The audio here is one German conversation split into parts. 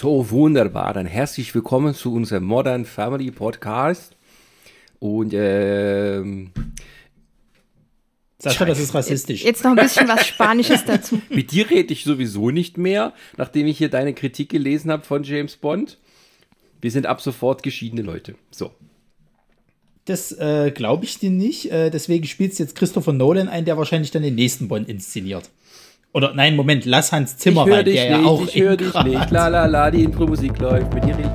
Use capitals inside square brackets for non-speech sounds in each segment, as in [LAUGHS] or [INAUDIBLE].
So wunderbar, dann herzlich willkommen zu unserem Modern Family Podcast. Und ähm, Sascha, das ist rassistisch. Jetzt noch ein bisschen was Spanisches dazu. [LAUGHS] mit dir rede ich sowieso nicht mehr, nachdem ich hier deine Kritik gelesen habe von James Bond. Wir sind ab sofort geschiedene Leute. So. Das äh, glaube ich dir nicht. Äh, deswegen spielt jetzt Christopher Nolan ein, der wahrscheinlich dann den nächsten Bond inszeniert. Oder nein, Moment, lass Hans Zimmer ich höre rein, dich der nicht, ja auch ich höre dich Grad- nicht. La la la, die Intro-Musik läuft. Mit dir rede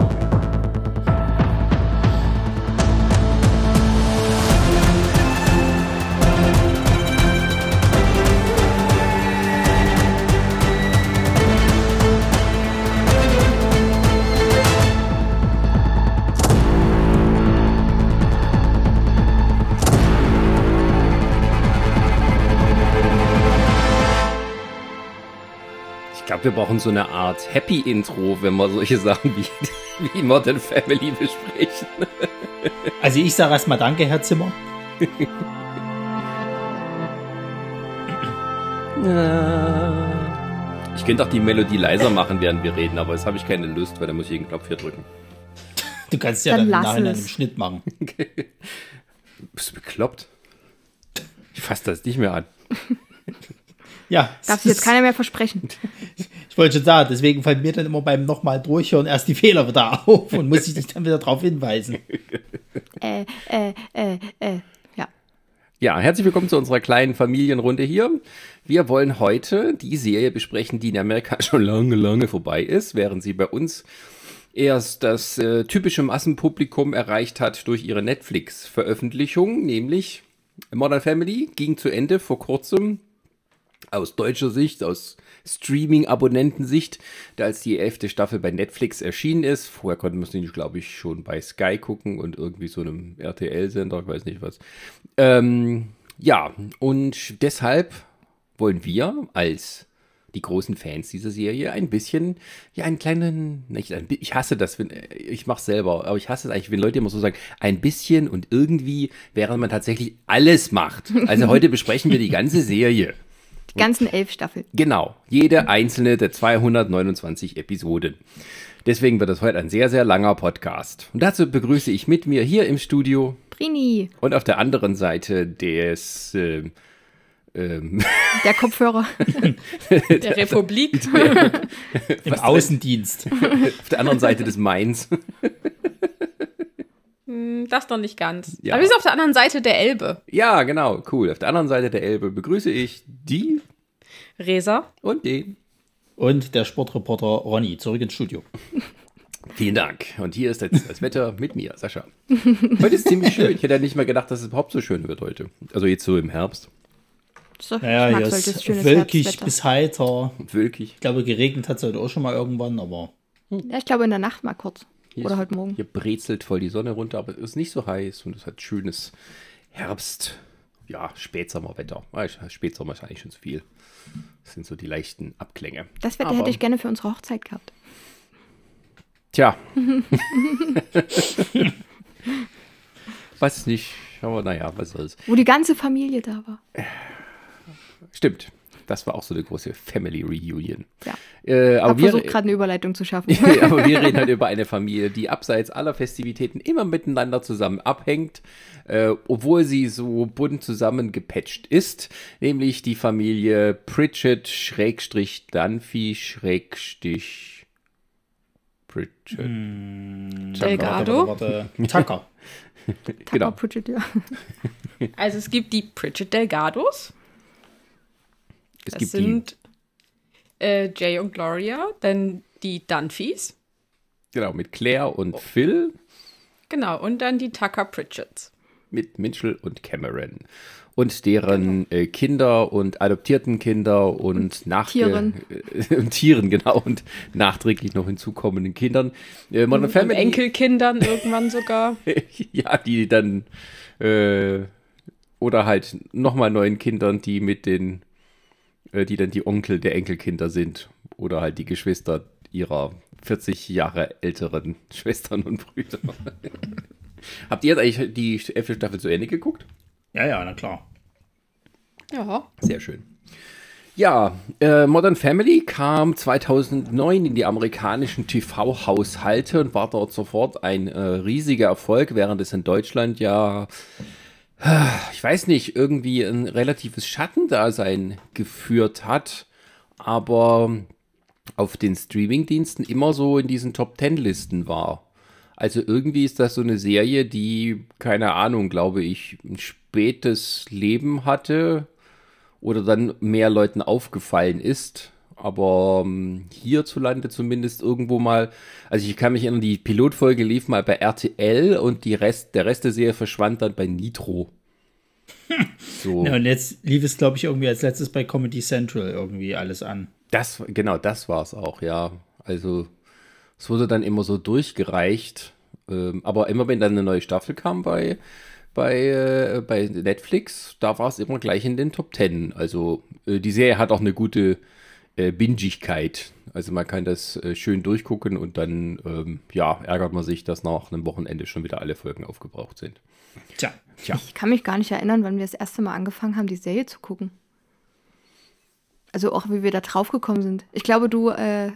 wir brauchen so eine Art Happy-Intro, wenn wir solche Sachen wie, [LAUGHS] wie Modern Family besprechen. [LAUGHS] Also ich sage erstmal Danke, Herr Zimmer. Ich könnte auch die Melodie leiser machen, während wir reden, aber jetzt habe ich keine Lust, weil da muss ich den Knopf hier drücken. Du kannst ja Dann dann, es. im Schnitt machen. [LAUGHS] Bist du bekloppt? Ich fasse das nicht mehr an. Ja, Darf sich jetzt keiner mehr versprechen. [LAUGHS] ich wollte schon sagen, deswegen fallen mir dann immer beim nochmal durchhören erst die Fehler wieder auf und muss ich dich dann wieder darauf hinweisen. Äh, äh, äh, äh, ja. Ja, herzlich willkommen zu unserer kleinen Familienrunde hier. Wir wollen heute die Serie besprechen, die in Amerika [LAUGHS] schon lange, lange vorbei ist, während sie bei uns erst das äh, typische Massenpublikum erreicht hat durch ihre Netflix-Veröffentlichung, nämlich Modern Family ging zu Ende vor kurzem aus deutscher Sicht, aus Streaming-Abonnentensicht, da als die elfte Staffel bei Netflix erschienen ist. Vorher konnte man es nämlich, glaube ich, schon bei Sky gucken und irgendwie so einem RTL-Sender, ich weiß nicht was. Ähm, ja, und deshalb wollen wir als die großen Fans dieser Serie ein bisschen, ja, einen kleinen, nicht, ein, ich hasse das, wenn, ich mach's selber, aber ich hasse es eigentlich, wenn Leute immer so sagen, ein bisschen und irgendwie, während man tatsächlich alles macht. Also heute besprechen wir die ganze Serie. Die ganzen elf Staffeln. Genau, jede einzelne der 229 Episoden. Deswegen wird das heute ein sehr, sehr langer Podcast. Und dazu begrüße ich mit mir hier im Studio Prini, und auf der anderen Seite des ähm, ähm, [LAUGHS] der Kopfhörer. Der Republik. [LAUGHS] Im Außendienst. auf der anderen Seite des Mains. Hm, Das noch nicht ganz. Ja. Aber wir sind auf der anderen Seite der Elbe. Ja, genau, cool. Auf der anderen Seite der Elbe begrüße ich die Resa. und den. Und der Sportreporter Ronny, zurück ins Studio. [LAUGHS] Vielen Dank. Und hier ist jetzt das Wetter mit mir, Sascha. Heute ist ziemlich schön. Ich hätte ja nicht mal gedacht, dass es überhaupt so schön wird heute. Also jetzt so im Herbst. So, Naja, ich mag ist schönes wölkig bis heiter. Wölkig. Ich glaube, geregnet hat es heute auch schon mal irgendwann, aber Ja, ich glaube in der Nacht mal kurz. Hier Oder heute Morgen. Hier brezelt voll die Sonne runter, aber es ist nicht so heiß und es hat schönes Herbst, ja, Spätsommerwetter. Ah, Spätsommer ist eigentlich schon zu viel. Das sind so die leichten Abklänge. Das Wetter Aber- hätte ich gerne für unsere Hochzeit gehabt. Tja. [LAUGHS] was nicht, aber naja, was soll's. Wo die ganze Familie da war. Stimmt. Das war auch so eine große Family Reunion. Ja. Äh, Ich aber habe wir, versucht, gerade eine Überleitung zu schaffen. [LAUGHS] aber wir reden halt [LAUGHS] über eine Familie, die abseits aller Festivitäten immer miteinander zusammen abhängt, äh, obwohl sie so bunt zusammengepatcht ist, nämlich die Familie Pritchett Schrägstrich Dunphy Schrägstrich Pritchett. Delgado. Warte, warte. Tucker. Genau. Tucker Pritchett, ja. [LAUGHS] Also es gibt die Pritchett Delgados. Es Das gibt sind äh, Jay und Gloria. Dann die Dunphys. genau, mit Claire und Phil, Genau. Und dann die Tucker Pritchetts. mit Mitchell und Cameron. Und deren äh, Kinder und adoptierten Kinder und, nach Tieren. Äh, [LAUGHS] und Tieren, genau, und nachträglich noch hinzukommenden Kindern. Äh, Modern Und Family. Enkelkindern irgendwann sogar. [LAUGHS] ja, die dann äh, oder halt nochmal neuen Kindern, die mit den, die dann die Onkel der Enkelkinder sind oder halt die Geschwister ihrer 40 Jahre älteren [LAUGHS] Schwestern und Brüder. [LAUGHS] Habt ihr jetzt eigentlich die elfte Staffel zu Ende geguckt? Ja, ja, na klar. Ja. Sehr schön. Ja, äh, Modern Family kam 2009 in die amerikanischen TV-Haushalte und war dort sofort ein äh, riesiger Erfolg, während es in Deutschland ja, äh, ich weiß nicht, irgendwie ein relatives Schattendasein geführt hat, aber auf den Streamingdiensten immer so in diesen Top-Ten-Listen war. Also irgendwie ist das so eine Serie, die, keine Ahnung, glaube ich, ein spätes Leben hatte oder dann mehr Leuten aufgefallen ist. Aber ähm, hierzulande zumindest irgendwo mal, also ich kann mich erinnern, die Pilotfolge lief mal bei RTL und die Rest, der Rest der Serie verschwand dann bei Nitro. [LAUGHS] So. Ja, und jetzt lief es, glaube ich, irgendwie als letztes bei Comedy Central irgendwie alles an. Das, genau, das war es auch, ja. Also es wurde dann immer so durchgereicht. Ähm, aber immer wenn dann eine neue Staffel kam bei, bei, äh, bei Netflix, da war es immer gleich in den Top Ten. Also äh, die Serie hat auch eine gute äh, Bingigkeit. Also man kann das äh, schön durchgucken und dann ähm, ja, ärgert man sich, dass nach einem Wochenende schon wieder alle Folgen aufgebraucht sind. Tja. Tja. Ich kann mich gar nicht erinnern, wann wir das erste Mal angefangen haben, die Serie zu gucken. Also auch wie wir da drauf gekommen sind. Ich glaube, du äh,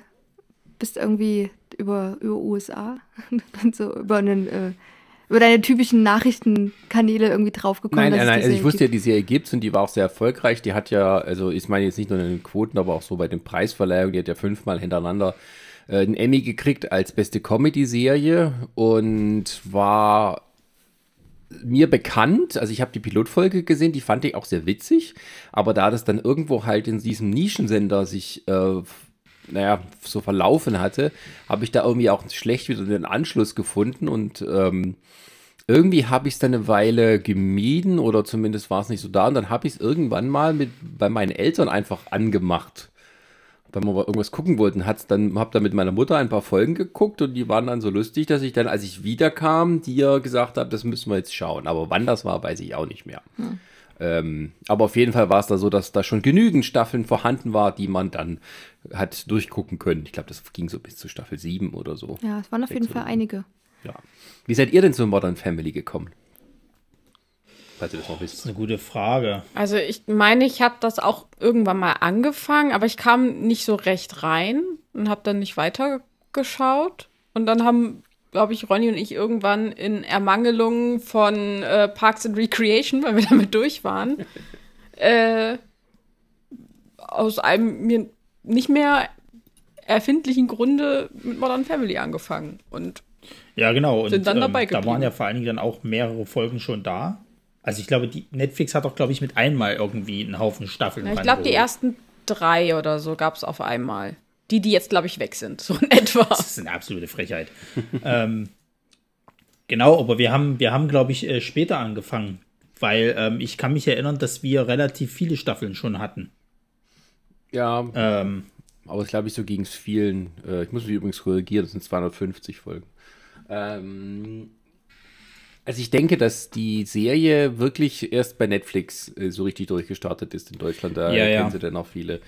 bist irgendwie über, über USA [LAUGHS] und so über einen äh, über deine typischen Nachrichtenkanäle irgendwie draufgekommen? Nein, nein, nein. Also ich wusste ja, die Serie gibt's und die war auch sehr erfolgreich. Die hat ja, also ich meine jetzt nicht nur in den Quoten, aber auch so bei den Preisverleihungen, die hat ja fünfmal hintereinander äh, einen Emmy gekriegt als beste Comedy-Serie und war mir bekannt, also ich habe die Pilotfolge gesehen, die fand ich auch sehr witzig, aber da das dann irgendwo halt in diesem Nischensender sich, äh, naja, so verlaufen hatte, habe ich da irgendwie auch schlecht wieder den Anschluss gefunden und ähm, irgendwie habe ich es dann eine Weile gemieden oder zumindest war es nicht so da und dann habe ich es irgendwann mal mit bei meinen Eltern einfach angemacht wenn wir irgendwas gucken wollten, hat's dann, hab dann mit meiner Mutter ein paar Folgen geguckt und die waren dann so lustig, dass ich dann, als ich wiederkam, dir gesagt habe, das müssen wir jetzt schauen. Aber wann das war, weiß ich auch nicht mehr. Hm. Ähm, aber auf jeden Fall war es da so, dass da schon genügend Staffeln vorhanden war, die man dann hat durchgucken können. Ich glaube, das ging so bis zu Staffel 7 oder so. Ja, es waren auf jeden Fall einige. Ja. Wie seid ihr denn zur Modern Family gekommen? falls ihr das noch wisst. Das ist eine gute Frage. Also ich meine, ich habe das auch irgendwann mal angefangen, aber ich kam nicht so recht rein und habe dann nicht weitergeschaut. Und dann haben, glaube ich, Ronny und ich irgendwann in Ermangelung von äh, Parks and Recreation, weil wir damit durch waren, [LAUGHS] äh, aus einem mir nicht mehr erfindlichen Grunde mit Modern Family angefangen und ja, genau. Und, sind dann dabei ähm, Da waren ja vor allen Dingen dann auch mehrere Folgen schon da. Also ich glaube, die Netflix hat auch, glaube ich, mit einmal irgendwie einen Haufen Staffeln. Ja, ich glaube, die ersten drei oder so gab es auf einmal. Die, die jetzt, glaube ich, weg sind, so in etwa. Das ist eine absolute Frechheit. ähm, genau, aber wir haben, wir haben, glaube ich, äh, später angefangen, weil ähm, ich kann mich erinnern, dass wir relativ viele Staffeln schon hatten. Ja. Ähm, aber ich glaube, ich so ging es vielen. Äh, ich muss mich übrigens korrigieren, das sind 250 Folgen. Ähm, also ich denke, dass die Serie wirklich erst bei Netflix äh, so richtig durchgestartet ist in Deutschland. Da ja, kennen ja. sie dann auch viele.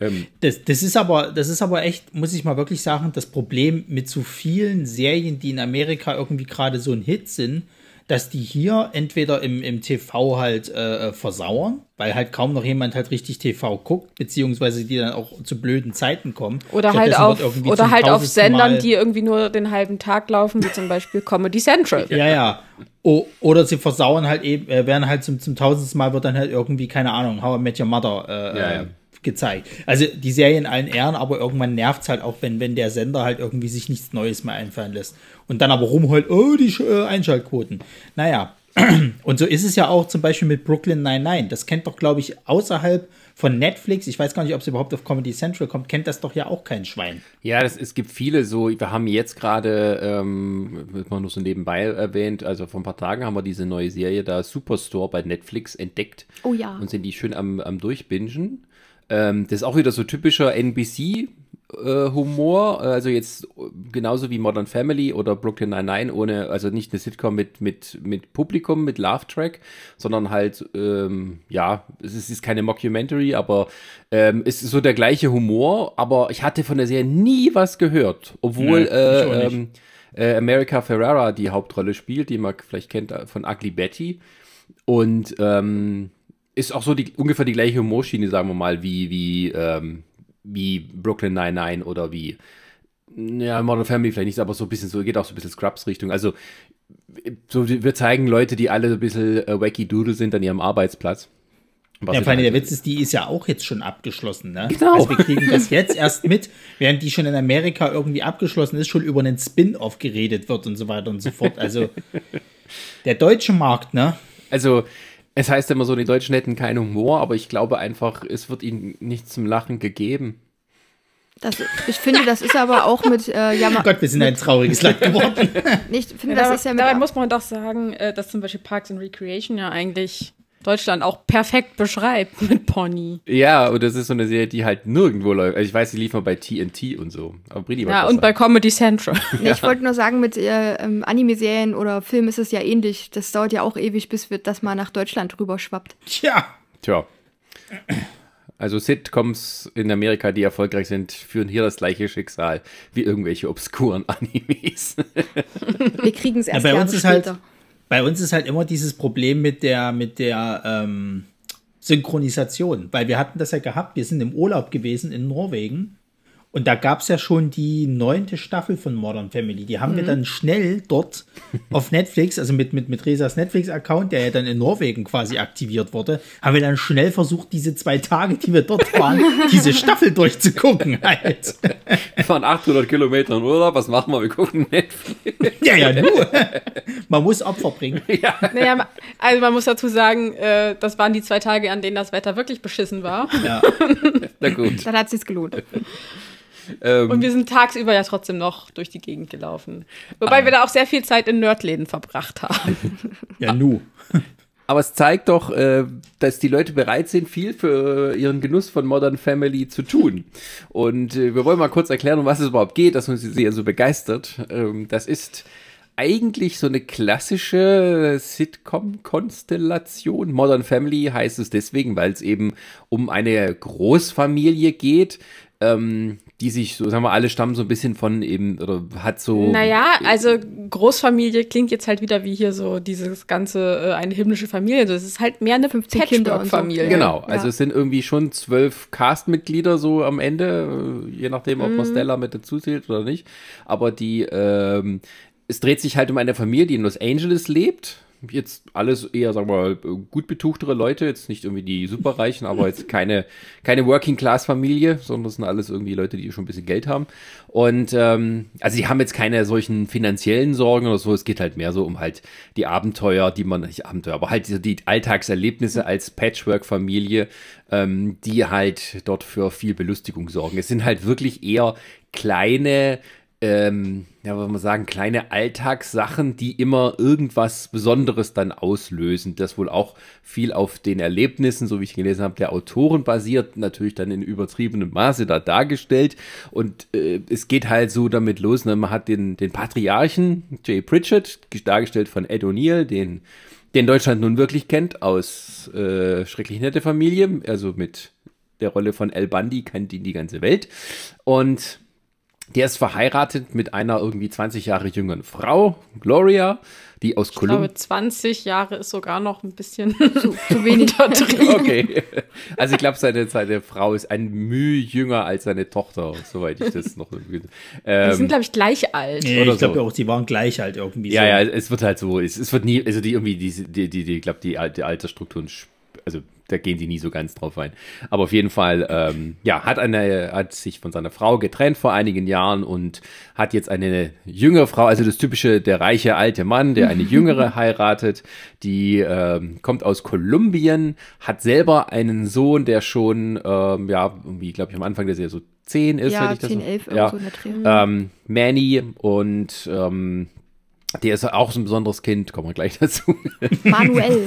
Ähm, das, das, ist aber, das ist aber echt, muss ich mal wirklich sagen, das Problem mit so vielen Serien, die in Amerika irgendwie gerade so ein Hit sind, dass die hier entweder im, im TV halt äh, versauern, weil halt kaum noch jemand halt richtig TV guckt, beziehungsweise die dann auch zu blöden Zeiten kommen. Oder halt auf, oder halt auf Sendern, Mal die irgendwie nur den halben Tag laufen, wie zum Beispiel Comedy Central. Ja, ja. O oder sie versauern halt eben, äh, werden halt zum, zum tausendsten Mal wird dann halt irgendwie, keine Ahnung, How I Met Your Mother äh, ja, ja. Gezeigt. Also die Serie in allen Ehren, aber irgendwann nervt es halt auch, wenn, wenn der Sender halt irgendwie sich nichts Neues mehr einfallen lässt. Und dann aber rumheult, oh, die äh, Einschaltquoten. Naja, [CLEARS THROAT] und so ist es ja auch zum Beispiel mit Brooklyn 99. Das kennt doch, glaube ich, außerhalb von Netflix, ich weiß gar nicht, ob es überhaupt auf Comedy Central kommt, kennt das doch ja auch kein Schwein. Ja, das, es gibt viele so, wir haben jetzt gerade, ähm, wird man nur so nebenbei erwähnt, also vor ein paar Tagen haben wir diese neue Serie da Superstore bei Netflix entdeckt. Oh ja. Und sind die schön am, am Durchbingen. Ähm, das ist auch wieder so typischer NBC äh, Humor, also jetzt genauso wie Modern Family oder Brooklyn Nine-Nine, ohne, also nicht eine Sitcom mit, mit, mit Publikum, mit Laugh-Track, sondern halt, ähm, ja, es ist, ist keine Mockumentary, aber ähm, es ist so der gleiche Humor, aber ich hatte von der Serie nie was gehört, obwohl nee, äh, ähm, äh, America Ferrara die Hauptrolle spielt, die man vielleicht kennt von Ugly Betty. Und ähm, ist auch so die, ungefähr die gleiche Humorschiene, sagen wir mal, wie, wie, ähm, wie Brooklyn 99 oder wie ja, Modern Family vielleicht nicht, aber so ein bisschen so, geht auch so ein bisschen Scrubs-Richtung. Also, so, wir zeigen Leute, die alle so ein bisschen äh, wacky Doodle sind an ihrem Arbeitsplatz. Was ja, vor allem der Witz ist, die ist ja auch jetzt schon abgeschlossen, ne? Genau. Also wir kriegen das jetzt erst mit, während die schon in Amerika irgendwie abgeschlossen ist, schon über einen Spin-off geredet wird und so weiter und so fort. Also der deutsche Markt, ne? Also es heißt immer so, die Deutschen hätten keinen Humor, aber ich glaube einfach, es wird ihnen nicht zum Lachen gegeben. Das, ich finde, das ist aber auch mit äh, Jammer. Oh Gott, wir sind ein trauriges Land geworden. [LAUGHS] ich finde, ja, das dabei, ist ja mit dabei muss man doch sagen, äh, dass zum Beispiel Parks and Recreation ja eigentlich Deutschland auch perfekt beschreibt [LAUGHS] mit Pony. Ja, und das ist so eine Serie, die halt nirgendwo läuft. Also ich weiß, die liefern bei TNT und so. Aber Brady Ja, und sagen. bei Comedy Central. [LAUGHS] Nee, ich wollte nur sagen, mit äh, ähm, Anime-Serien oder Filmen ist es ja ähnlich. Das dauert ja auch ewig, bis wir das mal nach Deutschland rüber schwappt. Tja. Tja. Also Sitcoms in Amerika, die erfolgreich sind, führen hier das gleiche Schicksal wie irgendwelche obskuren [LAUGHS] Animes. Wir kriegen es erst ja, bei uns ist halt später. Halt, bei uns ist halt immer dieses Problem mit der, mit der ähm, Synchronisation, weil wir hatten das ja gehabt, wir sind im Urlaub gewesen in Norwegen und da gab es ja schon die neunte Staffel von Modern Family. Die haben mhm. wir dann schnell dort [LAUGHS] auf Netflix, also mit, mit, mit Resas Netflix-Account, der ja dann in Norwegen quasi aktiviert wurde, haben wir dann schnell versucht, diese zwei Tage, die wir dort waren, [LAUGHS] diese Staffel durchzugucken halt. Wir fahren 800 Kilometer in Urlaub, was machen wir? Wir gucken Netflix. Ja, ja, nur. Man muss Opfer bringen. [LAUGHS] Ja. Naja, also man muss dazu sagen, äh, das waren die zwei Tage, an denen das Wetter wirklich beschissen war. Ja. Na gut. Dann hat es sich gelohnt. Ähm, und wir sind tagsüber ja trotzdem noch durch die Gegend gelaufen. Wobei ah. wir da auch sehr viel Zeit in Nerdläden verbracht haben. [LAUGHS] ja, nu. [LAUGHS] Aber es zeigt doch, äh, dass die Leute bereit sind, viel für ihren Genuss von Modern Family zu tun. Und äh, wir wollen mal kurz erklären, um was es überhaupt geht, dass uns die Serie so begeistert. Ähm, das ist eigentlich so eine klassische Sitcom-Konstellation. Modern Family heißt es deswegen, weil es eben um eine Großfamilie geht, ähm, die sich so, sagen wir, alle stammen so ein bisschen von eben, oder hat so. Naja, also Großfamilie klingt jetzt halt wieder wie hier so dieses ganze, äh, eine himmlische Familie. Das ist halt mehr eine 15 Patchwork-Familie. So. Genau, also ja. es sind irgendwie schon zwölf Castmitglieder so am Ende, äh, je nachdem, ob man mhm. Stella mit dazu zählt oder nicht. Aber die, ähm, es dreht sich halt um eine Familie, die in Los Angeles lebt jetzt alles eher, sagen wir mal, gut betuchtere Leute, jetzt nicht irgendwie die Superreichen, aber jetzt keine, keine Working-Class-Familie, sondern das sind alles irgendwie Leute, die schon ein bisschen Geld haben. Und ähm, also die haben jetzt keine solchen finanziellen Sorgen oder so, es geht halt mehr so um halt die Abenteuer, die man, nicht Abenteuer, aber halt die, die Alltagserlebnisse als Patchwork-Familie, ähm, die halt dort für viel Belustigung sorgen. Es sind halt wirklich eher kleine ähm, ja, was man sagen, kleine Alltagssachen, die immer irgendwas Besonderes dann auslösen. Das wohl auch viel auf den Erlebnissen, so wie ich gelesen habe, der Autoren basiert, natürlich dann in übertriebenem Maße da dargestellt. Und äh, es geht halt so damit los, ne? man hat den, den Patriarchen Jay Pritchett, dargestellt von Ed O'Neill, den, den Deutschland nun wirklich kennt, aus äh, Schrecklich nette Familie, also mit der Rolle von El Bundy kennt ihn die ganze Welt. Und der ist verheiratet mit einer irgendwie 20 Jahre jüngeren Frau, Gloria, die aus Kolumbien. Ich glaube, 20 Jahre ist sogar noch ein bisschen [LAUGHS] zu, zu wenig drin. Okay. Also ich glaube, seine, seine Frau ist ein Mühe jünger als seine Tochter, soweit ich das noch. Ähm, die sind, glaube ich, gleich alt. Nee, ich glaube so. auch, die waren gleich alt irgendwie. Ja, so. ja, es wird halt so, es, es wird nie, also die irgendwie, die, die, die, die ich glaube, die, die Altersstrukturen, also da gehen die nie so ganz drauf ein. Aber auf jeden Fall, ähm, ja, hat eine, hat sich von seiner Frau getrennt vor einigen Jahren und hat jetzt eine jüngere Frau, also das typische, der reiche alte Mann, der eine jüngere [LAUGHS] heiratet, die ähm, kommt aus Kolumbien, hat selber einen Sohn, der schon, ähm, ja, irgendwie, glaube ich, am Anfang der Serie so zehn ist, ja, wenn ich das 10, 11, ja, so ähm, Manny und ähm, der ist auch so ein besonderes Kind, kommen wir gleich [LAUGHS] dazu. Manuel.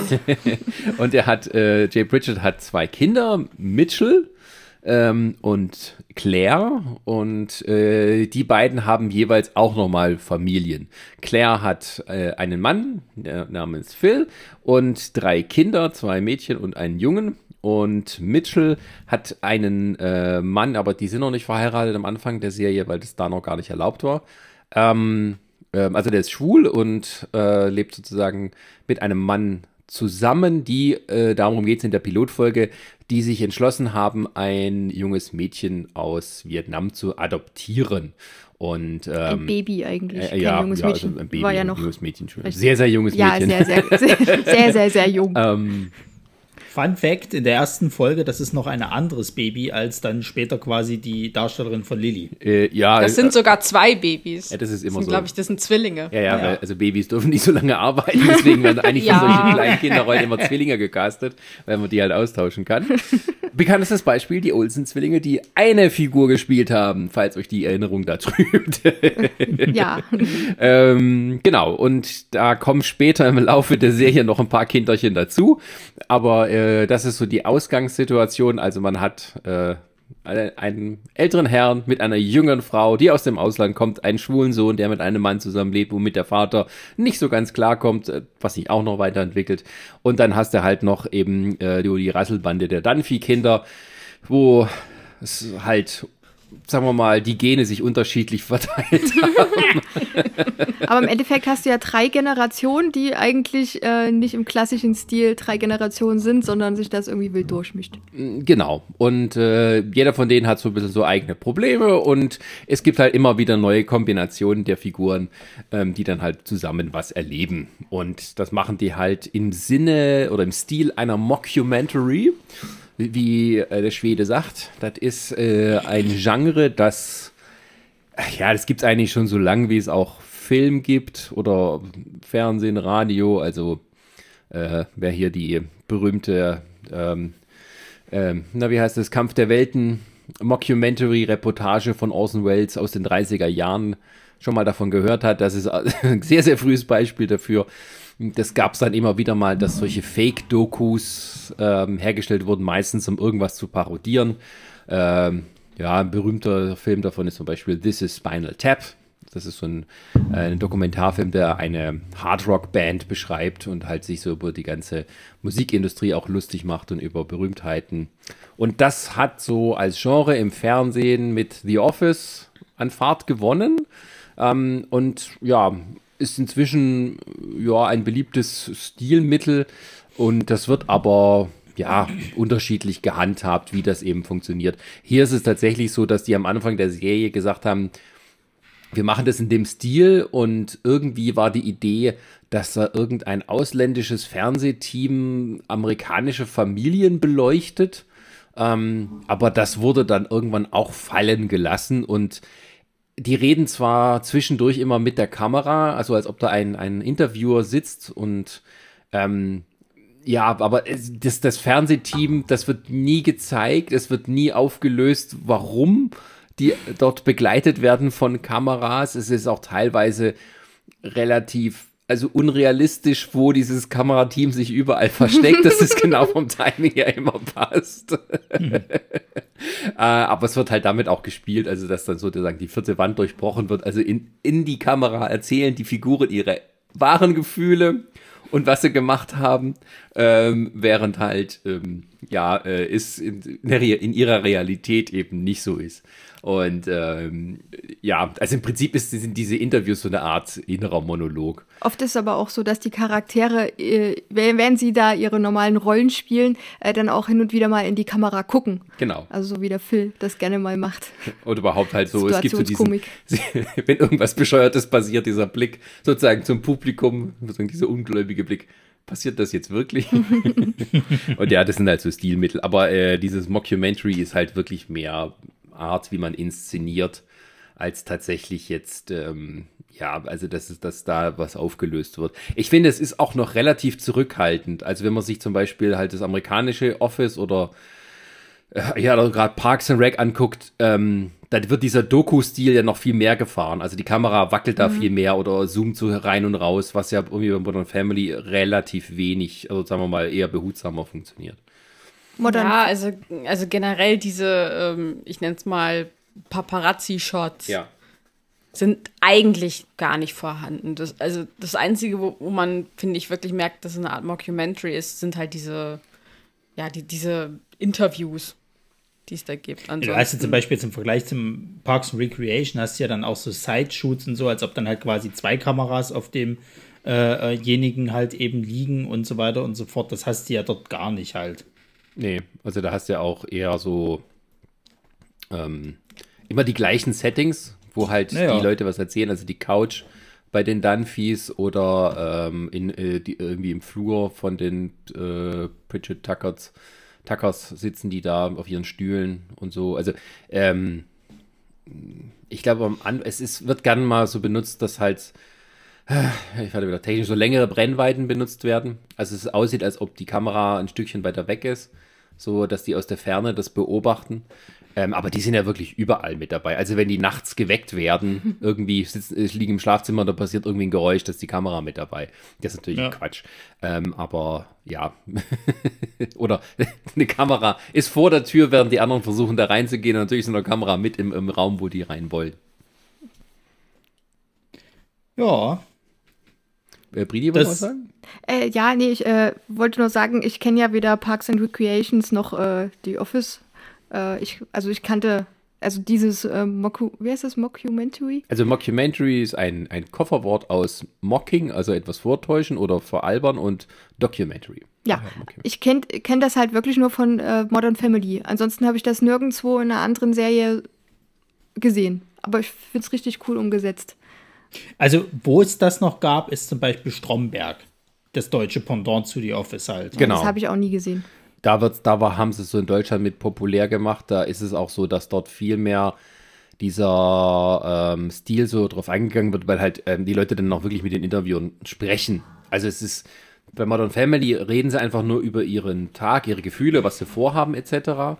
[LAUGHS] und er hat, äh, Jay Bridget hat zwei Kinder, Mitchell ähm, und Claire. Und äh, die beiden haben jeweils auch nochmal Familien. Claire hat äh, einen Mann der namens Phil und drei Kinder, zwei Mädchen und einen Jungen. Und Mitchell hat einen äh, Mann, aber die sind noch nicht verheiratet am Anfang der Serie, weil das da noch gar nicht erlaubt war. Ähm, ähm, also der ist schwul und äh, lebt sozusagen mit einem Mann zusammen, die, äh, darum geht es in der Pilotfolge, die sich entschlossen haben, ein junges Mädchen aus Vietnam zu adoptieren. Und, ähm, ein Baby eigentlich, äh, ja, junges ja, Mädchen. Also ein Baby, War ja noch junges Mädchen. Sehr, sehr junges Mädchen. Ja, sehr, sehr, sehr, [LAUGHS] sehr, sehr, sehr jung. ähm, Fun Fact: In der ersten Folge, das ist noch ein anderes Baby als dann später quasi die Darstellerin von Lilly. Äh, ja, das sind äh, sogar zwei Babys. Ja, das ist immer das so. glaube ich, das sind Zwillinge. Ja, ja, ja. Weil, also Babys dürfen nicht so lange arbeiten, deswegen werden eigentlich [LAUGHS] ja. von solchen kleinen Kinderrollen immer Zwillinge gecastet, weil man die halt austauschen kann. [LAUGHS] Bekanntestes Beispiel, die Olsen-Zwillinge, die eine Figur gespielt haben, falls euch die Erinnerung da trübt. [LAUGHS] ja. ähm, genau, und da kommen später im Laufe der Serie noch ein paar Kinderchen dazu, aber äh, das ist so die Ausgangssituation, also man hat äh, einen älteren Herrn mit einer jüngeren Frau, die aus dem Ausland kommt, einen schwulen Sohn, der mit einem Mann zusammenlebt, womit der Vater nicht so ganz klarkommt, äh, was sich auch noch weiterentwickelt. Und dann hast du halt noch eben äh, die Rasselbande der Dunphy-Kinder, wo es halt sagen wir mal, die Gene sich unterschiedlich [LAUGHS] verteilt haben. Aber im Endeffekt hast du ja drei Generationen, die eigentlich äh, nicht im klassischen Stil drei Generationen sind, sondern sich das irgendwie wild durchmischt. Mm, genau. Und äh, jeder von denen hat so ein bisschen so eigene Probleme und es gibt halt immer wieder neue Kombinationen der Figuren, ähm, die dann halt zusammen was erleben. Und das machen die halt im Sinne oder im Stil einer Mockumentary wie äh, der Schwede sagt. Das ist äh, ein Genre, das, ja, das gibt es eigentlich schon so lange, wie es auch Film gibt oder Fernsehen, Radio. Also, äh, wer hier die berühmte, ähm, ähm, na, wie heißt das, Kampf der Welten, Mockumentary-Reportage von Orson Welles aus den 30er Jahren schon mal davon gehört hat. Das ist [LAUGHS] ein sehr, sehr frühes Beispiel dafür. Das gab es dann immer wieder mal, dass solche Fake-Dokus ähm, hergestellt wurden, meistens um irgendwas zu parodieren. Ähm, ja, ein berühmter Film davon ist zum Beispiel This is Spinal Tap. Das ist so ein, äh, ein Dokumentarfilm, der eine Hardrock-Band beschreibt und halt sich so über die ganze Musikindustrie auch lustig macht und über Berühmtheiten. Und das hat so als Genre im Fernsehen mit The Office an Fahrt gewonnen. Ähm, und ja, ist inzwischen ja ein beliebtes Stilmittel und das wird aber ja unterschiedlich gehandhabt, wie das eben funktioniert. Hier ist es tatsächlich so, dass die am Anfang der Serie gesagt haben, wir machen das in dem Stil und irgendwie war die Idee, dass da irgendein ausländisches Fernsehteam amerikanische Familien beleuchtet. Ähm, aber das wurde dann irgendwann auch fallen gelassen und die reden zwar zwischendurch immer mit der Kamera, also als ob da ein, ein Interviewer sitzt und ähm, ja, aber das, das Fernsehteam, das wird nie gezeigt, es wird nie aufgelöst, warum die dort begleitet werden von Kameras. Es ist auch teilweise relativ also unrealistisch, wo dieses Kamerateam sich überall versteckt, dass es genau vom [LAUGHS] Timing her immer passt. Hm. [LAUGHS] äh, aber es wird halt damit auch gespielt, also dass dann sozusagen die vierte Wand durchbrochen wird. Also in, in die Kamera erzählen die Figuren ihre wahren Gefühle und was sie gemacht haben, ähm, während halt, ähm, ja, äh, ist in, in ihrer Realität eben nicht so ist. Und ähm, ja, also im Prinzip ist, sind diese Interviews so eine Art innerer Monolog. Oft ist aber auch so, dass die Charaktere, äh, wenn sie da ihre normalen Rollen spielen, äh, dann auch hin und wieder mal in die Kamera gucken. Genau. Also so wie der Phil das gerne mal macht. Und überhaupt halt so, es gibt so diesen, [LAUGHS] wenn irgendwas Bescheuertes passiert, dieser Blick sozusagen zum Publikum, sozusagen dieser ungläubige Blick passiert das jetzt wirklich? [LAUGHS] und ja, das sind halt so Stilmittel. Aber äh, dieses Mockumentary ist halt wirklich mehr Art, wie man inszeniert, als tatsächlich jetzt, ähm, ja, also dass, ist, dass da was aufgelöst wird. Ich finde, es ist auch noch relativ zurückhaltend. Also wenn man sich zum Beispiel halt das amerikanische Office oder äh, ja, gerade Parks and Rec anguckt, ähm, da wird dieser Doku-Stil ja noch viel mehr gefahren. Also die Kamera wackelt da mhm. viel mehr oder zoomt so rein und raus, was ja irgendwie bei Modern Family relativ wenig, also sagen wir mal eher behutsamer funktioniert. Modern ja, also, also generell diese, ähm, ich nenne es mal Paparazzi-Shots. Ja. Sind eigentlich gar nicht vorhanden. Das, also das Einzige, wo, wo man, finde ich, wirklich merkt, dass es eine Art Mockumentary ist, sind halt diese, ja, die, diese Interviews, die es da gibt. Ansonsten, du hast ja zum Beispiel jetzt im Vergleich zum Parks and Recreation hast du ja dann auch so Side-Shoots und so, als ob dann halt quasi zwei Kameras auf dem äh, halt eben liegen und so weiter und so fort. Das hast du ja dort gar nicht halt. Nee, also da hast du ja auch eher so ähm, immer die gleichen Settings, wo halt naja. die Leute was erzählen. Also die Couch bei den Dunphys oder ähm, in, äh, die, irgendwie im Flur von den äh, Bridget Tuckers, Tuckers sitzen die da auf ihren Stühlen und so. Also ähm, ich glaube, es ist, wird gern mal so benutzt, dass halt ich werde wieder technisch, so längere Brennweiten benutzt werden. Also es aussieht, als ob die Kamera ein Stückchen weiter weg ist, so dass die aus der Ferne das beobachten. Ähm, aber die sind ja wirklich überall mit dabei. Also wenn die nachts geweckt werden, [LAUGHS] irgendwie sitzen, ich liege im Schlafzimmer, da passiert irgendwie ein Geräusch, da ist die Kamera mit dabei. Das ist natürlich ja. Quatsch. Ähm, aber ja. [LAUGHS] Oder [LAUGHS] eine Kamera ist vor der Tür, während die anderen versuchen da reinzugehen. Und natürlich ist eine Kamera mit im, im Raum, wo die rein wollen. Ja, äh, Bridi, was das, sagen? Äh, ja, nee, ich äh, wollte nur sagen, ich kenne ja weder Parks and Recreations noch äh, The Office. Äh, ich, also ich kannte, also dieses, äh, Mocu wie heißt das, Mockumentary? Also Mockumentary ist ein, ein Kofferwort aus Mocking, also etwas vortäuschen oder veralbern und Documentary. Ja, ja ich kenne kenn das halt wirklich nur von äh, Modern Family. Ansonsten habe ich das nirgendwo in einer anderen Serie gesehen. Aber ich finde es richtig cool umgesetzt. Also, wo es das noch gab, ist zum Beispiel Stromberg. Das deutsche Pendant zu The Office halt. Genau. Das habe ich auch nie gesehen. Da, wird's, da war, haben sie es so in Deutschland mit populär gemacht. Da ist es auch so, dass dort viel mehr dieser ähm, Stil so drauf eingegangen wird, weil halt ähm, die Leute dann auch wirklich mit den Interviewern sprechen. Also es ist, bei Modern Family reden sie einfach nur über ihren Tag, ihre Gefühle, was sie vorhaben etc.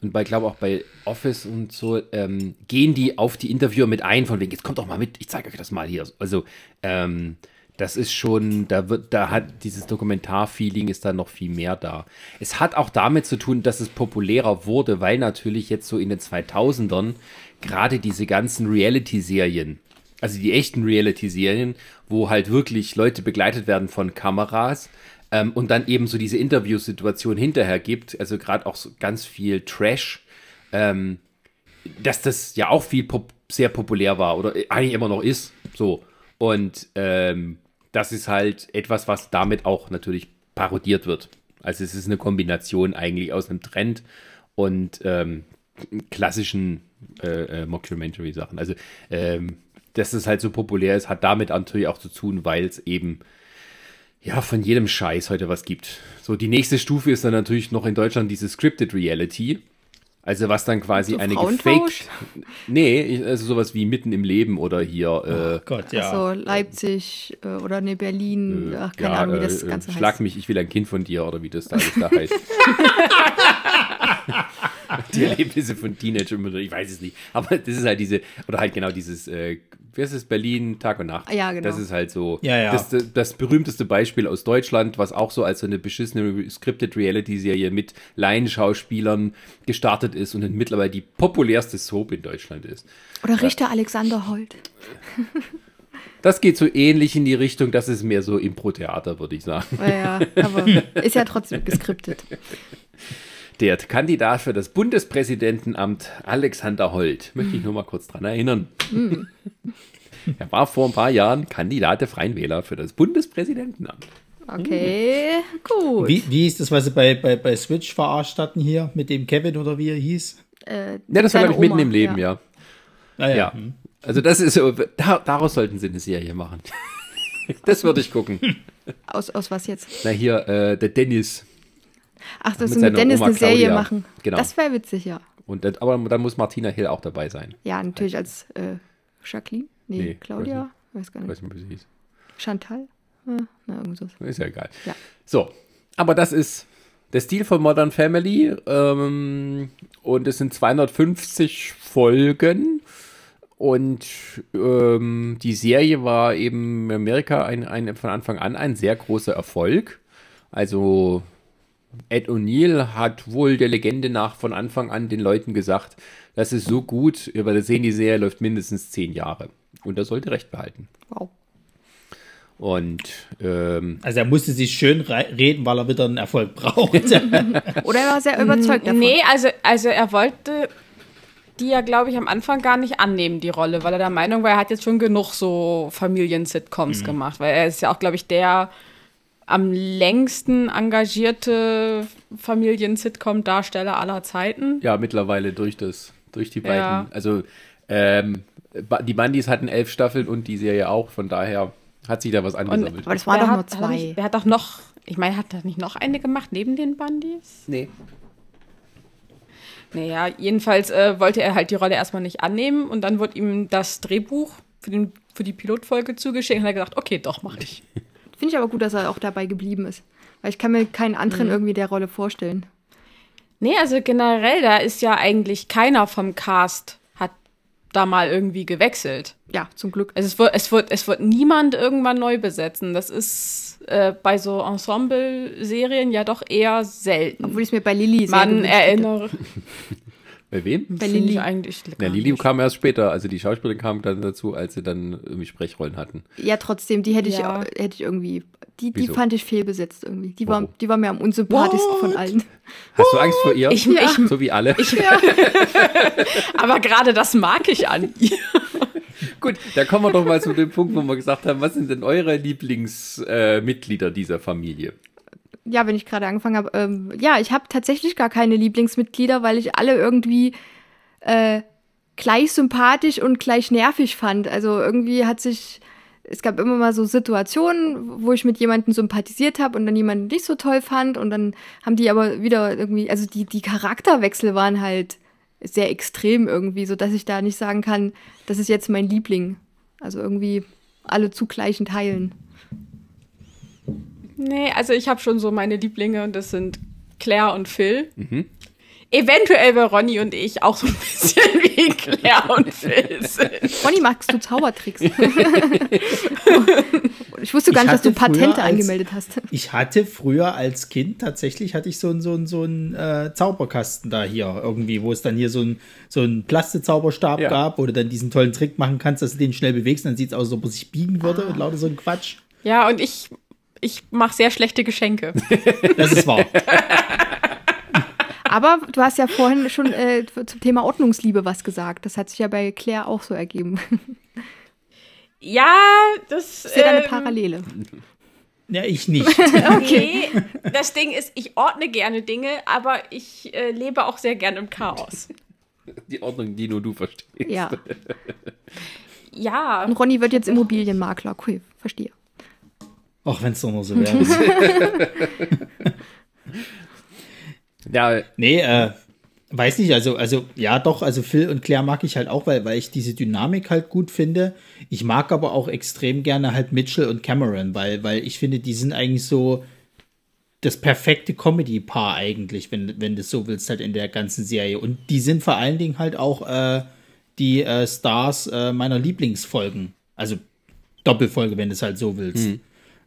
Und bei, glaube auch bei Office und so, ähm, gehen die auf die Interviewer mit ein, von wegen, jetzt kommt doch mal mit, ich zeige euch das mal hier. Also, ähm, das ist schon, da wird, da hat dieses Dokumentarfeeling ist da noch viel mehr da. Es hat auch damit zu tun, dass es populärer wurde, weil natürlich jetzt so in den 2000ern gerade diese ganzen Reality-Serien, also die echten Reality-Serien, wo halt wirklich Leute begleitet werden von Kameras, ähm, und dann eben so diese Interviewsituation hinterher gibt, also gerade auch so ganz viel Trash, ähm, dass das ja auch viel pop sehr populär war oder eigentlich immer noch ist. So. Und ähm, das ist halt etwas, was damit auch natürlich parodiert wird. Also es ist eine Kombination eigentlich aus einem Trend und ähm, klassischen äh, äh, Mockumentary-Sachen. Also ähm, dass es halt so populär ist, hat damit natürlich auch zu tun, weil es eben ja, von jedem Scheiß heute was gibt. So, die nächste Stufe ist dann natürlich noch in Deutschland diese Scripted Reality. Also was dann quasi so eine gefaked. Nee, also sowas wie mitten im Leben oder hier. Äh, oh Gott, ja. Also Leipzig äh, oder ne Berlin, äh, ach, keine ja, Ahnung, wie das äh, Ganze Schlag heißt. mich, ich will ein Kind von dir oder wie das da alles da heißt. [LAUGHS] [LAUGHS] [LAUGHS] die Erlebnisse von Teenager, ich weiß es nicht. Aber das ist halt diese, oder halt genau dieses äh, wie heißt es, Berlin, Tag und Nacht. Ja, genau. Das ist halt so ja, ja. Das, das, berühmteste Beispiel aus Deutschland, was auch so als so eine beschissene Scripted Reality-Serie mit Laienschauspielern gestartet ist und mittlerweile die populärste Soap in Deutschland ist. Oder Richter ja. Alexander Holt. [LAUGHS] Das geht so ähnlich in die Richtung, das ist mehr so Impro-Theater, würde ich sagen. Ja, aber [LAUGHS] ist ja trotzdem geskriptet. Der Kandidat für das Bundespräsidentenamt Alexander Holt, möchte ich nur mal kurz dran erinnern. Mm. [LAUGHS] Er war vor ein paar Jahren Kandidat der Freien Wähler für das Bundespräsidentenamt. Okay, gut. Wie, wie ist das, was sie bei, bei, bei Switch verarscht hatten hier mit dem Kevin oder wie er hieß? Äh, ja, das war, glaube ich, mitten im Leben, ja. ja. Ah, ja. ja. Hm. Also, das ist so, da, daraus sollten sie eine Serie machen. [LAUGHS] das würde ich gucken. Aus, aus was jetzt? Na, hier, äh, der Dennis. Ach, dass sie mit Dennis Oma eine Serie Claudia. machen. Genau. Das wäre witzig, ja. Und, aber dann muss Martina Hill auch dabei sein. Ja, natürlich als äh, Jacqueline. Nee, nee Claudia. Weiß, weiß, gar nicht. Weiß nicht, wie sie hieß. Chantal? Ja, na, irgendwas. Ist ja egal. Ja. So, aber das ist der Stil von Modern Family. Ähm, und es sind 250 Folgen. Und ähm, die Serie war eben in Amerika ein, ein, von Anfang an ein sehr großer Erfolg. Also Ed O'Neill hat wohl der Legende nach von Anfang an den Leuten gesagt, das ist so gut, weil wir sehen, die Serie läuft mindestens zehn Jahre. Und er sollte recht behalten. Wow. Und ähm, also er musste sich schön reden, weil er wieder einen Erfolg braucht. [LAUGHS] Oder er war sehr überzeugt davon. Nee, also, also er wollte die ja, glaube ich, am Anfang gar nicht annehmen, die Rolle, weil er der Meinung war, er hat jetzt schon genug so Familien-Sitcoms mhm. gemacht, weil er ist ja auch, glaube ich, der am längsten engagierte Familien-Sitcom-Darsteller aller Zeiten. Ja, mittlerweile durch das, durch die beiden. Ja. Also ähm, die Bandys hatten elf Staffeln und die Serie auch, von daher hat sich da was angesammelt. aber das waren doch nur zwei. Er hat doch noch, ich meine, hat er nicht noch eine gemacht neben den Bandys? Nee. Naja, jedenfalls äh, wollte er halt die Rolle erstmal nicht annehmen und dann wurde ihm das Drehbuch für, den, für die Pilotfolge zugeschickt und er hat gesagt, okay, doch, mach ich. [LAUGHS] Finde ich aber gut, dass er auch dabei geblieben ist. Weil ich kann mir keinen anderen mhm. irgendwie der Rolle vorstellen. Nee, also generell, da ist ja eigentlich keiner vom Cast hat da mal irgendwie gewechselt. Ja, zum Glück. Also es wird, es wird, es wird niemand irgendwann neu besetzen. Das ist äh, bei so Ensemble-Serien ja doch eher selten. Obwohl ich es mir bei Lilly sehr Man erinnere. [LAUGHS] Bei wem? Bei Lilly eigentlich. Ja, Lilly kam erst später. Also die Schauspielerin kam dann dazu, als sie dann irgendwie Sprechrollen hatten. Ja, trotzdem, die hätte ja. ich, hätte ich irgendwie, die, die fand ich fehlbesetzt irgendwie. Die war, die war mir am unsympathischsten What? von allen. Hast du Angst vor ihr? Ich, ja. ich, so wie alle. Ich, ja. [LAUGHS] Aber gerade das mag ich an ihr. Gut, da kommen wir doch mal zu dem Punkt, wo wir gesagt haben, was sind denn eure Lieblingsmitglieder äh, dieser Familie? Ja, wenn ich gerade angefangen habe, ähm, ja, ich habe tatsächlich gar keine Lieblingsmitglieder, weil ich alle irgendwie äh, gleich sympathisch und gleich nervig fand. Also irgendwie hat sich, es gab immer mal so Situationen, wo ich mit jemandem sympathisiert habe und dann jemanden nicht so toll fand und dann haben die aber wieder irgendwie, also die, die Charakterwechsel waren halt sehr extrem irgendwie, so dass ich da nicht sagen kann, das ist jetzt mein Liebling. Also irgendwie alle zu gleichen Teilen. Nee, also ich habe schon so meine Lieblinge und das sind Claire und Phil. Mhm. Eventuell wäre Ronny und ich auch so ein bisschen [LAUGHS] wie Claire und Phil sind. Ronny, magst du Zaubertricks? [LAUGHS] ich wusste gar nicht, dass du Patente als, angemeldet hast. Ich hatte früher als Kind tatsächlich hatte ich so einen so einen, so einen äh, Zauberkasten da hier irgendwie, wo es dann hier so einen so einen Plastikzauberstab ja. gab, wo du dann diesen tollen Trick machen kannst, dass du den schnell bewegst, dann sieht es aus, als ob er sich biegen würde ah. und lauter so ein Quatsch. Ja, und ich ich mache sehr schlechte Geschenke. [LAUGHS] Das ist wahr. Aber du hast ja vorhin schon äh, zum Thema Ordnungsliebe was gesagt. Das hat sich ja bei Claire auch so ergeben. Ja, das ist ja ähm, eine Parallele. Ja, ich nicht. [LAUGHS] okay. Das Ding ist, ich ordne gerne Dinge, aber ich äh, lebe auch sehr gerne im Chaos. Die Ordnung, die nur du verstehst. Ja. [LAUGHS] ja. Und Ronny wird jetzt Immobilienmakler. Cool, verstehe. Auch wenn es doch nur so wäre. [LAUGHS] ja. Nee, äh, weiß nicht, also, also, ja, doch, also Phil und Claire mag ich halt auch, weil, weil ich diese Dynamik halt gut finde. Ich mag aber auch extrem gerne halt Mitchell und Cameron, weil, weil ich finde, die sind eigentlich so das perfekte Comedy-Paar eigentlich, wenn, wenn du so willst, halt in der ganzen Serie. Und die sind vor allen Dingen halt auch äh, die äh, Stars äh, meiner Lieblingsfolgen. Also Doppelfolge, wenn du es halt so willst. Mhm.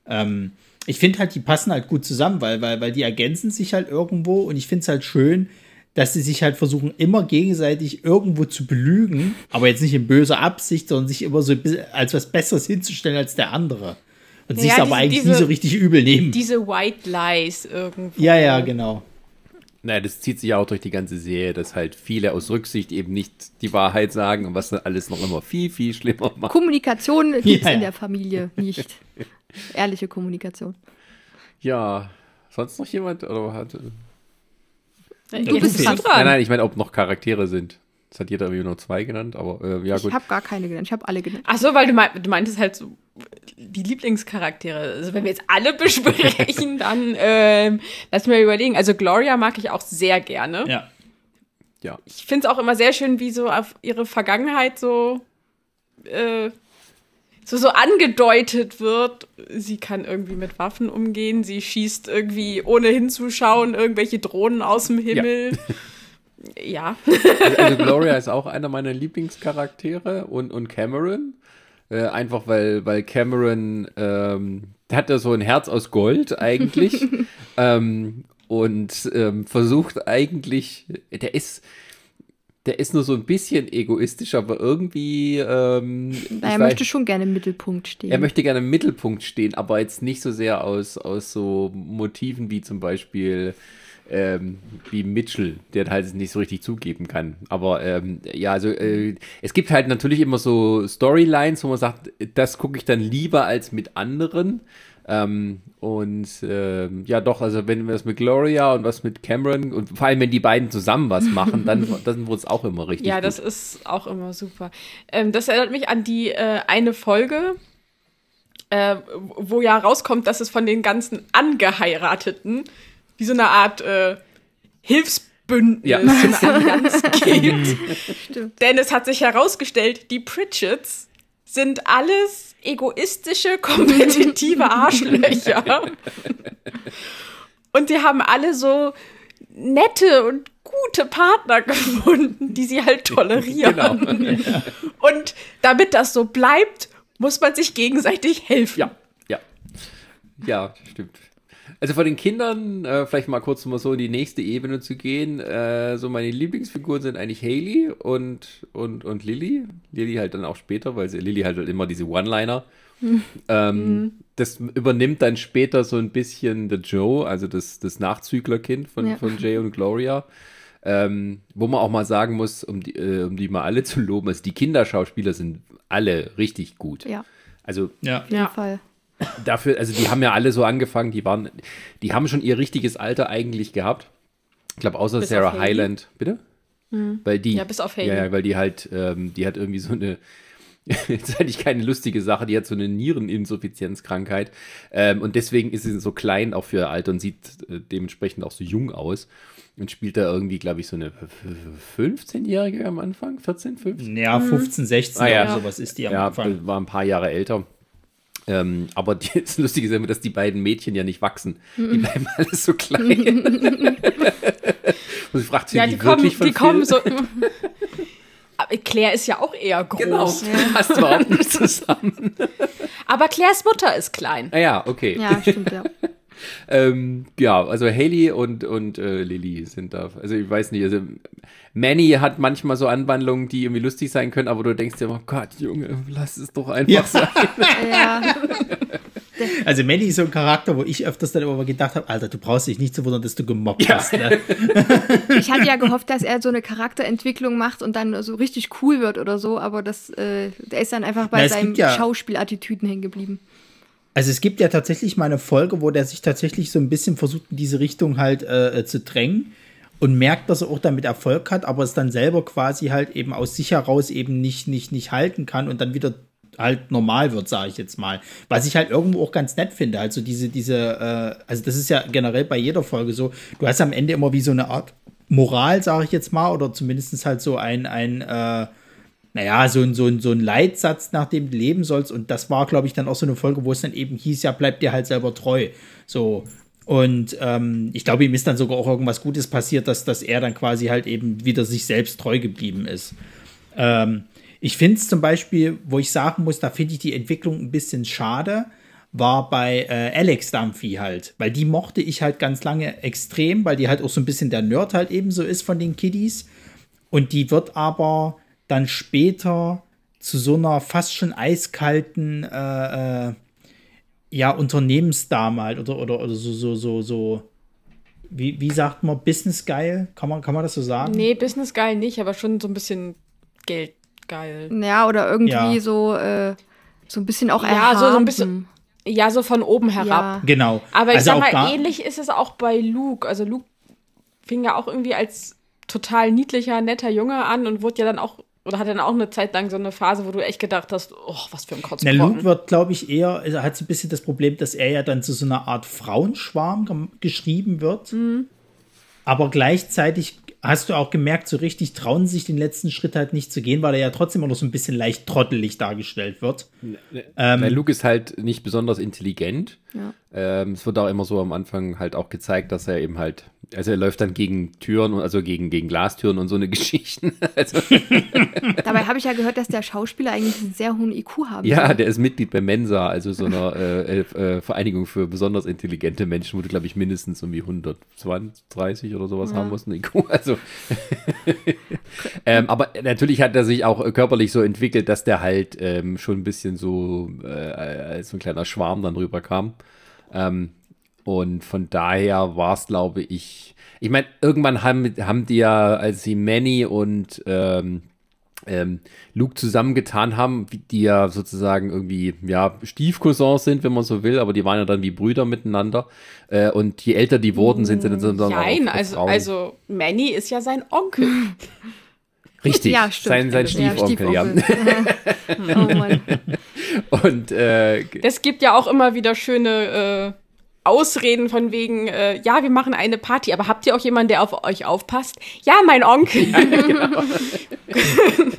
Ähm, ich finde halt, die passen halt gut zusammen, weil, weil, weil die ergänzen sich halt irgendwo und ich finde es halt schön, dass sie sich halt versuchen, immer gegenseitig irgendwo zu belügen, aber jetzt nicht in böser Absicht, sondern sich immer so als was Besseres hinzustellen als der andere. Und ja, sich aber eigentlich diese, nie so richtig übel nehmen. Diese White Lies irgendwo. Ja, ja, genau. Naja, das zieht sich ja auch durch die ganze Serie, dass halt viele aus Rücksicht eben nicht die Wahrheit sagen und was dann alles noch immer viel, viel schlimmer macht. Kommunikation gibt es ja, in der Familie nicht. [LAUGHS] Ehrliche Kommunikation. Ja, sonst noch jemand? Oder hat, du bist dran. Nein, nein, ich meine, ob noch Charaktere sind. Das hat jeder irgendwie nur zwei genannt, aber äh, ja gut. Ich habe gar keine genannt, ich habe alle genannt. Ach so, weil du, mein, du meintest halt so die Lieblingscharaktere. Also wenn wir jetzt alle [LAUGHS] besprechen, dann äh, lass mir überlegen. Also Gloria mag ich auch sehr gerne. Ja. Ja. Ich finde es auch immer sehr schön, wie so auf ihre Vergangenheit so äh, so, so angedeutet wird, sie kann irgendwie mit Waffen umgehen, sie schießt irgendwie ohne hinzuschauen irgendwelche Drohnen aus dem Himmel. Ja. [LAUGHS] ja. Also, also, Gloria ist auch einer meiner Lieblingscharaktere und, und Cameron. Äh, einfach weil, weil Cameron ähm, hat ja so ein Herz aus Gold eigentlich. [LAUGHS] ähm, und ähm, versucht eigentlich, der ist, der ist nur so ein bisschen egoistisch, aber irgendwie. Ähm, er möchte schon gerne im Mittelpunkt stehen. Er möchte gerne im Mittelpunkt stehen, aber jetzt nicht so sehr aus, aus so Motiven wie zum Beispiel ähm, wie Mitchell, der halt nicht so richtig zugeben kann. Aber ähm, ja, also äh, es gibt halt natürlich immer so Storylines, wo man sagt, das gucke ich dann lieber als mit anderen. Ähm, und ähm, ja, doch, also wenn wir das mit Gloria und was mit Cameron und vor allem, wenn die beiden zusammen was machen, dann, [LAUGHS] dann wurde es auch immer richtig. Ja, gut. das ist auch immer super. Ähm, das erinnert mich an die äh, eine Folge, äh, wo ja rauskommt, dass es von den ganzen Angeheirateten wie so eine Art äh, Hilfsbündnis, ja. so eine Allianz gibt. Denn es hat sich herausgestellt, die Pritchett's sind alles egoistische, [LAUGHS] kompetitive Arschlöcher. [LAUGHS] und die haben alle so nette und gute Partner gefunden, die sie halt tolerieren. Genau. [LAUGHS] Und damit das so bleibt, muss man sich gegenseitig helfen. Ja, ja. Ja, stimmt. Also von den Kindern, äh, vielleicht mal kurz mal so in die nächste Ebene zu gehen. Äh, so meine Lieblingsfiguren sind eigentlich Haley und, und, und Lily. Lily halt dann auch später, weil sie, Lily halt, halt immer diese One-Liner. [LAUGHS] Ähm, mhm. Das übernimmt dann später so ein bisschen der Joe, also das, das Nachzüglerkind von, ja. von Jay und Gloria. Ähm, wo man auch mal sagen muss, um die, äh, um die mal alle zu loben, also die Kinderschauspieler sind alle richtig gut. Ja. Also ja. auf jeden Fall dafür, also die haben ja alle so angefangen, die waren, die haben schon ihr richtiges Alter eigentlich gehabt. Ich glaube, außer bis Sarah Hyland. Bitte? Mhm. Weil die, ja, bis auf Haley. Ja, weil die halt, ähm, die hat irgendwie so eine, [LAUGHS] jetzt hatte ich keine lustige Sache, die hat so eine Niereninsuffizienzkrankheit. Ähm, und deswegen ist sie so klein auch für ihr Alter und sieht äh, dementsprechend auch so jung aus. Und spielt da irgendwie, glaube ich, so eine 15-Jährige am Anfang? 14, 15? Ja, 15, 16 ah, ja. oder sowas ist die am ja, Anfang. War ein paar Jahre älter. Ähm, aber die, [LAUGHS] das Lustige ist immer, dass die beiden Mädchen ja nicht wachsen. Die mhm. bleiben alles so klein. [LAUGHS] Und sie fragt sich, ja, die, die wirklich kommen, die kommen so. [LAUGHS] Aber Claire ist ja auch eher groß. Genau, passt überhaupt nicht zusammen. Aber Claires Mutter ist klein. Ah ja, okay. Ja, stimmt, ja. Ähm, ja, also Haley und, und äh, Lily sind da. Also ich weiß nicht, also Manny hat manchmal so Anwandlungen, die irgendwie lustig sein können, aber du denkst dir, oh Gott, Junge, lass es doch einfach ja. sein. [LAUGHS] ja. [LAUGHS] Also Manny ist so ein Charakter, wo ich öfters dann immer gedacht habe, Alter, du brauchst dich nicht zu wundern, dass du gemobbt ja. hast. Ne? [LAUGHS] Ich hatte ja gehofft, dass er so eine Charakterentwicklung macht und dann so richtig cool wird oder so, aber das, äh, der ist dann einfach bei Na, seinen ja, Schauspielattitüden hängen geblieben. Also es gibt ja tatsächlich mal eine Folge, wo der sich tatsächlich so ein bisschen versucht, in diese Richtung halt äh, äh, zu drängen und merkt, dass er auch damit Erfolg hat, aber es dann selber quasi halt eben aus sich heraus eben nicht, nicht, nicht halten kann und dann wieder halt normal wird, sage ich jetzt mal. Was ich halt irgendwo auch ganz nett finde. Also diese, diese, äh, also das ist ja generell bei jeder Folge so, du hast am Ende immer wie so eine Art Moral, sage ich jetzt mal, oder zumindest halt so ein, ein äh, naja, so ein, so, ein, so ein Leitsatz, nach dem du leben sollst. Und das war, glaube ich, dann auch so eine Folge, wo es dann eben hieß, ja, bleib dir halt selber treu. So. Und ähm, ich glaube, ihm ist dann sogar auch irgendwas Gutes passiert, dass, dass er dann quasi halt eben wieder sich selbst treu geblieben ist. Ähm, ich finde es zum Beispiel, wo ich sagen muss, da finde ich die Entwicklung ein bisschen schade, war bei äh, Alex Dumphy halt. Weil die mochte ich halt ganz lange extrem, weil die halt auch so ein bisschen der Nerd halt eben so ist von den Kiddies. Und die wird aber dann später zu so einer fast schon eiskalten äh, äh, ja, Unternehmensdame halt oder, oder, oder so, so, so, so, wie, wie sagt man, Business geil? Kann man, kann man das so sagen? Nee, Business geil nicht, aber schon so ein bisschen Geld geil. Ja, oder irgendwie ja. so, äh, so ein bisschen auch erhaben. Ja, so, so ein bisschen. Ja, so von oben herab. Ja. Genau. Aber ich also sag mal, ähnlich ist es auch bei Luke. Also Luke fing ja auch irgendwie als total niedlicher, netter Junge an und wurde ja dann auch oder hat dann auch eine Zeit lang so eine Phase, wo du echt gedacht hast, oh, was für ein Kotzbrocken. Na, Luke wird, glaube ich, eher, also hat so ein bisschen das Problem, dass er ja dann zu so einer Art Frauenschwarm geschrieben wird. Mhm. Aber gleichzeitig hast du auch gemerkt, so richtig trauen sich den letzten Schritt halt nicht zu gehen, weil er ja trotzdem immer noch so ein bisschen leicht trottelig dargestellt wird. Ne, ne, ähm, Luke ist halt nicht besonders intelligent. Ja. Ähm, es wird auch immer so am Anfang halt auch gezeigt, dass er eben halt also er läuft dann gegen Türen, also gegen, gegen Glastüren und so eine [LAUGHS] Geschichten. Also. [LAUGHS] Dabei habe ich ja gehört, dass der Schauspieler eigentlich einen sehr hohen IQ haben Ja, soll. der ist Mitglied bei Mensa, also so einer äh, äh, Vereinigung für besonders intelligente Menschen, wo du, glaube ich, mindestens irgendwie 120, 30 oder sowas ja. haben musst, ein IQ. [LAUGHS] Also ähm, aber natürlich hat er sich auch körperlich so entwickelt, dass der halt ähm, schon ein bisschen so äh, als so ein kleiner Schwarm dann rüberkam. Ähm, Und von daher war es, glaube ich, ich meine, irgendwann haben, haben die ja, als sie Manny und ähm, ähm, Luke zusammengetan haben, die ja sozusagen irgendwie, ja, Stiefcousins sind, wenn man so will, aber die waren ja dann wie Brüder miteinander. Äh, und je älter die wurden, sind sie dann so Nein, also, also Manny ist ja sein Onkel. [LAUGHS] Richtig, ja, sein, sein Stiefonkel, [LAUGHS] ja. oh Mann. Und äh, es gibt ja auch immer wieder schöne äh, Ausreden von wegen, äh, ja, wir machen eine Party, aber habt ihr auch jemanden, der auf euch aufpasst? Ja, mein Onkel. Ja, genau. [LAUGHS]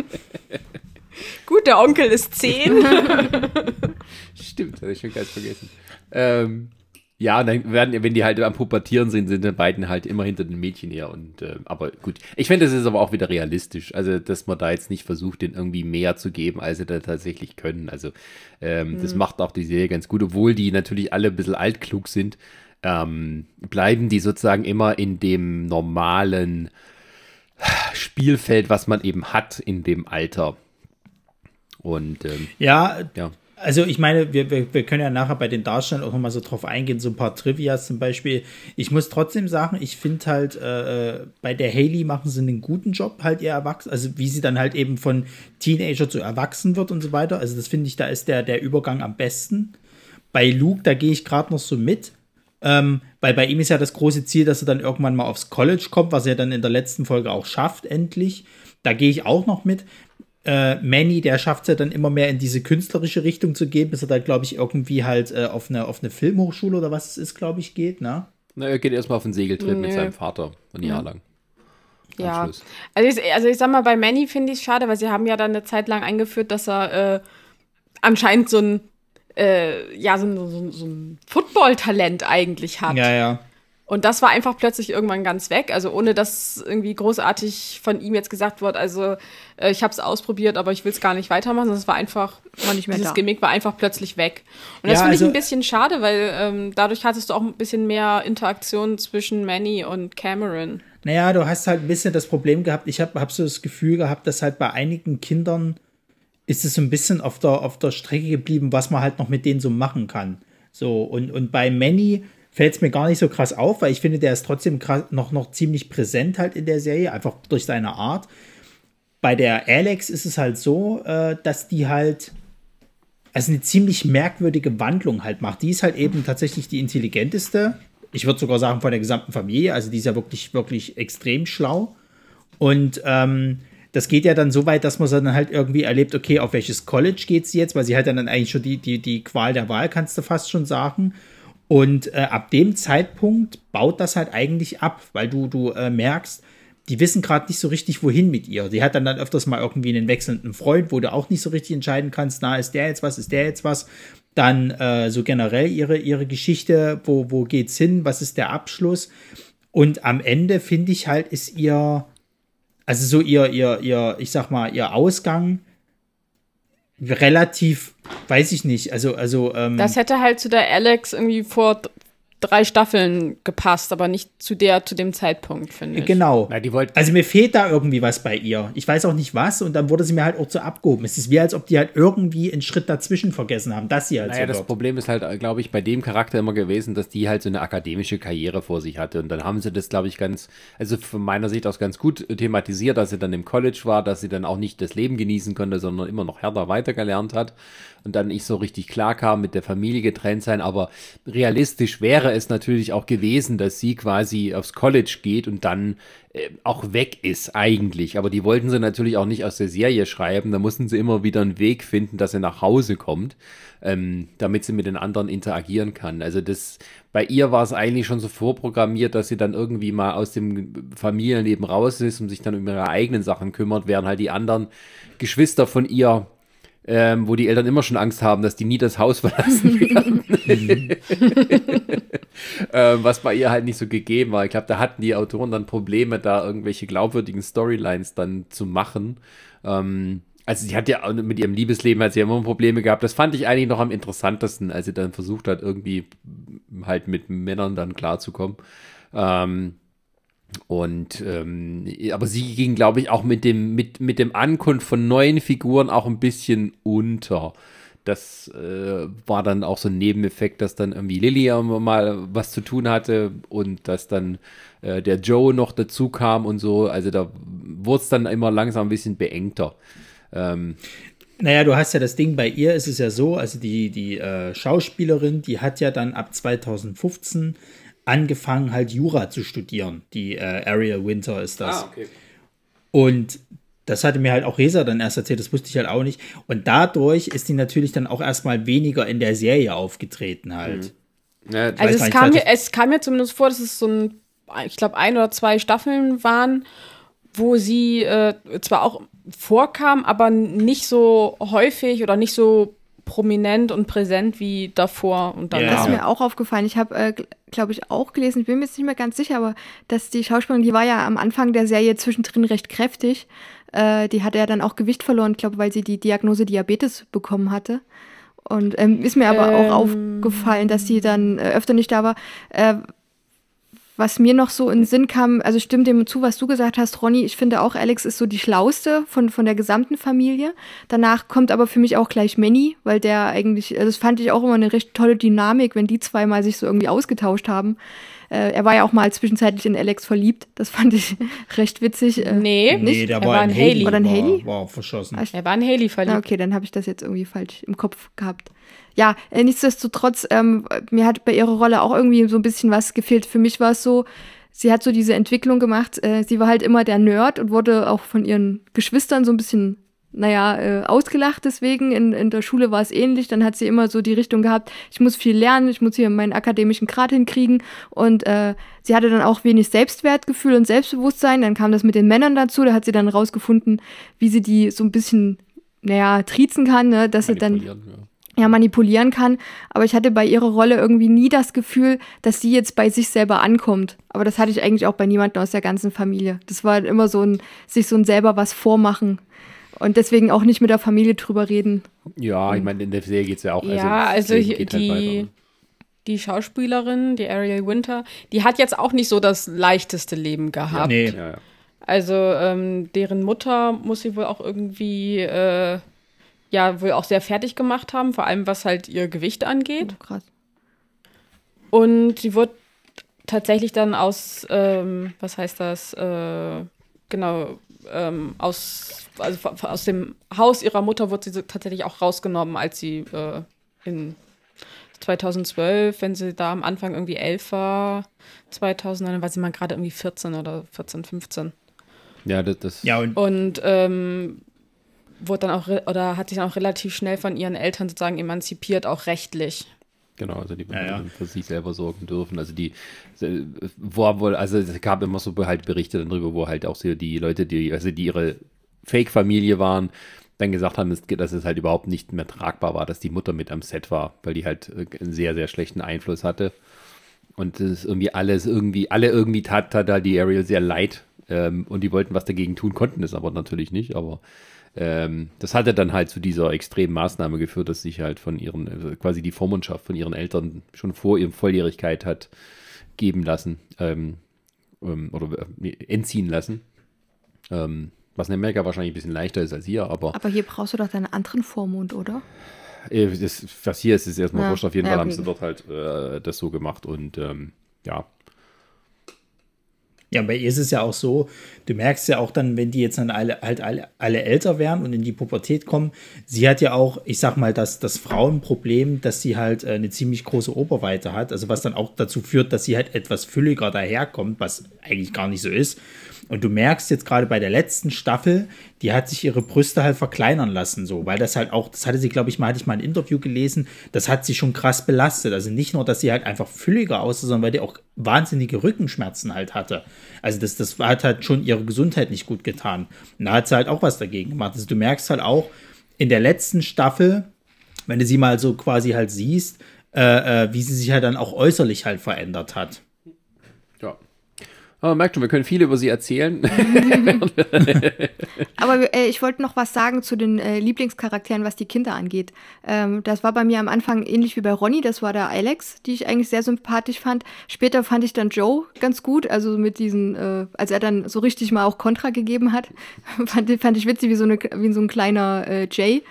Gut, der Onkel ist zehn. [LAUGHS] Stimmt, habe ich schon ganz vergessen. Ähm, ja, dann werden, wenn die halt am Pubertieren sind, sind die beiden halt immer hinter den Mädchen her. Und äh, aber gut. Ich finde, das ist aber auch wieder realistisch. Also, dass man da jetzt nicht versucht, denen irgendwie mehr zu geben, als sie da tatsächlich können. Also, ähm, mhm. das macht auch die Serie ganz gut, obwohl die natürlich alle ein bisschen altklug sind. Ähm, bleiben die sozusagen immer in dem normalen Spielfeld, was man eben hat in dem Alter. Und ähm, ja, ja, also ich meine, wir, wir, wir können ja nachher bei den Darstellern auch nochmal so drauf eingehen, so ein paar Trivias zum Beispiel. Ich muss trotzdem sagen, ich finde halt, äh, äh, bei der Haley machen sie einen guten Job, halt ihr Erwachsen, also wie sie dann halt eben von Teenager zu Erwachsen wird und so weiter. Also das finde ich, da ist der, der Übergang am besten. Bei Luke, da gehe ich gerade noch so mit. Ähm, weil bei ihm ist ja das große Ziel, dass er dann irgendwann mal aufs College kommt, was er dann in der letzten Folge auch schafft, endlich. Da gehe ich auch noch mit äh, Manny, der schafft es ja dann immer mehr in diese künstlerische Richtung zu gehen, bis er da, glaube ich, irgendwie halt äh, auf, eine, auf eine Filmhochschule oder was es ist, glaube ich, geht, ne? Na, er geht erstmal auf einen Segeltrip mit seinem Vater, ein Jahr lang. Ja, also ich, also ich sag mal, bei Manny finde ich es schade, weil sie haben ja dann eine Zeit lang eingeführt, dass er äh, anscheinend so ein, äh, ja, so, so, so ein Football-Talent eigentlich hat. Ja, ja. Und das war einfach plötzlich irgendwann ganz weg. Also ohne dass irgendwie großartig von ihm jetzt gesagt wird, also äh, ich habe es ausprobiert, aber ich will es gar nicht weitermachen. Das war einfach, war nicht mehr dieses da. Gimmick war einfach plötzlich weg. Und das ja, finde also, ich ein bisschen schade, weil ähm, dadurch hattest du auch ein bisschen mehr Interaktion zwischen Manny und Cameron. Naja, du hast halt ein bisschen das Problem gehabt, ich habe hab so das Gefühl gehabt, dass halt bei einigen Kindern ist es so ein bisschen auf der, auf der Strecke geblieben, was man halt noch mit denen so machen kann. So, und, und bei Manny fällt es mir gar nicht so krass auf, weil ich finde, der ist trotzdem noch, noch ziemlich präsent halt in der Serie, einfach durch seine Art. Bei der Alex ist es halt so, äh, dass die halt also eine ziemlich merkwürdige Wandlung halt macht. Die ist halt eben tatsächlich die intelligenteste. Ich würde sogar sagen, von der gesamten Familie. Also die ist ja wirklich, wirklich extrem schlau. Und ähm, das geht ja dann so weit, dass man dann halt irgendwie erlebt, okay, auf welches College geht sie jetzt, weil sie hat dann eigentlich schon die, die, die Qual der Wahl, kannst du fast schon sagen. Und äh, ab dem Zeitpunkt baut das halt eigentlich ab, weil du, du äh, merkst, die wissen gerade nicht so richtig, wohin mit ihr. Die hat dann, dann öfters mal irgendwie einen wechselnden Freund, wo du auch nicht so richtig entscheiden kannst, na, ist der jetzt was, ist der jetzt was. Dann äh, so generell ihre, ihre Geschichte, wo, wo geht's hin, was ist der Abschluss. Und am Ende finde ich halt, ist ihr, also so ihr, ihr, ihr, ich sag mal, ihr Ausgang relativ, weiß ich nicht, also, also. Ähm, das hätte halt zu der Alex irgendwie vor drei Staffeln gepasst, aber nicht zu der zu dem Zeitpunkt, finde ich. Genau. Na, also mir fehlt da irgendwie was bei ihr. Ich weiß auch nicht was und dann wurde sie mir halt auch zu abgehoben. Es ist wie, als ob die halt irgendwie einen Schritt dazwischen vergessen haben, dass sie halt naja, so das wird. Problem ist halt, glaube ich, bei dem Charakter immer gewesen, dass die halt so eine akademische Karriere vor sich hatte und dann haben sie das, glaube ich, ganz, also von meiner Sicht aus ganz gut thematisiert, dass sie dann im College war, dass sie dann auch nicht das Leben genießen konnte, sondern immer noch härter weitergelernt hat und dann nicht so richtig klar kam mit der Familie getrennt sein. Aber realistisch wäre es natürlich auch gewesen, dass sie quasi aufs College geht und dann äh, auch weg ist eigentlich. Aber die wollten sie natürlich auch nicht aus der Serie schreiben. Da mussten sie immer wieder einen Weg finden, dass sie nach Hause kommt, ähm, damit sie mit den anderen interagieren kann. Also das bei ihr war es eigentlich schon so vorprogrammiert, dass sie dann irgendwie mal aus dem Familienleben raus ist und sich dann um ihre eigenen Sachen kümmert, während halt die anderen Geschwister von ihr ähm, wo die Eltern immer schon Angst haben, dass die nie das Haus [LAUGHS] verlassen werden. ähm, was bei ihr halt nicht so gegeben war. Ich glaube, da hatten die Autoren dann Probleme, da irgendwelche glaubwürdigen Storylines dann zu machen. Ähm, also sie hat ja mit ihrem Liebesleben hat sie ja immer Probleme gehabt. Das fand ich eigentlich noch am interessantesten, als sie dann versucht hat, irgendwie halt mit Männern dann klarzukommen. Ähm, und ähm, aber sie ging, glaube ich, auch mit dem, mit, mit dem Ankunft von neuen Figuren auch ein bisschen unter. das äh, war dann auch so ein Nebeneffekt, dass dann irgendwie Lilly mal was zu tun hatte und dass dann äh, der Joe noch dazu kam und so. Also da wurde es dann immer langsam ein bisschen beengter. Ähm, naja, du hast ja das Ding bei ihr, ist es ja so, also die, die äh, Schauspielerin, die hat ja dann ab 2015 angefangen, halt Jura zu studieren. Die äh, Ariel Winter ist das. Ah, okay. Und das hatte mir halt auch Resa dann erst erzählt, das wusste ich halt auch nicht. Und dadurch ist die natürlich dann auch erstmal weniger in der Serie aufgetreten halt. Mhm. Ja, also es kam, mir, es kam mir zumindest vor, dass es so ein, ich glaube, ein oder zwei Staffeln waren, wo sie äh, zwar auch vorkam, aber nicht so häufig oder nicht so prominent und präsent wie davor und danach. Ja. Das ist mir auch aufgefallen. Ich habe, äh, glaube ich, auch gelesen, ich bin mir jetzt nicht mehr ganz sicher, aber dass die Schauspielerin, die war ja am Anfang der Serie zwischendrin recht kräftig. Äh, die hatte ja dann auch Gewicht verloren, glaube weil sie die Diagnose Diabetes bekommen hatte. Und ähm, ist mir aber ähm. auch aufgefallen, dass sie dann äh, öfter nicht da war. Äh, was mir noch so in den Sinn kam, also stimmt dem zu, was du gesagt hast, Ronny. Ich finde auch, Alex ist so die schlauste von, von der gesamten Familie. Danach kommt aber für mich auch gleich Manny, weil der eigentlich, also das fand ich auch immer eine recht tolle Dynamik, wenn die zwei mal sich so irgendwie ausgetauscht haben. Äh, er war ja auch mal zwischenzeitlich in Alex verliebt. Das fand ich [LAUGHS] recht witzig. Äh, nee, nicht? nee, der war, war in Haley. War, Haley? War, war verschossen. Er war in Haley verliebt. Ah, okay, dann habe ich das jetzt irgendwie falsch im Kopf gehabt. Ja, äh, nichtsdestotrotz, ähm, mir hat bei ihrer Rolle auch irgendwie so ein bisschen was gefehlt. Für mich war es so, sie hat so diese Entwicklung gemacht. Äh, sie war halt immer der Nerd und wurde auch von ihren Geschwistern so ein bisschen naja, äh, ausgelacht deswegen. In, in der Schule war es ähnlich. Dann hat sie immer so die Richtung gehabt, ich muss viel lernen, ich muss hier meinen akademischen Grad hinkriegen. Und äh, sie hatte dann auch wenig Selbstwertgefühl und Selbstbewusstsein. Dann kam das mit den Männern dazu. Da hat sie dann rausgefunden, wie sie die so ein bisschen, naja, triezen kann, ne? dass sie dann. Ja ja, manipulieren kann. Aber ich hatte bei ihrer Rolle irgendwie nie das Gefühl, dass sie jetzt bei sich selber ankommt. Aber das hatte ich eigentlich auch bei niemandem aus der ganzen Familie. Das war immer so ein, sich so ein selber was vormachen. Und deswegen auch nicht mit der Familie drüber reden. Ja, ich meine, in der Serie geht es ja auch. Ja, also, also die, halt die Schauspielerin, die Ariel Winter, die hat jetzt auch nicht so das leichteste Leben gehabt. Nee. Ja, ja. Also ähm, deren Mutter muss sie wohl auch irgendwie äh, ja wohl auch sehr fertig gemacht haben, vor allem was halt ihr Gewicht angeht. Oh, krass. Und sie wurde tatsächlich dann aus, ähm, was heißt das, äh, genau, ähm, aus, also aus dem Haus ihrer Mutter wurde sie tatsächlich auch rausgenommen, als sie äh, in 2012, wenn sie da am Anfang irgendwie elf war, 2000, dann war sie mal gerade irgendwie 14 oder 14, 15. Ja, das. das ja, und, und ähm, wurde dann auch oder hat sich dann auch relativ schnell von ihren Eltern sozusagen emanzipiert, auch rechtlich. Genau, also die ja, ja. für sich selber sorgen dürfen. Also die, wo wohl, also es gab immer so halt Berichte darüber, wo halt auch so die Leute, die, also die ihre Fake-Familie waren, dann gesagt haben, dass es halt überhaupt nicht mehr tragbar war, dass die Mutter mit am Set war, weil die halt einen sehr, sehr schlechten Einfluss hatte. Und das ist irgendwie alles irgendwie, alle irgendwie tat, tat da die Ariel sehr leid. Ähm, und die wollten was dagegen tun, konnten es aber natürlich nicht. Aber ähm, das hatte dann halt zu dieser extremen Maßnahme geführt, dass sich halt von ihren, also quasi die Vormundschaft von ihren Eltern schon vor ihrer Volljährigkeit hat geben lassen ähm, ähm, oder äh, entziehen lassen. Ähm, was in Amerika wahrscheinlich ein bisschen leichter ist als hier, aber. Aber hier brauchst du doch deinen anderen Vormund, oder? Äh, das, was hier ist, ist erstmal ja. wurscht. Auf jeden ja, Fall okay. haben sie dort halt äh, das so gemacht und ähm, ja, ja, bei ihr ist es ja auch so, du merkst ja auch dann, wenn die jetzt dann alle, halt alle, alle älter werden und in die Pubertät kommen, sie hat ja auch, ich sag mal, das, das Frauenproblem, dass sie halt äh, eine ziemlich große Oberweite hat, also was dann auch dazu führt, dass sie halt etwas fülliger daherkommt, was eigentlich gar nicht so ist. Und du merkst jetzt gerade bei der letzten Staffel, die hat sich ihre Brüste halt verkleinern lassen, so, weil das halt auch, das hatte sie, glaube ich, mal, hatte ich mal ein Interview gelesen, das hat sie schon krass belastet. Also nicht nur, dass sie halt einfach fülliger aussah, sondern weil die auch wahnsinnige Rückenschmerzen halt hatte. Also das, das hat halt schon ihre Gesundheit nicht gut getan. Und da hat sie halt auch was dagegen gemacht. Also du merkst halt auch in der letzten Staffel, wenn du sie mal so quasi halt siehst, äh, äh, wie sie sich halt dann auch äußerlich halt verändert hat. Aber merkt schon, wir können viel über sie erzählen. [LAUGHS] Aber äh, ich wollte noch was sagen zu den äh, Lieblingscharakteren, was die Kinder angeht. Ähm, das war bei mir am Anfang ähnlich wie bei Ronny, das war der Alex, die ich eigentlich sehr sympathisch fand. Später fand ich dann Joe ganz gut, also mit diesen, äh, als er dann so richtig mal auch Kontra gegeben hat, [LAUGHS] fand, fand ich witzig wie so, eine, wie so ein kleiner äh, Jay.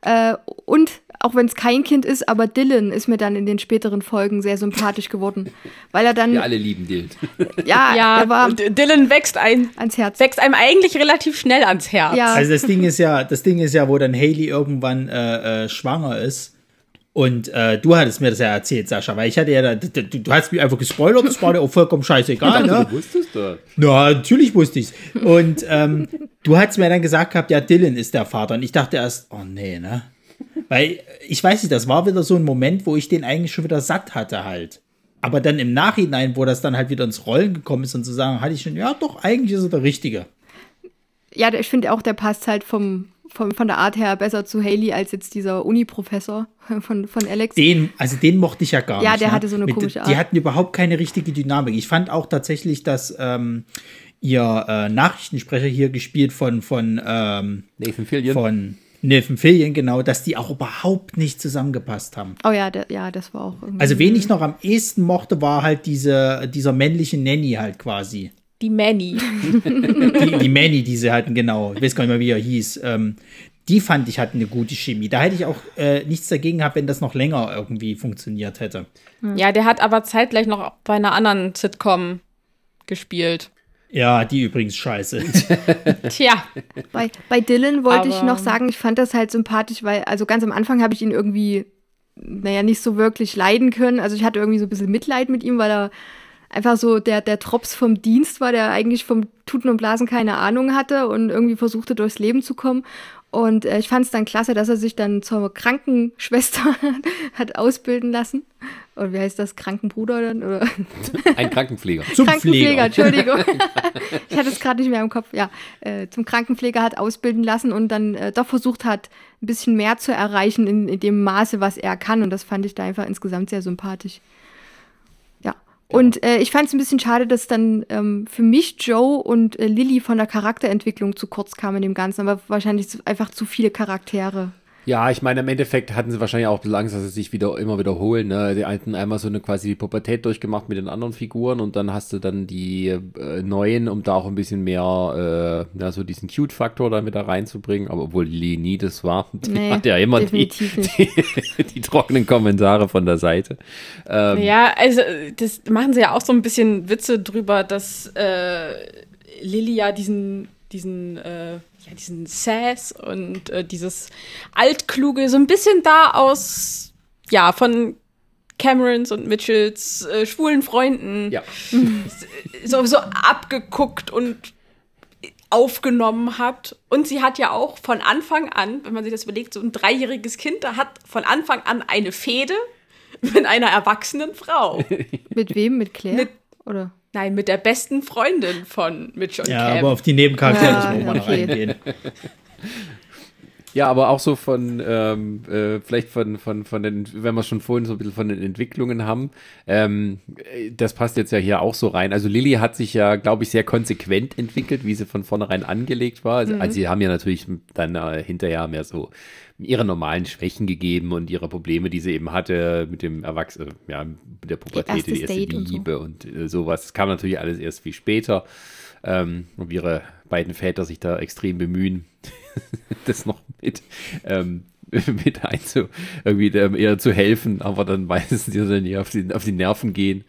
Äh, und auch wenn es kein Kind ist, aber Dylan ist mir dann in den späteren Folgen sehr sympathisch geworden, weil er dann. Wir alle lieben Dylan. [LAUGHS] Ja, Ja, er war Dylan wächst ein, ans Herz. wächst einem eigentlich relativ schnell ans Herz. Ja. Also das Ding ist ja, das Ding ist ja, wo dann Haley irgendwann äh, äh, schwanger ist. Und äh, du hattest mir das ja erzählt, Sascha, weil ich hatte ja, da, du, du hast mich einfach gespoilert, das war dir auch vollkommen scheißegal, [LAUGHS] ne? Du wusstest das. Na, natürlich wusste ich's. Und ähm, du hast mir dann gesagt gehabt, ja, Dylan ist der Vater. Und ich dachte erst, oh nee, ne? Weil, ich weiß nicht, das war wieder so ein Moment, wo ich den eigentlich schon wieder satt hatte halt. Aber dann im Nachhinein, wo das dann halt wieder ins Rollen gekommen ist und zu sagen, hatte ich schon, ja doch, eigentlich ist er der Richtige. Ja, ich finde auch, der passt halt vom, vom, von der Art her besser zu Haley als jetzt dieser Uni-Professor von, von Alex. Den, also den mochte ich ja gar Ja, nicht. der ne? hatte so eine Mit- komische Die Art. hatten überhaupt keine richtige Dynamik. Ich fand auch tatsächlich, dass ähm, ihr äh, Nachrichtensprecher hier gespielt von, von, ähm, Nathan Fillion. von Nathan Fillion, genau, dass die auch überhaupt nicht zusammengepasst haben. Oh ja, der, ja, das war auch irgendwie. Also wen ich noch am ehesten mochte, war halt diese, dieser männliche Nanny halt quasi. Die Manny. Die, die Manny, die sie hatten, genau. Ich weiß gar nicht mehr, wie er hieß. Ähm, die fand ich hatten eine gute Chemie. Da hätte ich auch äh, nichts dagegen gehabt, wenn das noch länger irgendwie funktioniert hätte. Ja, der hat aber zeitgleich noch bei einer anderen Sitcom gespielt. Ja, die übrigens scheiße. [LAUGHS] Tja, Bei, bei Dylan wollte ich noch sagen, ich fand das halt sympathisch, weil, also ganz am Anfang habe ich ihn irgendwie, naja, nicht so wirklich leiden können. Also ich hatte irgendwie so ein bisschen Mitleid mit ihm, weil er einfach so der, der Drops vom Dienst war, der eigentlich vom Tuten und Blasen keine Ahnung hatte und irgendwie versuchte durchs Leben zu kommen. Und äh, ich fand es dann klasse, dass er sich dann zur Krankenschwester [LAUGHS] hat ausbilden lassen. Oder wie heißt das? Krankenbruder dann? Oder? [LAUGHS] Ein Krankenpfleger. Zum Krankenpfleger, Pfleger. Entschuldigung. [LAUGHS] ich hatte es gerade nicht mehr im Kopf. Ja, äh, zum Krankenpfleger hat ausbilden lassen und dann äh, doch versucht hat, ein bisschen mehr zu erreichen in, in dem Maße, was er kann. Und das fand ich da einfach insgesamt sehr sympathisch. Ja. Und äh, ich fand es ein bisschen schade, dass dann ähm, für mich Joe und äh, Lilly von der Charakterentwicklung zu kurz kamen in dem Ganzen, aber wahrscheinlich einfach zu viele Charaktere. Ja, ich meine, im Endeffekt hatten sie wahrscheinlich auch ein bisschen Angst, dass sie sich wieder immer wiederholen. Ne? Die alten einmal so eine quasi die Pubertät durchgemacht mit den anderen Figuren und dann hast du dann die äh, neuen, um da auch ein bisschen mehr, äh, ja, so diesen Cute-Faktor da mit da reinzubringen. Aber obwohl Lee nie das war, [LAUGHS] Nee, hat ja immer die, die, [LAUGHS] die trockenen Kommentare von der Seite. Ähm, ja, also das machen sie ja auch so ein bisschen Witze drüber, dass äh, Lilly ja diesen, diesen, äh, ja, diesen Sass und äh, dieses Altkluge so ein bisschen da aus, ja, von Camerons und Mitchells äh, schwulen Freunden ja. [LAUGHS] so, so abgeguckt und aufgenommen hat. Und sie hat ja auch von Anfang an, wenn man sich das überlegt, so ein dreijähriges Kind, da hat von Anfang an eine Fehde mit einer erwachsenen Frau. [LAUGHS] Mit wem? Mit Claire? Mit- Oder? Nein, mit der besten Freundin von Mitch und Ja, Cam. aber auf die Nebencharaktere Ja, müssen wir mal noch okay. eingehen. [LAUGHS] Ja, aber auch so von, ähm, äh, vielleicht von, von, von den, wenn wir schon vorhin so ein bisschen von den Entwicklungen haben, ähm, äh, das passt jetzt ja hier auch so rein. Also Lilly hat sich ja, glaube ich, sehr konsequent entwickelt, wie sie von vornherein angelegt war. Also, also sie haben ja natürlich dann äh, hinterher mehr so ihre normalen Schwächen gegeben und ihre Probleme, die sie eben hatte mit dem Erwachsenen, ja, mit der Pubertät, die erste Date und so. Liebe und, äh, sowas. Das kam natürlich alles erst viel später. Ähm, und ihre beiden Väter sich da extrem bemühen, [LAUGHS] das noch mit, ähm, [LAUGHS] mit einzu, irgendwie eher zu helfen, aber dann [LAUGHS] meistens die dann eher auf die, auf die Nerven gehen.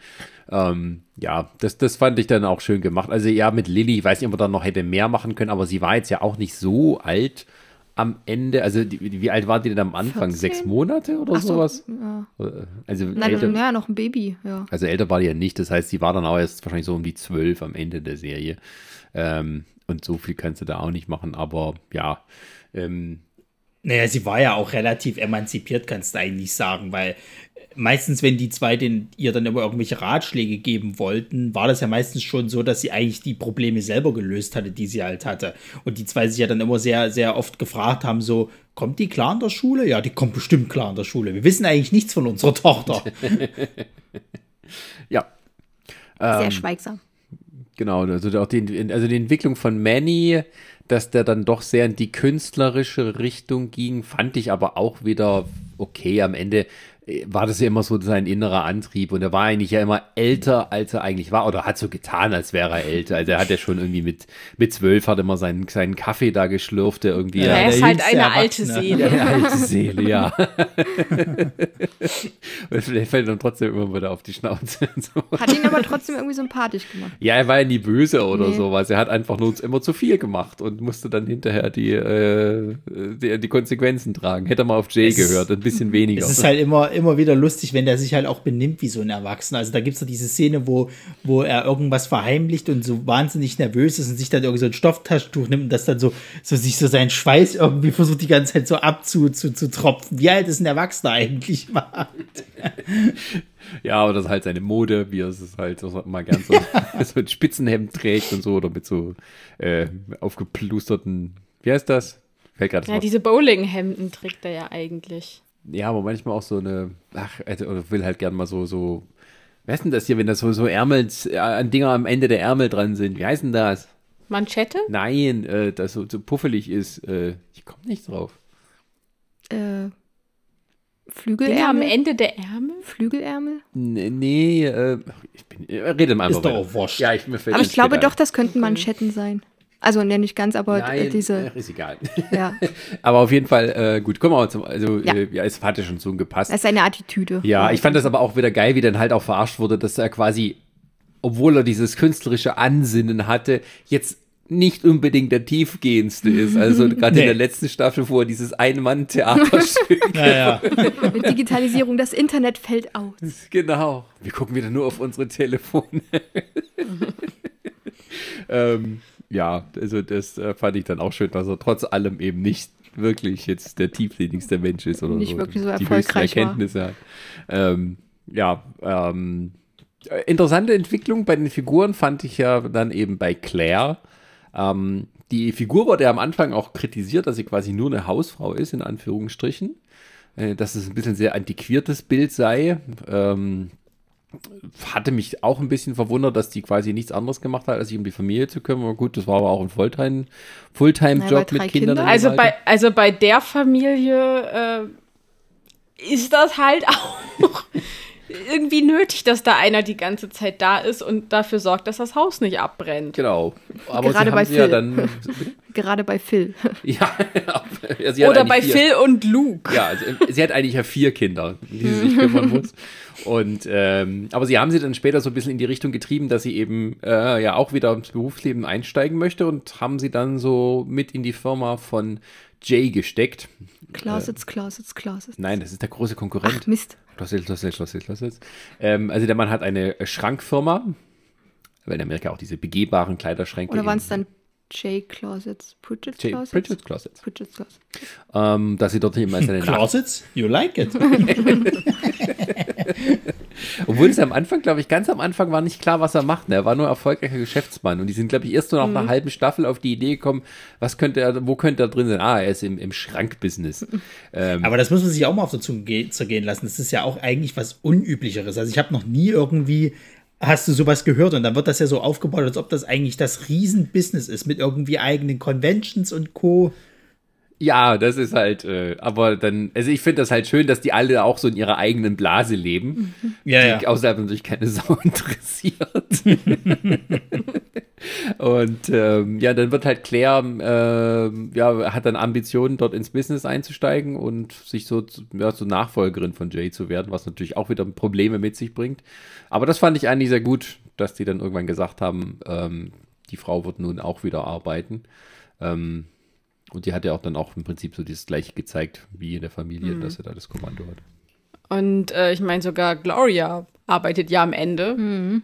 Ähm, ja, das, das fand ich dann auch schön gemacht. Also ja, mit Lilly, ich weiß nicht, ob man dann noch hätte mehr machen können, aber sie war jetzt ja auch nicht so alt am Ende. Also die, wie alt war die denn am Anfang? 14? Sechs Monate oder so, sowas? Ja. Also Nein, älter, ja, noch ein Baby, ja. also älter war die ja nicht, das heißt, sie war dann auch erst wahrscheinlich so um die zwölf am Ende der Serie. Ähm, und so viel kannst du da auch nicht machen, aber ja, ähm, Naja, sie war ja auch relativ emanzipiert, kannst du eigentlich sagen, weil meistens, wenn die zwei den, ihr dann immer irgendwelche Ratschläge geben wollten, war das ja meistens schon so, dass sie eigentlich die Probleme selber gelöst hatte, die sie halt hatte. Und die zwei sich ja dann immer sehr, sehr oft gefragt haben, so, kommt die klar in der Schule? Ja, die kommt bestimmt klar in der Schule. Wir wissen eigentlich nichts von unserer Tochter. [LAUGHS] ja. Sehr Ähm, schweigsam. Genau, also auch die, also die Entwicklung von Manny, dass der dann doch sehr in die künstlerische Richtung ging, fand ich aber auch wieder okay. Am Ende war das ja immer so sein innerer Antrieb und er war eigentlich ja immer älter, als er eigentlich war oder hat so getan, als wäre er älter. Also er hat ja schon irgendwie mit, mit zwölf hat immer seinen, seinen Kaffee da geschlürft, der irgendwie. Ja, er ist halt eine alte Seele. Eine alte Seele, ja. [LAUGHS] und vielleicht fällt dann trotzdem immer wieder auf die Schnauze. So. Hat ihn aber trotzdem irgendwie sympathisch gemacht. Ja, er war ja nie böse oder nee. sowas. Er hat einfach nur immer zu viel gemacht und musste dann hinterher die, äh, die, die Konsequenzen tragen. Hätte er mal auf Jay es gehört, ein bisschen weniger. Es ist halt immer immer wieder lustig, wenn der sich halt auch benimmt wie so ein Erwachsener. Also da gibt es so diese Szene, wo, wo er irgendwas verheimlicht und so wahnsinnig nervös ist und sich dann irgendwie so ein Stofftaschentuch nimmt und das dann so, so sich so seinen Schweiß irgendwie versucht die ganze Zeit so abzu zu, zu tropfen. Wie alt ist ein Erwachsener eigentlich macht. Ja, aber das ist halt seine Mode, wie er es halt mal gern so, [LAUGHS] so ein Spitzenhemd trägt und so oder mit so äh, aufgeplusterten, wie heißt das? Fällt gerade Ja, diese Bowlinghemden trägt er ja eigentlich. Ja, aber manchmal auch so eine, ach, also, will halt gern mal so, so, wer ist denn das hier, wenn das so, so Ärmel, äh, Dinger am Ende der Ärmel dran sind? Wie heißt denn das? Manschette? Nein, äh, das so, so puffelig ist. Äh, ich komme nicht drauf. Äh, Flügelärmel? am Ende der Ärmel? Flügelärmel? Nee, nee äh, ich bin, äh, rede mal Ist doch auch wurscht. Ja, ich, mir aber ich glaube doch, das könnten Manschetten sein. Also ne, nicht ganz, aber Nein, diese. Ach, ist egal. Ja. [LAUGHS] aber auf jeden Fall, äh, gut, kommen wir mal zum. Also, ja. Äh, ja, es hatte schon so gepasst. Das ist eine Attitüde. Ja, ich fand das aber auch wieder geil, wie dann halt auch verarscht wurde, dass er quasi, obwohl er dieses künstlerische Ansinnen hatte, jetzt nicht unbedingt der tiefgehendste ist. Also [LAUGHS] gerade nee. in der letzten Staffel, wo er dieses Ein-Mann-Theaterstück. [LAUGHS] ja, ja. Mit Digitalisierung, das Internet fällt aus. Genau. Wir gucken wieder nur auf unsere Telefone. ähm, ja, also das äh, fand ich dann auch schön, dass er trotz allem eben nicht wirklich jetzt der tiefsinnigste Mensch ist oder nicht so, wirklich so erfolgreich die Erkenntnisse war. hat. Ähm, ja, ähm, interessante Entwicklung bei den Figuren fand ich ja dann eben bei Claire. Ähm, die Figur wurde ja am Anfang auch kritisiert, dass sie quasi nur eine Hausfrau ist, in Anführungsstrichen. Äh, dass es ein bisschen sehr antiquiertes Bild sei. Ähm, hatte mich auch ein bisschen verwundert, dass die quasi nichts anderes gemacht hat, als sich um die Familie zu kümmern. Aber gut, das war aber auch ein Fulltime-Job Fulltime mit Kindern. Kinder. Also bei, also bei der Familie äh, ist das halt [LAUGHS] auch [LAUGHS] irgendwie nötig, dass da einer die ganze Zeit da ist und dafür sorgt, dass das Haus nicht abbrennt. Genau. Aber Gerade bei Phil. Ja dann, [LAUGHS] Gerade bei Phil. [LAUGHS] ja, [LAUGHS] Oder bei vier, Phil und Luke. Ja, also, sie hat eigentlich ja vier Kinder, die sie sich kümmern muss. Und ähm, aber sie haben sie dann später so ein bisschen in die Richtung getrieben, dass sie eben äh, ja auch wieder ins Berufsleben einsteigen möchte und haben sie dann so mit in die Firma von Jay gesteckt. Closets, äh, Closets, Closets. Nein, das ist der große Konkurrent. Ach, Mist. Closets, Closets, Closets, Closets. Ähm, also der Mann hat eine Schrankfirma, weil in Amerika auch diese begehbaren Kleiderschränke. Oder waren es dann J Closets, Pritchett Closets? Pritchett Closets. Pritchett Closets. Ähm, dass sie dort immer seine [LAUGHS] Closets? You like it. [LAUGHS] Obwohl es am Anfang, glaube ich, ganz am Anfang war nicht klar, was er macht. Ne? Er war nur erfolgreicher Geschäftsmann. Und die sind, glaube ich, erst so nach mhm. einer halben Staffel auf die Idee gekommen, was könnte er, wo könnte er drin sein? Ah, er ist im, im Schrankbusiness. [LAUGHS] Ähm, Aber das muss man sich auch mal auf der Zunge zergehen lassen. Das ist ja auch eigentlich was Unüblicheres. Also ich habe noch nie irgendwie hast du sowas gehört und dann wird das ja so aufgebaut, als ob das eigentlich das Riesenbusiness ist mit irgendwie eigenen Conventions und Co. Ja, das ist halt, äh, aber dann, also ich finde das halt schön, dass die alle auch so in ihrer eigenen Blase leben. Mhm. Ja, die ja. außerhalb natürlich keine [LAUGHS] Sau interessiert. [LAUGHS] und ähm, ja, dann wird halt Claire, äh, ja, hat dann Ambitionen, dort ins Business einzusteigen und sich so ja, zur Nachfolgerin von Jay zu werden, was natürlich auch wieder Probleme mit sich bringt. Aber das fand ich eigentlich sehr gut, dass die dann irgendwann gesagt haben, ähm, die Frau wird nun auch wieder arbeiten. Ähm, und die hat ja auch dann auch im Prinzip so das gleiche gezeigt wie in der Familie, mhm. dass er da das Kommando hat. Und äh, ich meine, sogar Gloria arbeitet ja am Ende, mhm.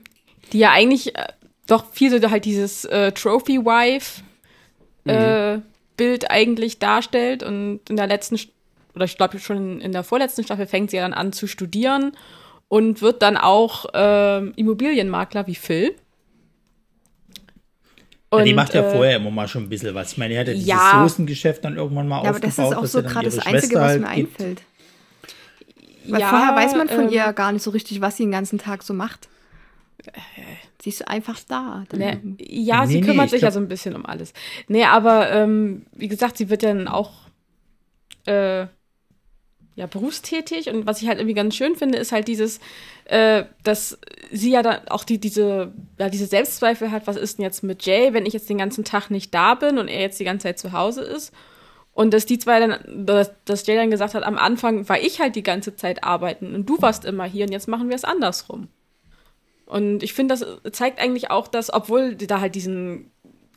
die ja eigentlich äh, doch viel so halt dieses äh, Trophy-Wife äh, mhm. Bild eigentlich darstellt. Und in der letzten, oder ich glaube schon in der vorletzten Staffel fängt sie ja dann an zu studieren und wird dann auch ähm, Immobilienmakler wie Phil. Und, ja, die macht ja äh, vorher immer mal schon ein bisschen was. Ich meine, die hat ja dieses ja, Soßengeschäft dann irgendwann mal ja, aufgebaut. Aber das ist auch so gerade das Einzige, was mir halt einfällt. Weil ja, vorher weiß man von ähm, ihr gar nicht so richtig, was sie den ganzen Tag so macht. Sie ist einfach da. Ne, ja, nee, sie kümmert nee, sich ja so ein bisschen um alles. Nee, aber ähm, wie gesagt, sie wird dann auch äh, ja, berufstätig und was ich halt irgendwie ganz schön finde, ist halt dieses, äh, dass sie ja dann auch die, diese, ja, diese Selbstzweifel hat, was ist denn jetzt mit Jay, wenn ich jetzt den ganzen Tag nicht da bin und er jetzt die ganze Zeit zu Hause ist. Und dass die zwei dann, dass, dass Jay dann gesagt hat, am Anfang war ich halt die ganze Zeit arbeiten und du warst immer hier und jetzt machen wir es andersrum. Und ich finde, das zeigt eigentlich auch, dass, obwohl da halt diesen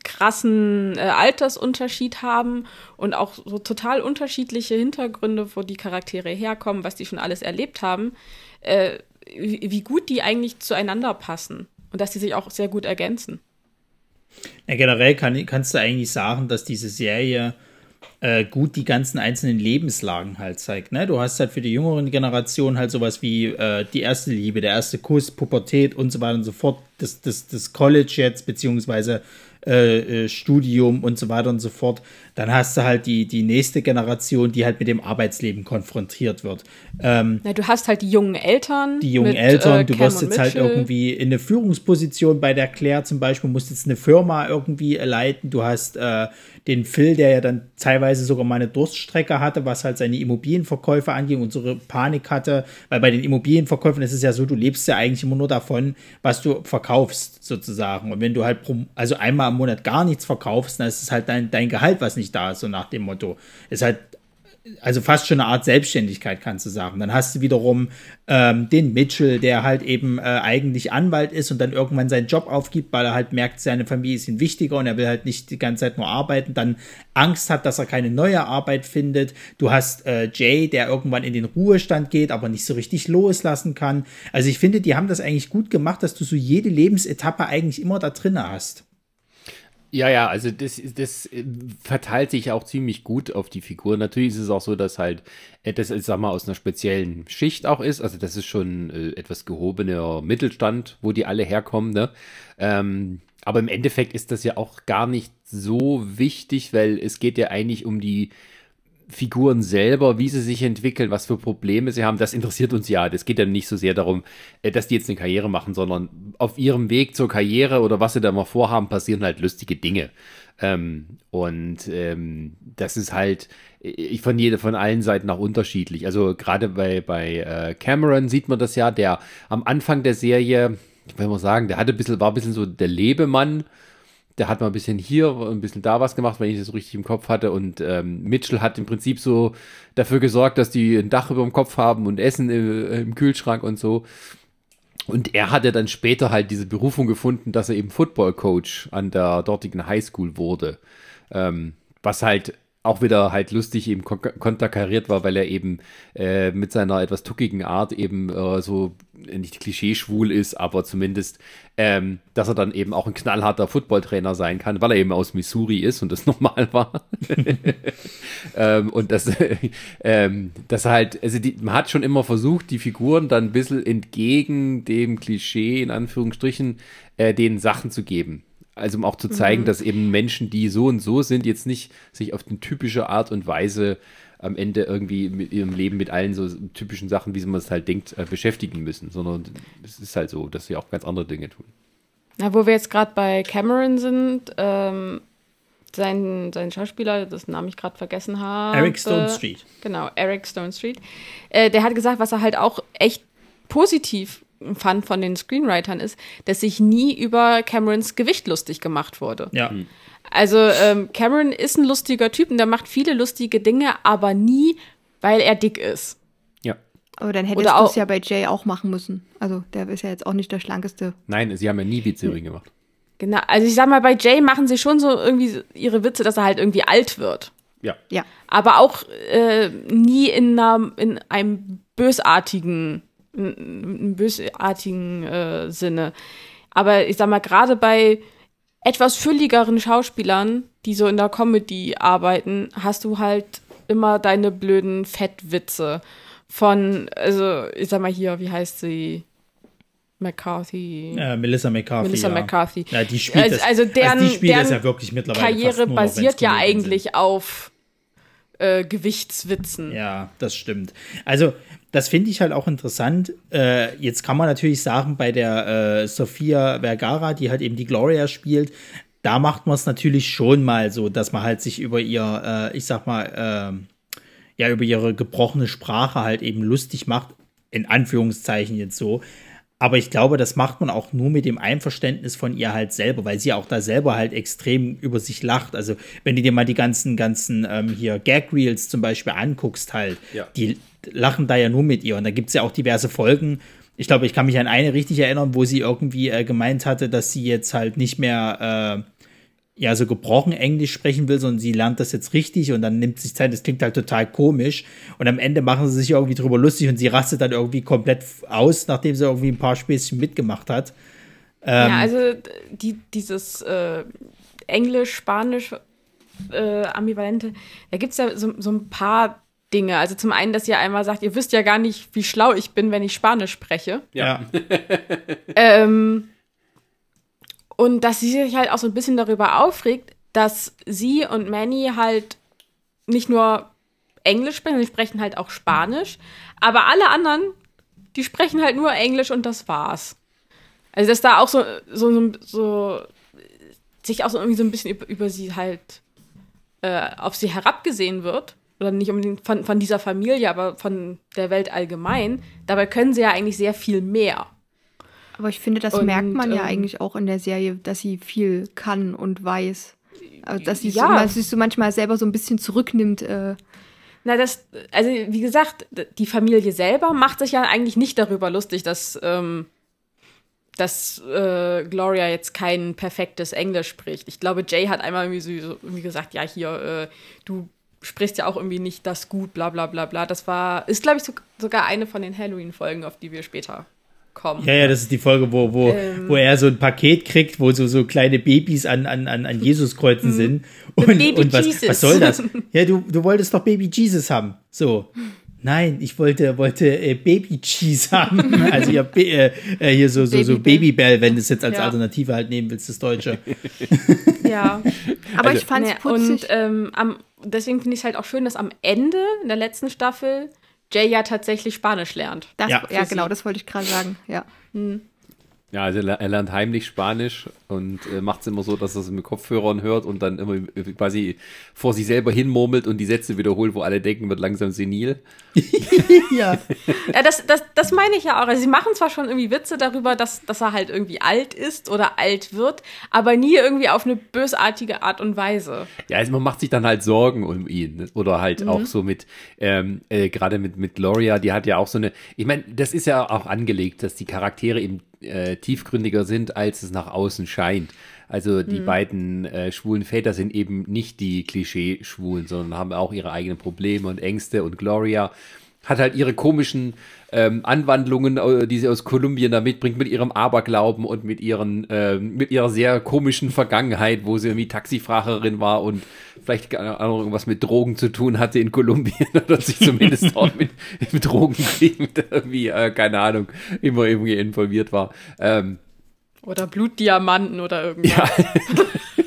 krassen äh, Altersunterschied haben und auch so total unterschiedliche Hintergründe, wo die Charaktere herkommen, was die schon alles erlebt haben, äh, wie, wie, gut die eigentlich zueinander passen und dass die sich auch sehr gut ergänzen. Ja, generell kann, kannst du eigentlich sagen, dass diese Serie äh, gut die ganzen einzelnen Lebenslagen halt zeigt. Ne? Du hast halt für die jüngeren Generationen halt sowas wie äh, die erste Liebe, der erste Kuss, Pubertät und so weiter und so fort, das, das, das College jetzt, beziehungsweise äh, äh, Studium und so weiter und so fort. Dann hast du halt die, die nächste Generation, die halt mit dem Arbeitsleben konfrontiert wird. Ähm, Na, du hast halt die jungen Eltern. Die jungen mit, Eltern, äh, du wirst jetzt halt irgendwie in eine Führungsposition bei der Claire zum Beispiel, musst jetzt eine Firma irgendwie leiten. Du hast äh, den Phil, der ja dann teilweise sogar mal eine Durststrecke hatte, was halt seine Immobilienverkäufe anging und so Panik hatte, weil bei den Immobilienverkäufen ist es ja so, du lebst ja eigentlich immer nur davon, was du verkaufst sozusagen. Und wenn du halt pro, also einmal im Monat gar nichts verkaufst, dann ist es halt dein, dein Gehalt, was nicht da ist, so nach dem Motto. Ist halt also fast schon eine Art Selbstständigkeit, kannst du sagen. Dann hast du wiederum ähm, den Mitchell, der halt eben äh, eigentlich Anwalt ist und dann irgendwann seinen Job aufgibt, weil er halt merkt, seine Familie ist ihm wichtiger und er will halt nicht die ganze Zeit nur arbeiten, dann Angst hat, dass er keine neue Arbeit findet. Du hast äh, Jay, der irgendwann in den Ruhestand geht, aber nicht so richtig loslassen kann. Also ich finde, die haben das eigentlich gut gemacht, dass du so jede Lebensetappe eigentlich immer da drinne hast. Ja, ja, also das, das äh, verteilt sich auch ziemlich gut auf die Figur. Natürlich ist es auch so, dass halt äh, das, ich sag mal, aus einer speziellen Schicht auch ist. Also das ist schon äh, etwas gehobener Mittelstand, wo die alle herkommen, ne? Ähm, aber im Endeffekt ist das ja auch gar nicht so wichtig, weil es geht ja eigentlich um die Figuren selber, wie sie sich entwickeln, was für Probleme sie haben, das interessiert uns ja. Das geht ja nicht so sehr darum, äh, dass die jetzt eine Karriere machen, sondern auf ihrem Weg zur Karriere oder was sie da mal vorhaben, passieren halt lustige Dinge. Ähm, und ähm, das ist halt ich von jede, von allen Seiten auch unterschiedlich. Also gerade bei, bei äh, Cameron sieht man das ja, der am Anfang der Serie, ich will mal sagen, der hatte ein bisschen, war ein bisschen so der Lebemann der hat mal ein bisschen hier, ein bisschen da was gemacht, wenn ich das so richtig im Kopf hatte. Und ähm, Mitchell hat im Prinzip so dafür gesorgt, dass die ein Dach über dem Kopf haben und Essen im, im Kühlschrank und so. Und er hatte dann später halt diese Berufung gefunden, dass er eben Football Coach an der dortigen Highschool wurde. Ähm, was halt auch wieder halt lustig eben konterkariert war, weil er eben äh, mit seiner etwas tuckigen Art eben äh, so nicht klischee-schwul ist, aber zumindest, ähm, dass er dann eben auch ein knallharter Footballtrainer sein kann, weil er eben aus Missouri ist und das [LAUGHS] normal war. [LAUGHS] ähm, und das, [LAUGHS] ähm, das halt, also die, man hat schon immer versucht, die Figuren dann ein bisschen entgegen dem Klischee, in Anführungsstrichen, äh, den Sachen zu geben. Also um auch zu zeigen, mhm. dass eben Menschen, die so und so sind, jetzt nicht sich auf eine typische Art und Weise am Ende irgendwie mit ihrem Leben mit allen so typischen Sachen, wie man es halt denkt, äh, beschäftigen müssen, sondern es ist halt so, dass sie auch ganz andere Dinge tun. Na, wo wir jetzt gerade bei Cameron sind, ähm, sein, sein Schauspieler, das Namen ich gerade vergessen habe. Eric Stone Street. Genau, Eric Stone Street. Äh, der hat gesagt, was er halt auch echt positiv fand von den Screenwritern ist, dass sich nie über Camerons Gewicht lustig gemacht wurde. Ja. Mhm. Also ähm, Cameron ist ein lustiger Typ und der macht viele lustige Dinge, aber nie, weil er dick ist. Ja. Aber dann hättest du es ja bei Jay auch machen müssen. Also der ist ja jetzt auch nicht der schlankeste. Nein, sie haben ja nie Witze über ihn gemacht. Genau, also ich sag mal, bei Jay machen sie schon so irgendwie ihre Witze, dass er halt irgendwie alt wird. Ja. Ja. Aber auch äh, nie in, einer, in einem bösartigen im bösartigen äh, Sinne. Aber ich sag mal, gerade bei etwas fülligeren Schauspielern, die so in der Comedy arbeiten, hast du halt immer deine blöden Fettwitze von, also ich sag mal hier, wie heißt sie? McCarthy. Äh, Melissa McCarthy. Melissa ja. McCarthy. Ja, die spielt also, das, also deren, also die spielt deren das ja wirklich mittlerweile Karriere nur, basiert ja eigentlich auf äh, Gewichtswitzen. Ja, das stimmt. Also das finde ich halt auch interessant. Äh, jetzt kann man natürlich sagen, bei der äh, Sofia Vergara, die halt eben die Gloria spielt, da macht man es natürlich schon mal so, dass man halt sich über ihr, äh, ich sag mal, äh, ja über ihre gebrochene Sprache halt eben lustig macht, in Anführungszeichen jetzt so. Aber ich glaube, das macht man auch nur mit dem Einverständnis von ihr halt selber, weil sie auch da selber halt extrem über sich lacht. Also, wenn du dir mal die ganzen, ganzen ähm, hier Gag-Reels zum Beispiel anguckst, halt, ja. die lachen da ja nur mit ihr. Und da gibt es ja auch diverse Folgen. Ich glaube, ich kann mich an eine richtig erinnern, wo sie irgendwie äh, gemeint hatte, dass sie jetzt halt nicht mehr äh, ja so gebrochen Englisch sprechen will, sondern sie lernt das jetzt richtig und dann nimmt sich Zeit. Das klingt halt total komisch. Und am Ende machen sie sich irgendwie drüber lustig und sie rastet dann irgendwie komplett aus, nachdem sie irgendwie ein paar Späßchen mitgemacht hat. Ähm, ja, also die, dieses äh, Englisch, Spanisch, äh, Ambivalente, da gibt es ja so, so ein paar Dinge. Also zum einen, dass ihr einmal sagt, ihr wisst ja gar nicht, wie schlau ich bin, wenn ich Spanisch spreche. Ja. ähm, und dass sie sich halt auch so ein bisschen darüber aufregt, dass sie und Manny halt nicht nur Englisch sprechen, sie sprechen halt auch Spanisch. Aber alle anderen, die sprechen halt nur Englisch und das war's. Also, dass da auch so, so, so sich auch so irgendwie so ein bisschen über, über sie halt äh, auf sie herabgesehen wird. Oder nicht unbedingt von, von dieser Familie, aber von der Welt allgemein. Dabei können sie ja eigentlich sehr viel mehr. Aber ich finde, das und, merkt man ja ähm, eigentlich auch in der Serie, dass sie viel kann und weiß. Also, dass sie ja. so, sich so manchmal selber so ein bisschen zurücknimmt. Äh. Na, das, also wie gesagt, die Familie selber macht sich ja eigentlich nicht darüber lustig, dass, ähm, dass äh, Gloria jetzt kein perfektes Englisch spricht. Ich glaube, Jay hat einmal irgendwie, so, irgendwie gesagt, ja, hier, äh, du sprichst ja auch irgendwie nicht das gut, bla bla bla bla. Das war, ist, glaube ich, so, sogar eine von den Halloween-Folgen, auf die wir später kommen. Ja, ja, das ist die Folge, wo, wo, ähm, wo er so ein Paket kriegt, wo so, so kleine Babys an, an, an, an Jesuskreuzen mhm. sind. Und, Baby und was, Jesus. was soll das? [LAUGHS] Ja, du, du wolltest doch Baby Jesus haben. So. Nein, ich wollte, wollte äh, Baby Cheese haben. [LAUGHS] Also ja, äh, äh, hier so, so, so Babybell, wenn du es jetzt als ja. Alternative halt nehmen willst, das Deutsche. [LAUGHS] Ja, aber also, ich fand es nee, putzig. Und ähm, am, deswegen finde ich es halt auch schön, dass am Ende in der letzten Staffel Jay ja tatsächlich Spanisch lernt. Das, ja, ja genau, das wollte ich gerade sagen. Ja. Hm. Ja, also er lernt heimlich Spanisch und äh, macht es immer so, dass er es mit Kopfhörern hört und dann immer quasi vor sich selber hinmurmelt und die Sätze wiederholt, wo alle denken, wird langsam senil. [LAUGHS] ja. ja das, das, das meine ich ja auch. Also sie machen zwar schon irgendwie Witze darüber, dass, dass er halt irgendwie alt ist oder alt wird, aber nie irgendwie auf eine bösartige Art und Weise. Ja, also man macht sich dann halt Sorgen um ihn. Ne? Oder halt mhm. auch so mit, ähm, äh, gerade mit, mit Gloria, die hat ja auch so eine, ich meine, das ist ja auch angelegt, dass die Charaktere eben äh, tiefgründiger sind, als es nach außen scheint. Also die mhm. beiden äh, schwulen Väter sind eben nicht die Klischee-Schwulen, sondern haben auch ihre eigenen Probleme und Ängste. Und Gloria hat halt ihre komischen ähm, Anwandlungen, äh, die sie aus Kolumbien da mitbringt, mit ihrem Aberglauben und mit ihren, äh, mit ihrer sehr komischen Vergangenheit, wo sie irgendwie Taxifahrerin war und vielleicht irgendwas mit Drogen zu tun hatte in Kolumbien [LAUGHS] oder sich zumindest dort mit, mit Drogenkriegen irgendwie, äh, keine Ahnung, immer irgendwie involviert war. Ähm, oder Blutdiamanten oder irgendwas. Ja. [LAUGHS]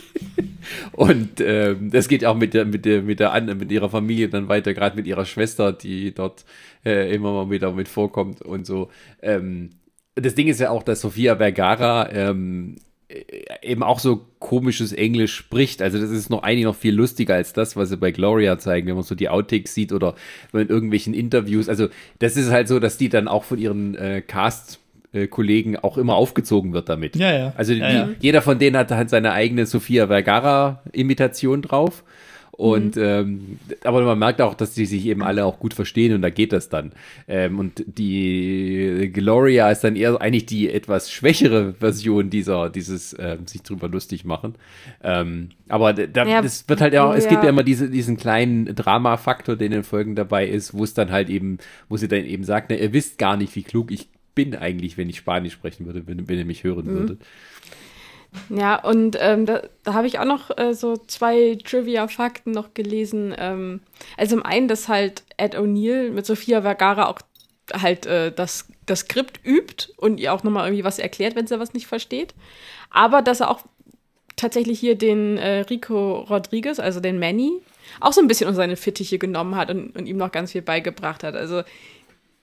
Und ähm, das geht auch mit der, mit der, mit der mit ihrer Familie dann weiter, gerade mit ihrer Schwester, die dort äh, immer mal wieder mit vorkommt und so. Ähm, das Ding ist ja auch, dass Sofia Vergara ähm, äh, eben auch so komisches Englisch spricht. Also das ist noch eigentlich noch viel lustiger als das, was sie bei Gloria zeigen, wenn man so die Outtakes sieht oder in irgendwelchen Interviews. Also das ist halt so, dass die dann auch von ihren äh, Cast äh, Kollegen auch immer aufgezogen wird damit. Ja, ja. Also die, ja, jeder von denen hat halt seine eigene Sofia Vergara-Imitation drauf. Und mhm. ähm, aber man merkt auch, dass die sich eben alle auch gut verstehen und da geht das dann. Ähm, und die Gloria ist dann eher eigentlich die etwas schwächere Version dieser, dieses ähm, sich drüber lustig machen. Ähm, aber da, ja, das wird halt ja auch, es gibt ja immer diese, diesen kleinen Drama-Faktor, der in den Folgen dabei ist, wo es dann halt eben, wo sie dann eben sagt, ne, ihr wisst gar nicht, wie klug ich bin eigentlich, wenn ich Spanisch sprechen würde, wenn, wenn ihr mich hören mhm. würdet. Ja, und ähm, da, da habe ich auch noch äh, so zwei Trivia-Fakten noch gelesen. Ähm, also zum einen, dass halt Ed O'Neill mit Sophia Vergara auch halt äh, das, das Skript übt und ihr auch nochmal irgendwie was erklärt, wenn sie was nicht versteht. Aber dass er auch tatsächlich hier den äh, Rico Rodriguez, also den Manny, auch so ein bisschen unter seine Fittiche genommen hat und, und ihm noch ganz viel beigebracht hat. Also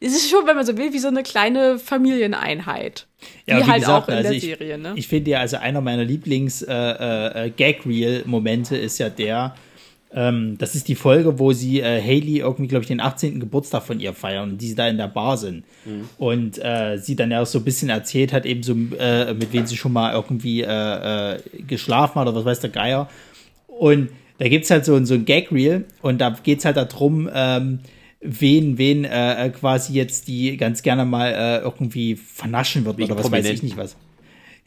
es ist schon, wenn man so will, wie so eine kleine Familieneinheit. Ja, wie, wie halt gesagt, auch in also der ich, Serie, ne? Ich finde ja, also einer meiner Lieblings-Gag-Reel-Momente äh, äh, ist ja der, Ähm, das ist die Folge, wo sie äh, Haley irgendwie, glaube ich, den 18. Geburtstag von ihr feiern und die da in der Bar sind. Mhm. Und äh, sie dann ja auch so ein bisschen erzählt hat, eben so, äh, mit wem sie schon mal irgendwie äh, äh, geschlafen hat oder was weiß der Geier. Und da gibt es halt so, so ein Gag-Reel und da geht es halt darum, ähm, wen, wen äh, quasi jetzt die ganz gerne mal äh, irgendwie vernaschen wird Wie oder was weiß ich nicht was.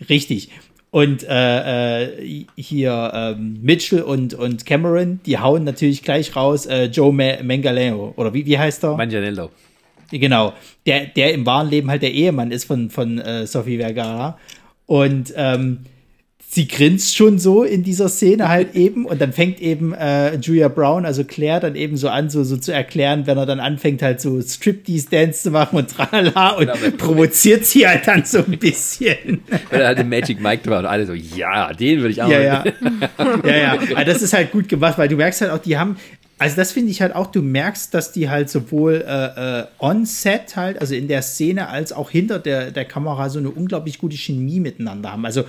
Richtig. Und äh, äh, hier ähm, Mitchell und, und Cameron, die hauen natürlich gleich raus äh, Joe Ma Manganiello. Oder wie, wie heißt er? Manganiello. Genau. Der, der im wahren Leben halt der Ehemann ist von, von äh, Sophie Vergara. Und ähm, sie grinst schon so in dieser Szene halt eben und dann fängt eben äh, Julia Brown, also Claire, dann eben so an, so, so zu erklären, wenn er dann anfängt halt so Striptease-Dance zu machen und tralala und genau, provoziert sie halt dann so ein bisschen. Weil er halt den Magic Mike war und alle so, ja, den würde ich auch Ja, ja. ja, ja. Aber das ist halt gut gemacht, weil du merkst halt auch, die haben, also das finde ich halt auch, du merkst, dass die halt sowohl äh, äh, on-set halt, also in der Szene, als auch hinter der, der Kamera so eine unglaublich gute Chemie miteinander haben. Also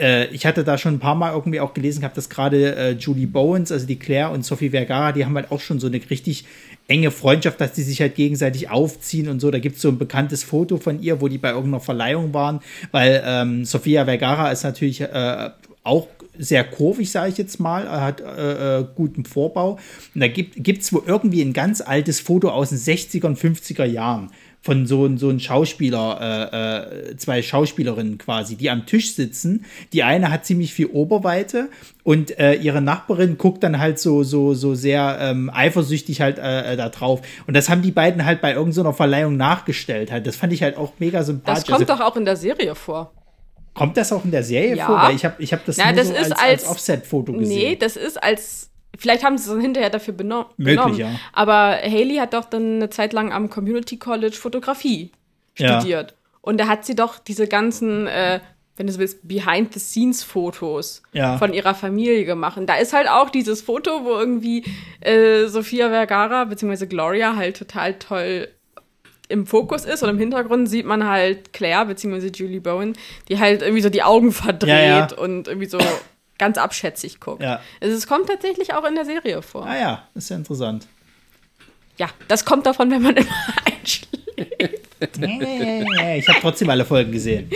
äh, ich hatte da schon ein paar Mal irgendwie auch gelesen gehabt, dass gerade äh, Julie Bowens, also die Claire und Sophie Vergara, die haben halt auch schon so eine richtig enge Freundschaft, dass die sich halt gegenseitig aufziehen und so. Da gibt es so ein bekanntes Foto von ihr, wo die bei irgendeiner Verleihung waren, weil ähm, Sofia Vergara ist natürlich äh, auch sehr kurvig, sage ich jetzt mal, hat äh, äh, guten Vorbau. Und da gibt es wohl irgendwie ein ganz altes Foto aus den 60er und 50er Jahren von so, so einem Schauspieler, äh, äh, zwei Schauspielerinnen quasi, die am Tisch sitzen. Die eine hat ziemlich viel Oberweite und äh, ihre Nachbarin guckt dann halt so, so, so sehr ähm, eifersüchtig halt äh, äh da drauf. Und das haben die beiden halt bei irgendeiner Verleihung nachgestellt halt. Das fand ich halt auch mega sympathisch. Das kommt also, doch auch in der Serie vor. Kommt das auch in der Serie ja. vor? Weil ich habe ich hab das ja, nur das so als, als, als Offset-Foto gesehen. Nee, das ist als Vielleicht haben sie es dann hinterher dafür beno Möglich, benommen. Ja. Aber Haley hat doch dann eine Zeit lang am Community College Fotografie studiert. Ja. Und da hat sie doch diese ganzen, äh, wenn du so willst, Behind-the-Scenes-Fotos ja. von ihrer Familie gemacht. Und da ist halt auch dieses Foto, wo irgendwie äh, Sophia Vergara bzw. Gloria halt total toll im Fokus ist und im Hintergrund sieht man halt Claire bzw. Julie Bowen, die halt irgendwie so die Augen verdreht ja, ja. und irgendwie so ganz abschätzig guckt. Ja. Also es kommt tatsächlich auch in der Serie vor. Ah ja, ist ja interessant. Ja, das kommt davon, wenn man [LAUGHS] immer einschläft. ich habe trotzdem alle Folgen gesehen.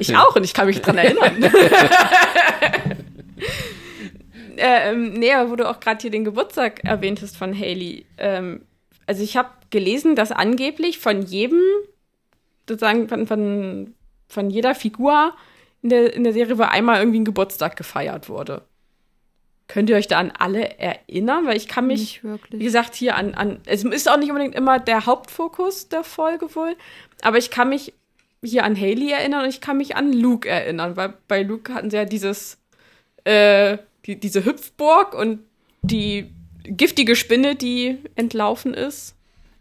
Ich auch und ich kann mich dran erinnern. [LAUGHS] ähm, nee, aber wo du auch gerade hier den Geburtstag erwähntest von Haley. Ähm, also ich habe gelesen, dass angeblich von jedem, sozusagen von, von, von jeder Figur in der, in der Serie, wo einmal irgendwie ein Geburtstag gefeiert wurde. Könnt ihr euch da an alle erinnern? Weil ich kann mich, wie gesagt, hier an, an. Es ist auch nicht unbedingt immer der Hauptfokus der Folge wohl, aber ich kann mich hier an Haley erinnern und ich kann mich an Luke erinnern, weil bei Luke hatten sie ja dieses, äh, die, diese Hüpfburg und die giftige Spinne, die entlaufen ist.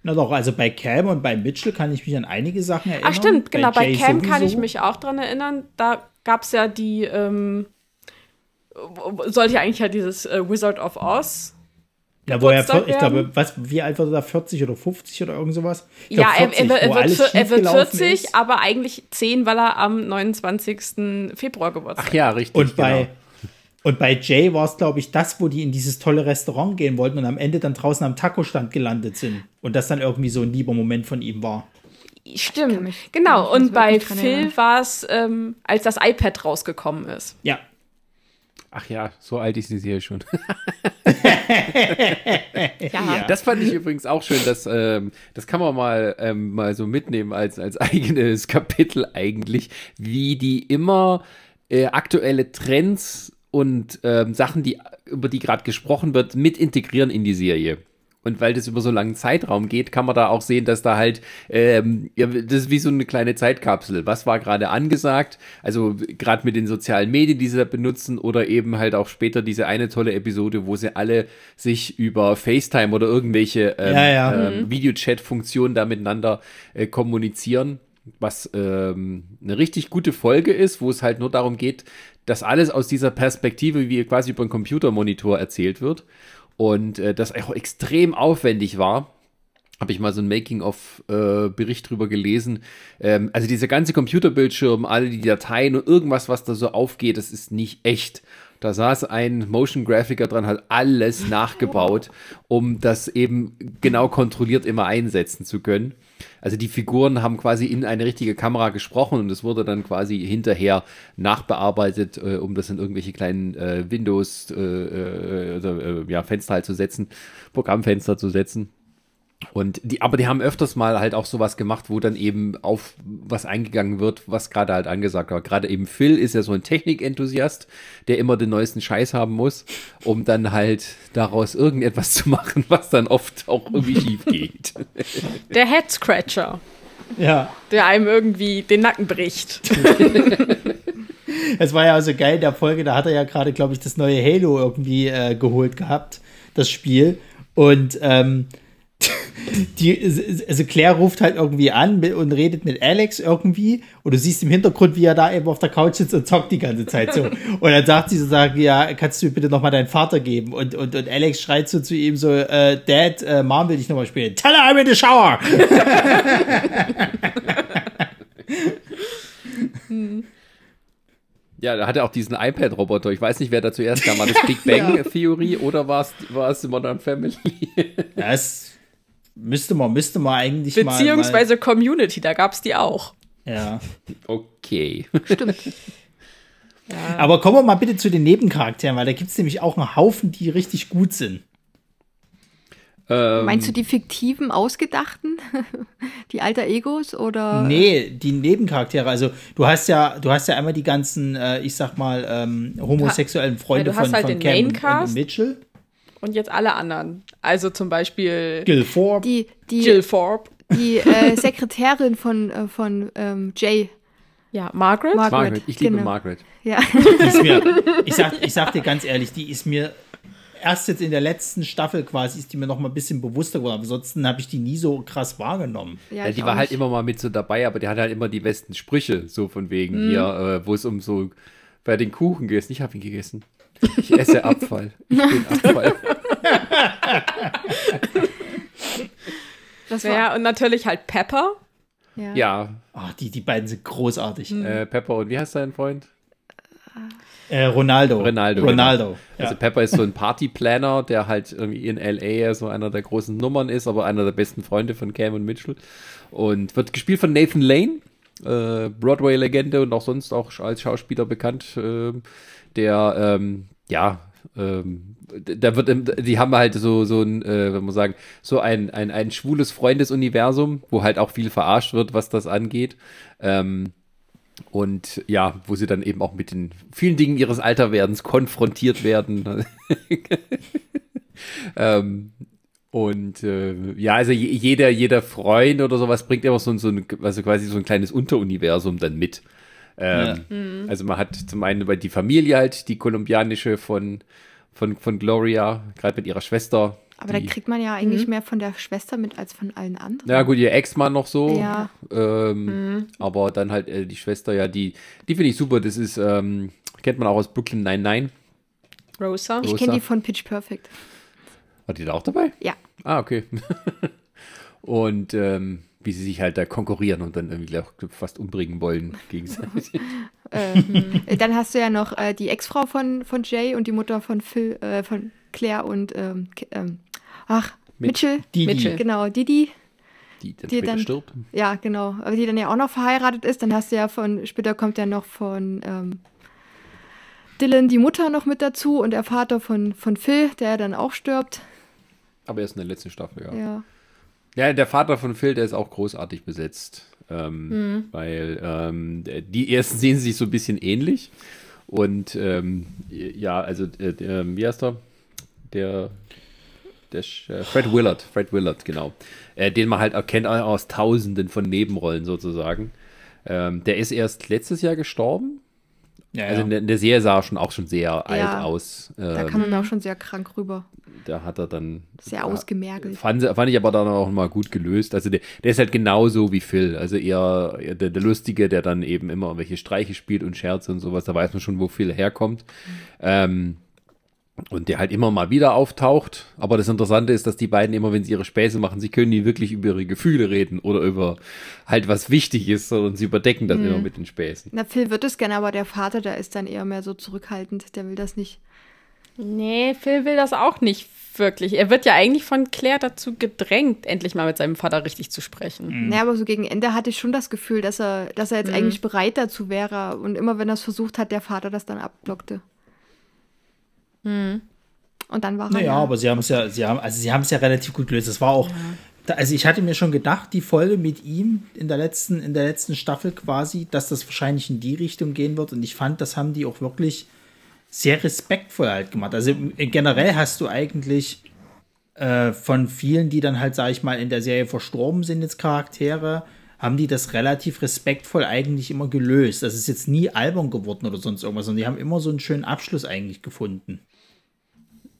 Na doch, also bei Cam und bei Mitchell kann ich mich an einige Sachen erinnern. Ach stimmt, genau, bei, bei Cam sowieso. kann ich mich auch dran erinnern. Da gab es ja die, ähm, sollte ja eigentlich ja dieses äh, Wizard of Oz. Ja, wo er, ich glaube, was, wie alt war er da? 40 oder 50 oder irgend sowas? Ich ja, 40, er, er, er, wird, er, wird, 40, ist. aber eigentlich 10, weil er am 29. Februar Geburtstag hat. Ach ja, richtig. Und bei, genau. und bei Jay war es, glaube ich, das, wo die in dieses tolle Restaurant gehen wollten und am Ende dann draußen am Taco-Stand gelandet sind. Und das dann irgendwie so ein lieber Moment von ihm war. Stimmt, mich, genau. Und bei Phil war es, ähm, als das iPad rausgekommen ist. Ja. Ach ja, so alt ist sie hier schon. [LAUGHS] ja. Das fand ich übrigens auch schön, dass, ähm, das kann man mal, ähm, mal so mitnehmen als, als eigenes [LAUGHS] Kapitel eigentlich, wie die immer äh, aktuelle Trends und ähm, Sachen, die, über die gerade gesprochen wird, mit integrieren in die Serie. Und weil das über so langen Zeitraum geht, kann man da auch sehen, dass da halt, ähm, ja, das ist wie so eine kleine Zeitkapsel. Was war gerade angesagt? Also gerade mit den sozialen Medien, die sie da benutzen, oder eben halt auch später diese eine tolle Episode, wo sie alle sich über FaceTime oder irgendwelche ähm, ja, ja. ähm, mhm. Videochat-Funktionen da miteinander äh, kommunizieren. Was ähm, eine richtig gute Folge ist, wo es halt nur darum geht, dass alles aus dieser Perspektive, wie quasi über einen Computermonitor erzählt wird und äh, das auch extrem aufwendig war. Habe ich mal so ein Making-of-Bericht äh, drüber gelesen. Ähm, also dieser ganze Computerbildschirm, alle die Dateien und irgendwas, was da so aufgeht, das ist nicht echt. Da saß ein Motion Graphicer dran, hat alles nachgebaut, um das eben genau kontrolliert immer einsetzen zu können. Also die Figuren haben quasi in eine richtige Kamera gesprochen und es wurde dann quasi hinterher nachbearbeitet, äh, um das in irgendwelche kleinen äh, Windows äh, äh, äh ja, Fenster halt zu setzen, Programmfenster zu setzen. Und die, aber die haben öfters mal halt auch sowas gemacht, wo dann eben auf was eingegangen wird, was gerade halt angesagt war. Gerade eben Phil ist ja so ein Technikenthusiast, der immer den neuesten Scheiß haben muss, um dann halt daraus irgendetwas zu machen, [LAUGHS] was dann oft auch irgendwie [LAUGHS] schief geht. Der Head Scratcher. Ja. Der einem irgendwie den Nacken bricht. [LAUGHS] Es war ja also geil in der Folge, da hat er ja gerade, glaube ich, das neue Halo irgendwie äh, geholt gehabt, das Spiel. Und ähm, die, also Claire ruft halt irgendwie an und redet mit Alex irgendwie und du siehst im Hintergrund, wie er da eben auf der Couch sitzt und zockt die ganze Zeit so. [LAUGHS] Und dann sagt sie so, sagt, ja, kannst du mir bitte nochmal deinen Vater geben? Und, und, und Alex schreit so zu ihm so, äh, Dad, äh, Mom will dich nochmal spielen. Tell her I'm in the shower! [LAUGHS] Ja, da hat er auch diesen iPad-Roboter. Ich weiß nicht, wer da zuerst kam. War das [LAUGHS] Big Bang Theory ja. oder war es Modern Family? das Müsste man, müsste man eigentlich Beziehungsweise mal, Community, da gab es die auch. Ja. Okay. Stimmt. [LAUGHS] ja. Aber kommen wir mal bitte zu den Nebencharakteren, weil da gibt es nämlich auch einen Haufen, die richtig gut sind. Ähm, Meinst du die fiktiven, ausgedachten? [LAUGHS] die alter Egos oder? Nee, die Nebencharaktere. Also du hast ja, du hast ja einmal die ganzen, äh, ich sag mal, ähm, homosexuellen Freunde ja, von, halt von Cam und, und Mitchell und jetzt alle anderen. Also zum Beispiel Gil Forbes. Die, die, Jill Forbes. Die äh, [LAUGHS] Sekretärin von, äh, von ähm, Jay. Ja, Margaret. Margaret. Margaret. Ich liebe genau. Margaret. Ja. Mir, [LAUGHS] ich, sag, ich sag dir ganz ehrlich, die ist mir erst jetzt in der letzten Staffel quasi ist die mir noch mal ein bisschen bewusster geworden. Ansonsten habe ich die nie so krass wahrgenommen. Ja, ja die war halt immer mal mit so dabei, aber die hat halt immer die besten Sprüche, so von wegen mhm. hier, äh, wo es um so bei den Kuchen geht. Ich habe ihn gegessen. Ich esse Abfall. Ich bin [LAUGHS] Abfall. das war ja, und natürlich halt Pepper. Ja. ja. Oh, die, die beiden sind großartig. Mhm. Äh, Pepper und wie heißt dein Freund? Äh, Ronaldo. Ronaldo. Genau. Ronaldo. Genau. Ja. Also Pepper ist so ein Partyplanner, der halt irgendwie in LA so einer der großen Nummern ist, aber einer der besten Freunde von Cam und Mitchell. Und wird gespielt von Nathan Lane, äh, Broadway-Legende und auch sonst auch als Schauspieler bekannt. Äh, der, ähm, ja, ähm, da wird, die haben halt so, so ein, äh, wenn man sagen, so ein, ein, ein schwules Freundesuniversum, wo halt auch viel verarscht wird, was das angeht. Ähm, und ja, wo sie dann eben auch mit den vielen Dingen ihres Alterwerdens konfrontiert werden. [LAUGHS] ähm, und äh, ja, also jeder, jeder Freund oder sowas bringt immer so, so ein, also quasi so ein kleines Unteruniversum dann mit. Ähm, ja. Mhm. Also man hat zum einen über die Familie halt, die kolumbianische von, von, von Gloria, gerade mit ihrer Schwester. Aber da kriegt man ja eigentlich mhm. mehr von der Schwester mit als von allen anderen. Ja, gut, ihr Ex-Mann noch so. Ja. Ähm, mhm. Aber dann halt äh, die Schwester, ja, die, die finde ich super. Das ist, ähm, kennt man auch aus Brooklyn 99. Rosa. Ich kenne die von Pitch Perfect. War die da auch dabei? Ja. Ah, okay. [LAUGHS] Und ähm, wie sie sich halt da konkurrieren und dann irgendwie auch fast umbringen wollen gegenseitig. [LAUGHS] ähm, dann hast du ja noch äh, die Ex-Frau von, von Jay und die Mutter von Phil, äh, von Claire und ähm, ähm, ach, Mitchell. Didi. Mitchell, genau, Didi. Die dann die dann, stirbt. Ja, genau. Aber die dann ja auch noch verheiratet ist. Dann hast du ja von, später kommt ja noch von ähm, Dylan die Mutter noch mit dazu und der Vater von, von Phil, der dann auch stirbt. Aber erst in der letzten Staffel, ja. Ja. Ja, der Vater von Phil, der ist auch großartig besetzt. Ähm, mhm. Weil ähm, die ersten sehen sich so ein bisschen ähnlich. Und ähm, ja, also, äh, äh, wie heißt er? Der, der äh, Fred Willard, Fred Willard, genau. Äh, den man halt erkennt aus tausenden von Nebenrollen sozusagen. Ähm, der ist erst letztes Jahr gestorben. Ja, also in der, in der, Serie sah er schon auch schon sehr ja, alt aus. da kam er mir auch schon sehr krank rüber da hat er dann. Sehr ja, ausgemergelt. Fand, fand, ich aber dann auch mal gut gelöst. Also der, der ist halt genauso wie Phil. Also eher der, der, Lustige, der dann eben immer welche Streiche spielt und Scherze und sowas. Da weiß man schon, wo Phil herkommt. Mhm. Ähm, und der halt immer mal wieder auftaucht. Aber das Interessante ist, dass die beiden immer, wenn sie ihre Späße machen, sie können nie wirklich über ihre Gefühle reden oder über halt was wichtig ist, sondern sie überdecken das mhm. immer mit den Späßen. Na, Phil wird es gerne, aber der Vater, der ist dann eher mehr so zurückhaltend, der will das nicht. Nee, Phil will das auch nicht wirklich. Er wird ja eigentlich von Claire dazu gedrängt, endlich mal mit seinem Vater richtig zu sprechen. Mhm. Naja, aber so gegen Ende hatte ich schon das Gefühl, dass er, dass er jetzt mhm. eigentlich bereit dazu wäre. Und immer wenn er es versucht hat, der Vater das dann abblockte. Mhm. Und dann war naja, er. Naja, aber sie haben es ja, sie haben, also sie haben es ja relativ gut gelöst. Es war auch, ja. also ich hatte mir schon gedacht, die Folge mit ihm in der letzten, in der letzten Staffel quasi, dass das wahrscheinlich in die Richtung gehen wird. Und ich fand, das haben die auch wirklich sehr respektvoll halt gemacht. Also generell hast du eigentlich äh, von vielen, die dann halt, sag ich mal, in der Serie verstorben sind, jetzt Charaktere, haben die das relativ respektvoll eigentlich immer gelöst. Das ist jetzt nie albern geworden oder sonst irgendwas, sondern die haben immer so einen schönen Abschluss eigentlich gefunden.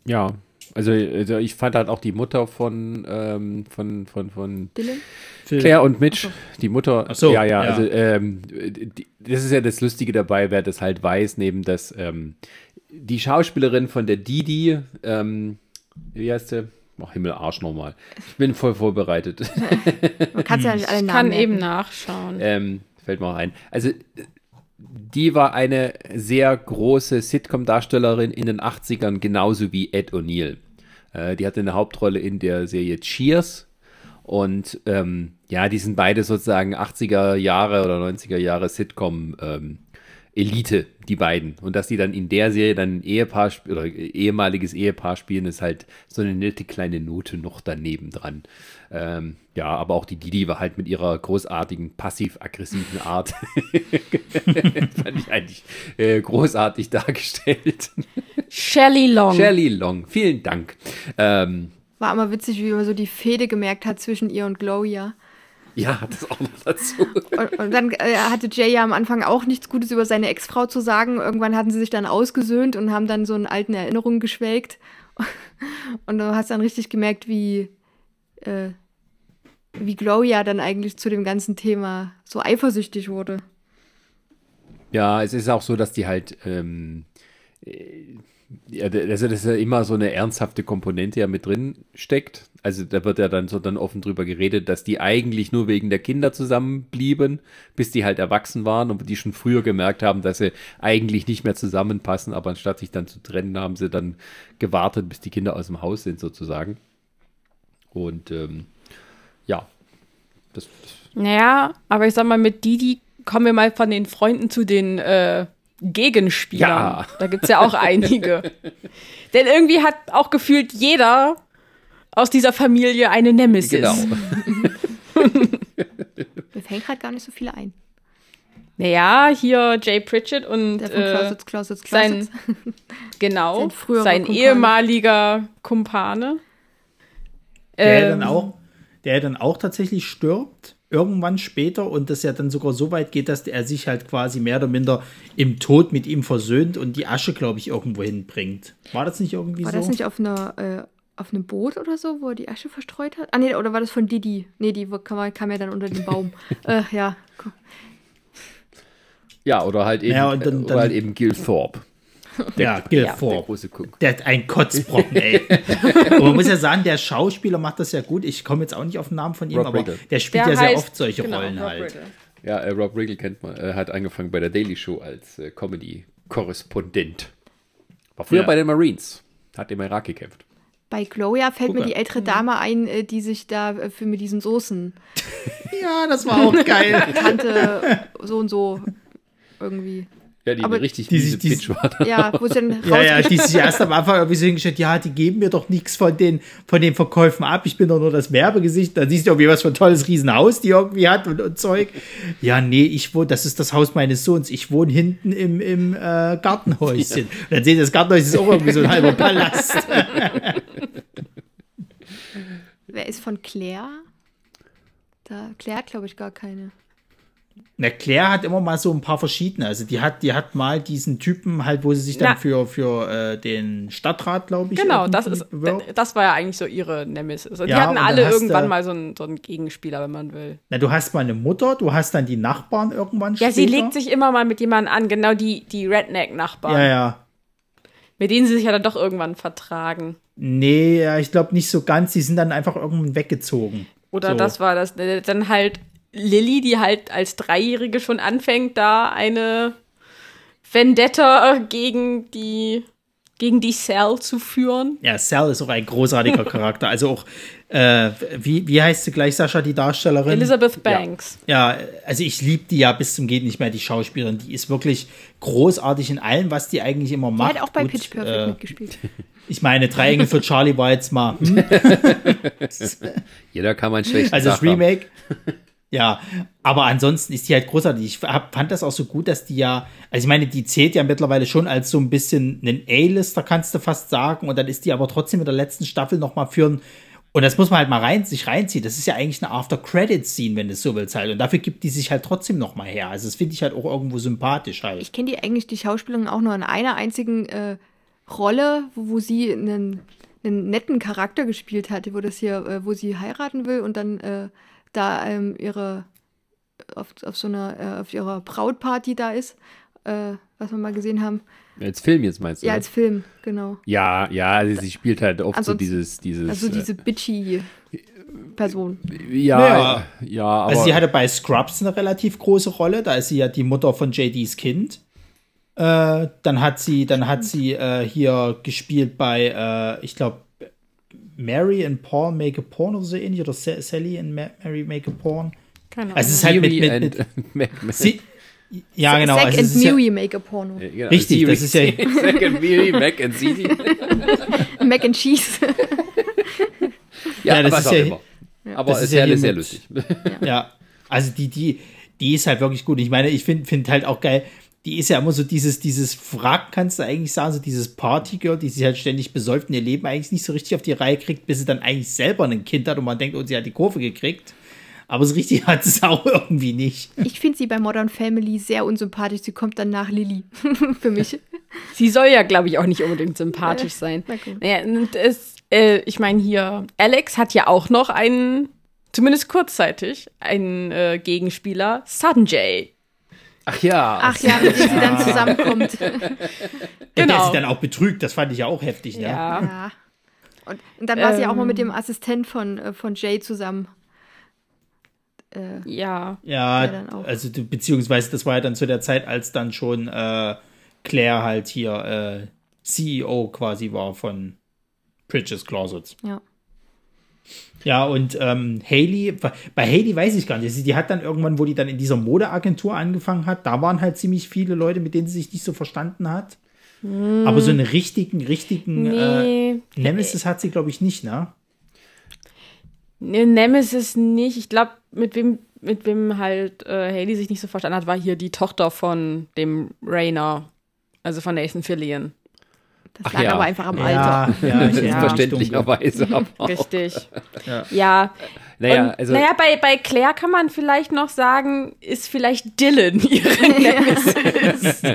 Ja, also, also ich fand halt auch die Mutter von, ähm, von, von, von Dylan? Claire und Mitch, die Mutter. Ach so, ja, ja, ja. also ähm, die, das ist ja das Lustige dabei, wer das halt weiß, neben das, ähm, die Schauspielerin von der Didi, ähm, wie heißt sie? Ach, Himmel, Arsch nochmal. Ich bin voll vorbereitet. [LAUGHS] Man kann ja nicht [LAUGHS] alle Namen Ich kann eben nachschauen. Ähm, fällt mir auch ein. Also, die war eine sehr große Sitcom-Darstellerin in den 80ern, genauso wie Ed O'Neill. Äh, die hatte eine Hauptrolle in der Serie Cheers. Und ähm, ja, die sind beide sozusagen 80er Jahre oder 90er Jahre Sitcom ähm, Elite, die beiden. Und dass die dann in der Serie dann ein Ehepaar oder ehemaliges Ehepaar spielen, ist halt so eine nette kleine Note noch daneben dran. Ähm, ja, aber auch die Didi war halt mit ihrer großartigen passiv-aggressiven Art, [LAUGHS] fand ich eigentlich äh, großartig dargestellt. Shelley Long. Shelley Long, vielen Dank. Ähm, war immer witzig, wie man so die Fehde gemerkt hat zwischen ihr und Gloria. Ja, das auch noch dazu. Und, und dann äh, hatte Jay ja am Anfang auch nichts Gutes über seine Ex-Frau zu sagen. Irgendwann hatten sie sich dann ausgesöhnt und haben dann so in alten Erinnerungen geschwelgt. [LAUGHS] Und du hast dann richtig gemerkt, wie, äh, wie Gloria dann eigentlich zu dem ganzen Thema so eifersüchtig wurde. Ja, es ist auch so, dass die halt ähm, äh, ja, also das ist ja immer so eine ernsthafte Komponente ja mit drin steckt. Also da wird ja dann so dann offen drüber geredet, dass die eigentlich nur wegen der Kinder zusammenblieben, bis die halt erwachsen waren und die schon früher gemerkt haben, dass sie eigentlich nicht mehr zusammenpassen, aber anstatt sich dann zu trennen, haben sie dann gewartet, bis die Kinder aus dem Haus sind sozusagen. Und ähm, ja, das, das. Naja, aber ich sag mal, mit Didi kommen wir mal von den Freunden zu den äh, Gegenspieler. Ja. Da gibt es ja auch [LAUGHS] einige. Denn irgendwie hat auch gefühlt jeder aus dieser Familie eine Nemesis. Genau. [LAUGHS] Mir fällt gerade gar nicht so viele ein. Naja, hier Jay Pritchett und Der von Closets, äh, Closets, Closets. sein [LAUGHS] genau sein, sein ehemaliger Kumpane. Der ähm, dann auch, der dann auch tatsächlich stirbt irgendwann später und das ja dann sogar so weit geht, dass er sich halt quasi mehr oder minder im Tod mit ihm versöhnt und die Asche, glaube ich, irgendwo hinbringt. War das nicht irgendwie war so? War das nicht auf einer äh, auf einem Boot oder so, wo er die Asche verstreut hat? Ah, nee, oder war das von Didi? Nee, die kam, kam ja dann unter den Baum. [LAUGHS] äh, ja. Ja, oder halt eben, ja, dann, oder halt eben Gil Thorpe. Der, ja, Gil ja. Der, große Cook. der hat ein Kotzbrocken, ey. [LAUGHS] Und man muss ja sagen, der Schauspieler macht das ja gut. Ich komme jetzt auch nicht auf den Namen von ihm, Rob aber Riggle. der spielt der ja heißt, sehr oft solche genau, Rollen Rob halt. Riggle. Ja, äh, Rob Riggle kennt man, äh, hat angefangen bei der Daily Show als äh, Comedy-Korrespondent. War früher ja. bei den Marines, hat im Irak gekämpft. Bei Gloria fällt Gucker. mir die ältere Dame ein, äh, die sich da äh, für mit diesen Soßen. [LAUGHS] ja, das war auch geil. [LAUGHS] Tante so und so irgendwie. Ja, die aber richtig die, miese die, Pitch war. Ja, wo sie dann [LAUGHS] Ja, ja, die sich erst am Anfang irgendwie so hingestellt, ja, die geben mir doch nichts von den, von den Verkäufen ab, ich bin doch nur das Werbegesicht, dann siehst du irgendwie was für ein tolles Riesenhaus, die irgendwie hat und, und Zeug. Ja, nee, ich wohne, das ist das Haus meines Sohns, ich wohne hinten im, im äh, Gartenhäuschen. [LAUGHS] Ja. Und dann sehen das Gartenhäuschen ist auch irgendwie so ein halber Palast. [LAUGHS] Wer ist von Claire? Da, Claire hat, glaube ich, gar keine. Na, Claire hat immer mal so ein paar verschiedene. Also die hat, die hat mal diesen Typen halt, wo sie sich dann Na. für, für äh, den Stadtrat, glaube ich. Genau, das ist das war ja eigentlich so ihre Nemesis. Also die ja, hatten alle irgendwann du, mal so einen, so einen Gegenspieler, wenn man will. Na, du hast mal eine Mutter, du hast dann die Nachbarn irgendwann Ja, später. sie legt sich immer mal mit jemandem an, genau die, die Redneck-Nachbarn. Ja, ja. mit denen sie sich ja dann doch irgendwann vertragen. Nee, ja, ich glaube nicht so ganz. Die sind dann einfach irgendwann weggezogen. Oder so. das war das. Äh, dann halt Lilly, die halt als Dreijährige schon anfängt, da eine Vendetta gegen die gegen die Cell zu führen. Ja, Cell ist auch ein großartiger [LAUGHS] Charakter. Also auch, äh, wie, wie heißt sie gleich, Sascha, die Darstellerin? Elizabeth Banks. Ja, ja also ich liebe die ja bis zum Geht nicht mehr, die Schauspielerin. Die ist wirklich großartig in allem, was die eigentlich immer macht. Die hat auch bei Gut, Pitch Perfect äh, mitgespielt. [LAUGHS] Ich meine, Drei Engel für Charlie war jetzt mal. Hm? [LAUGHS] Jeder kann man schlecht Also das Remake. Ja, aber ansonsten ist die halt großartig. Ich hab, fand das auch so gut, dass die ja, also ich meine, die zählt ja mittlerweile schon als so ein bisschen einen A-Lister, kannst du fast sagen. Und dann ist die aber trotzdem in der letzten Staffel nochmal für ein, und das muss man halt mal rein, sich reinziehen. Das ist ja eigentlich eine After-Credit-Scene, wenn du es so willst halt. Und dafür gibt die sich halt trotzdem nochmal her. Also das finde ich halt auch irgendwo sympathisch halt. Ich kenne die eigentlich, die Schauspielerin, auch nur in einer einzigen äh, Rolle, wo, wo sie einen, einen netten Charakter gespielt hatte, wo das hier, äh, wo sie heiraten will und dann äh, da ähm, ihre auf, auf so einer äh, auf ihrer Brautparty da ist, äh, was wir mal gesehen haben. Als Film jetzt meinst du? Ja, als Film, genau. Ja, ja, also sie spielt halt oft also, so dieses, dieses. Also diese äh, bitchy Person. Ja, naja. ja, aber. Also sie hatte bei Scrubs eine relativ große Rolle, da ist sie ja die Mutter von JDs Kind. Äh, dann hat sie, dann hat sie äh, hier gespielt bei, äh, ich glaube, Mary and Paul Make a Porn oder so ähnlich, oder Sally and Mary Make a Porn. Keine Ahnung. Also es ist halt mit, mit, mit, [LAUGHS] mit sie, ja, genau. Zack also and Mary ja, make a porno. Ja, genau. Richtig, Siri, das ist ja. [LAUGHS] Zack and Mary, Mac and CD. [LAUGHS] Mac and Cheese. ja, ja, das ist ja. Immer. Aber es ist ja sehr, sehr lustig. Ja. also die, die, die ist halt wirklich gut. Ich meine, ich finde find halt auch geil, die ist ja immer so dieses, dieses Wrack, kannst du eigentlich sagen, so dieses Partygirl, die sich halt ständig besäuft und ihr Leben eigentlich nicht so richtig auf die Reihe kriegt, bis sie dann eigentlich selber ein Kind hat und man denkt, oh, sie hat die Kurve gekriegt. Aber so richtig hat es auch [LAUGHS] irgendwie nicht. Ich finde sie bei Modern Family sehr unsympathisch. Sie kommt dann nach Lilly. [LAUGHS] Für mich. Sie soll ja, glaube ich, auch nicht unbedingt sympathisch sein. Naja, und es, äh, ich meine hier, Alex hat ja auch noch einen, zumindest kurzzeitig, einen äh, Gegenspieler, Sanjay. Ach ja. Ach ja, mit dem sie dann zusammenkommt. [LAUGHS] genau. Der sie dann auch betrügt, das fand ich ja auch heftig, ne? Ja. ja. Und, und, dann war ähm, sie auch mal mit dem Assistent von, äh, von Jay zusammen. Äh, ja. Ja, also beziehungsweise das war ja dann zu der Zeit, als dann schon äh, Claire halt hier äh, CEO quasi war von Bridges Closets. Ja. Ja, und ähm, Haley, bei Haley weiß ich gar nicht. Die hat dann irgendwann, wo die dann in dieser Modeagentur angefangen hat, da waren halt ziemlich viele Leute, mit denen sie sich nicht so verstanden hat. Mm. Aber so einen richtigen, richtigen äh, nee. äh, Nemesis hat sie, glaube ich, nicht, ne? Nee, Nemesis nicht. Ich glaube, mit wem, mit wem halt äh, Haley sich nicht so verstanden hat, war hier die Tochter von dem Rainer, also von Nathan Fillion. Das Ach lag ja. aber einfach am Alter. Ja, [LAUGHS] ja verständlicherweise. Richtig. Ja. ja. Naja, Und, also, naja bei, bei Claire kann man vielleicht noch sagen, ist vielleicht Dylan ihre [LAUGHS] Nemesis. [LAUGHS]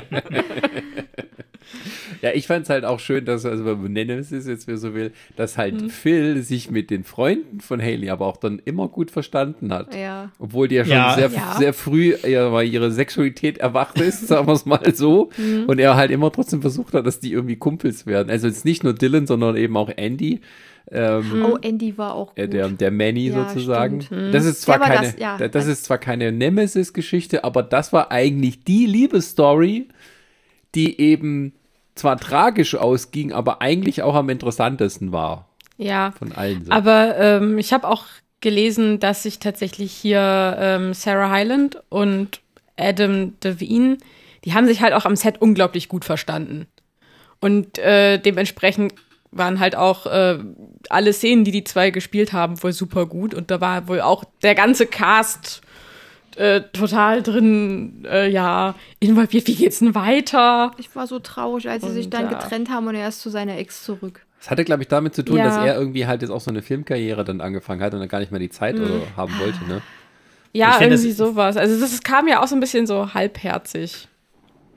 Ja, ich fand es halt auch schön, dass, also wenn man Nemesis jetzt, wer so will, dass halt mhm. Phil sich mit den Freunden von Haley aber auch dann immer gut verstanden hat. Ja. Obwohl die ja schon ja. Sehr, ja. sehr früh ja, ihre Sexualität erwacht ist, [LAUGHS] sagen wir es mal so. Mhm. Und er halt immer trotzdem versucht hat, dass die irgendwie Kumpels werden. Also jetzt nicht nur Dylan, sondern eben auch Andy. Ähm, oh, Andy war auch gut. Der, der Manny ja, sozusagen. Stimmt. Das ist zwar keine, das, ja, das ist zwar keine Nemesis-Geschichte, aber das war eigentlich die Liebesstory, die eben zwar tragisch ausging, aber eigentlich auch am interessantesten war. Ja. Von allen. So. Aber ähm, ich habe auch gelesen, dass sich tatsächlich hier ähm, Sarah Hyland und Adam Devine, die haben sich halt auch am Set unglaublich gut verstanden. Und äh, dementsprechend waren halt auch äh, alle Szenen, die die zwei gespielt haben, wohl super gut. Und da war wohl auch der ganze Cast äh, total drin, äh, ja, involviert. Wie geht's denn weiter? Ich war so traurig, als sie sich dann ja. getrennt haben und er ist zu seiner Ex zurück. Das hatte, glaube ich, damit zu tun, ja. dass er irgendwie halt jetzt auch so eine Filmkarriere dann angefangen hat und dann gar nicht mehr die Zeit mhm. haben wollte, ne? Ja, find, irgendwie sowas. Also das kam ja auch so ein bisschen so halbherzig.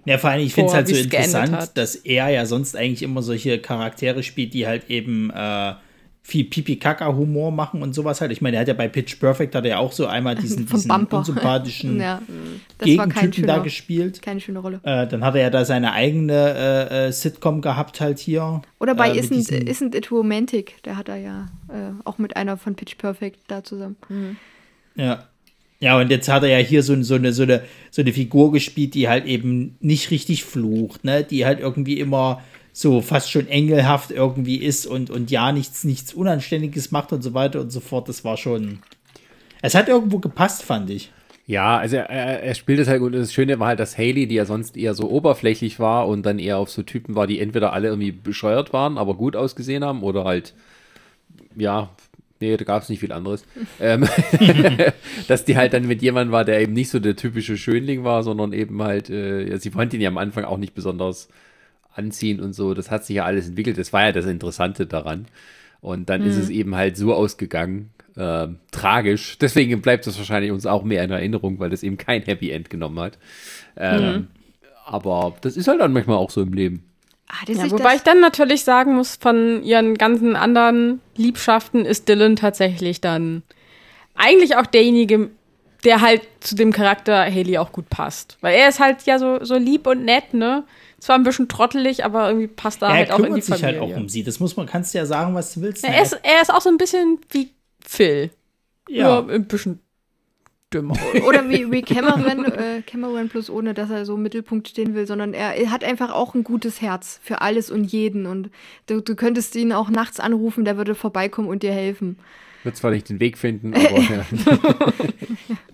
Ja, vor allem, ich finde es halt so interessant, dass er ja sonst eigentlich immer solche Charaktere spielt, die halt eben äh, viel Pipi-Kaka-Humor machen und sowas halt. Ich meine, er hat ja bei Pitch Perfect hat er ja auch so einmal diesen, [LAUGHS] diesen unsympathischen [LAUGHS] ja, Gegentypen da gespielt. Keine schöne Rolle. Äh, dann hat er ja da seine eigene äh, äh, Sitcom gehabt halt hier. Oder bei äh, Isn't, Isn't It Romantic, der hat er ja äh, auch mit einer von Pitch Perfect da zusammen. Mhm. Ja. Ja, und jetzt hat er ja hier so, so, eine, so, eine, so eine Figur gespielt, die halt eben nicht richtig flucht, ne? Die halt irgendwie immer so fast schon engelhaft irgendwie ist und, und ja nichts, nichts Unanständiges macht und so weiter und so fort. Das war schon. Es hat irgendwo gepasst, fand ich. Ja, also er, er spielt es halt gut. Das Schöne war halt, dass Haley, die ja sonst eher so oberflächlich war und dann eher auf so Typen war, die entweder alle irgendwie bescheuert waren, aber gut ausgesehen haben oder halt, ja, nee, da gab es nicht viel anderes. [LAUGHS] ähm, [LAUGHS] dass die halt dann mit jemandem war, der eben nicht so der typische Schönling war, sondern eben halt, äh, ja, sie fand ihn ja am Anfang auch nicht besonders anziehen und so. Das hat sich ja alles entwickelt. Das war ja das Interessante daran. Und dann mhm. ist es eben halt so ausgegangen. Äh, tragisch. [LAUGHS] Deswegen bleibt es wahrscheinlich uns auch mehr in Erinnerung, weil das eben kein Happy End genommen hat. Ähm, mhm. Aber das ist halt dann manchmal auch so im Leben. Ah, ja, wobei ich dann natürlich sagen muss, von ihren ganzen anderen Liebschaften ist Dylan tatsächlich dann eigentlich auch derjenige, der halt zu dem Charakter Haley auch gut passt. Weil er ist halt ja so, so lieb und nett, ne? Zwar ein bisschen trottelig, aber irgendwie passt da er halt auch in die Familie. Er kümmert sich halt auch um sie. Das muss man, kannst du ja sagen, was du willst. Ja, er, ist, er ist auch so ein bisschen wie Phil. Ja. Nur ein bisschen dümmer. [LAUGHS] Oder wie, wie Cameron, äh, Cameron plus ohne, dass er so im Mittelpunkt stehen will, sondern er, hat einfach auch ein gutes Herz für alles und jeden. Und du, du könntest ihn auch nachts anrufen, der würde vorbeikommen und dir helfen. Wird zwar nicht den Weg finden, [LAUGHS] aber. [LAUGHS]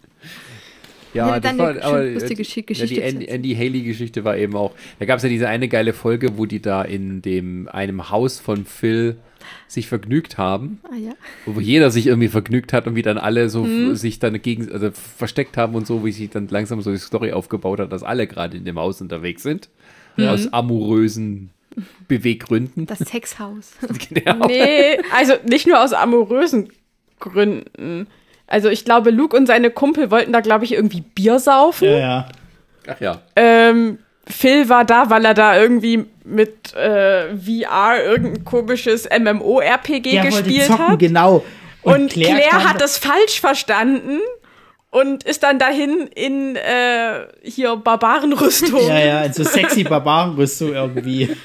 ja. Ja, das war, aber lustige Geschichte. Ja, die Andy, Andy Haley-Geschichte war eben auch. Da gab es ja diese eine geile Folge, wo die da in dem einem Haus von Phil sich vergnügt haben. Ah, ja. Wo jeder sich irgendwie vergnügt hat und wie dann alle so mhm. sich dann gegen, also versteckt haben und so, wie sich dann langsam so die Story aufgebaut hat, dass alle gerade in dem Haus unterwegs sind. Mhm. Aus amorösen Beweggründen. Das Sexhaus. [LAUGHS] genau. Nee, also nicht nur aus amorösen Gründen. Also ich glaube, Luke und seine Kumpel wollten da, glaube ich, irgendwie Bier saufen. Ja, ja. Ach ja. Ähm, Phil war da, weil er da irgendwie mit äh, VR irgendein komisches MMO-RPG gespielt zocken, hat. Genau. Und, und Claire, Claire hat das falsch verstanden und ist dann dahin in äh, hier Barbarenrüstung. ja, ja, in so sexy Barbarenrüstung irgendwie.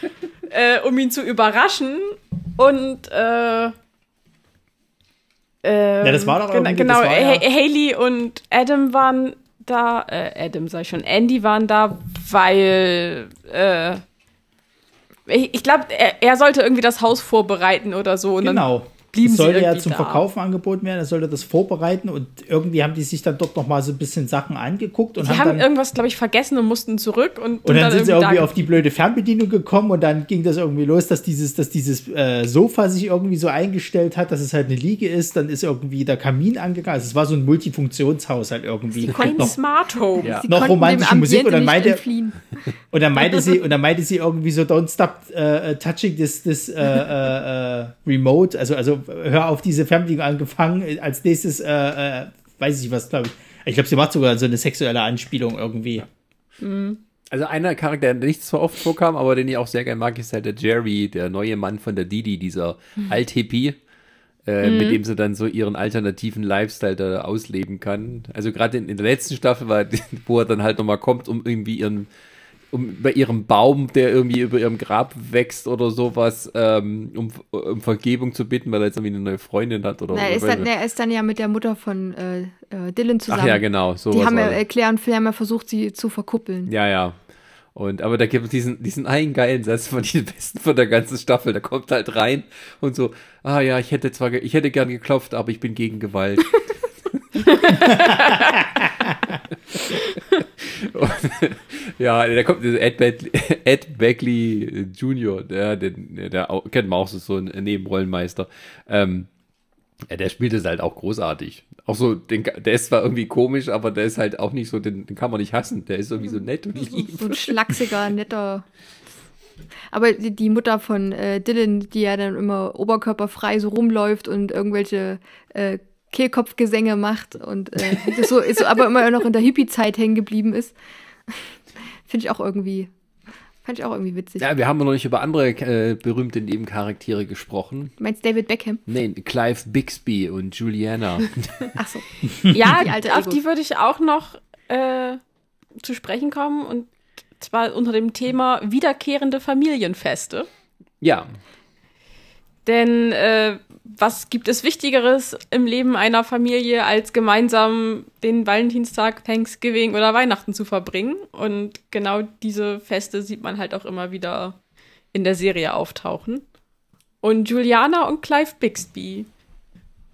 äh, um ihn zu überraschen. Und äh, ähm, ja, das war doch irgendwie, Genau, genau ja Haley und Adam waren da, äh, Adam sei schon, Andy waren da, weil äh, ich, ich glaube, er, er, sollte irgendwie das Haus vorbereiten oder so. Und genau. Dann blieben es sollte ja zum da. Verkaufen angeboten werden, er sollte das vorbereiten und irgendwie haben die sich dann dort noch mal so ein bisschen Sachen angeguckt und die haben, haben dann, irgendwas, glaube ich, vergessen und mussten zurück und, und, und dann, dann, sind sie irgendwie auf die blöde Fernbedienung gekommen und dann ging das irgendwie los, dass dieses, dass dieses äh, Sofa sich irgendwie so eingestellt hat, dass es halt eine Liege ist, dann ist irgendwie der Kamin angegangen. Also es war so ein Multifunktionshaus halt irgendwie. Ein Smart Home. Ja. Noch romantische Musik und dann meinte [LAUGHS] und dann meinte sie und dann meinte sie irgendwie so Don't stop uh, touching this this uh, uh, remote, also also hör auf diese Fernbedienung angefangen. Als nächstes, äh, äh, weiß ich was, glaube ich. Ich glaube, sie macht sogar so eine sexuelle Anspielung irgendwie. Mhm. Also einer Charakter, der nicht so oft vorkam, aber den ich auch sehr gerne mag, ist halt der Jerry, der neue Mann von der Didi, dieser mhm. Alt-Hippie, äh, mhm. mit dem sie dann so ihren alternativen Lifestyle da ausleben kann. Also gerade in, in, der letzten Staffel, war, [LAUGHS] wo er dann halt nochmal kommt, um irgendwie ihren um bei ihrem Baum, der irgendwie über ihrem Grab wächst oder sowas, ähm, um, um Vergebung zu bitten, weil er jetzt irgendwie eine neue Freundin hat oder so. Er ist, dann, er ist dann ja mit der Mutter von äh, äh Dylan zusammen. Ach ja, genau. So Die haben ja, äh, Claire und Phil haben ja versucht, sie zu verkuppeln. Ja, ja. Und, aber da gibt es diesen, diesen einen geilen Satz von den besten von der ganzen Staffel. Da kommt halt rein und so, ah ja, ich hätte zwar, ich hätte gern geklopft, aber ich bin gegen Gewalt. [LAUGHS] [LAUGHS] und, [LAUGHS] ja, da kommt Ed, Beckley, [LAUGHS] Ed Beckley Jr., der, der, der kennt man auch so, ein Nebenrollenmeister. Ähm, ja, der spielt es halt auch großartig. Auch so, den, der ist zwar irgendwie komisch, aber der ist halt auch nicht so, den, den kann man nicht hassen. Der ist irgendwie so nett und lieb. So ein schlachsiger, netter. Aber die, die Mutter von äh, Dylan, die ja dann immer oberkörperfrei so rumläuft und irgendwelche äh, Kehlkopfgesänge macht und äh, so, ist so aber immer noch in der Hippie-Zeit hängen geblieben ist. [LAUGHS] Finde ich auch irgendwie Fand ich auch irgendwie witzig. Ja, wir haben noch nicht über andere äh, berühmte Nebencharaktere gesprochen. Du meinst David Beckham? Nee, Clive Bixby und Juliana. [LAUGHS] Ach so. [LAUGHS] ja, die auf die würde ich auch noch äh, zu sprechen kommen. Und zwar unter dem Thema wiederkehrende Familienfeste. Ja. Denn äh, was gibt es Wichtigeres im Leben einer Familie, als gemeinsam den Valentinstag, Thanksgiving oder Weihnachten zu verbringen? Und genau diese Feste sieht man halt auch immer wieder in der Serie auftauchen. Und Juliana und Clive Bixby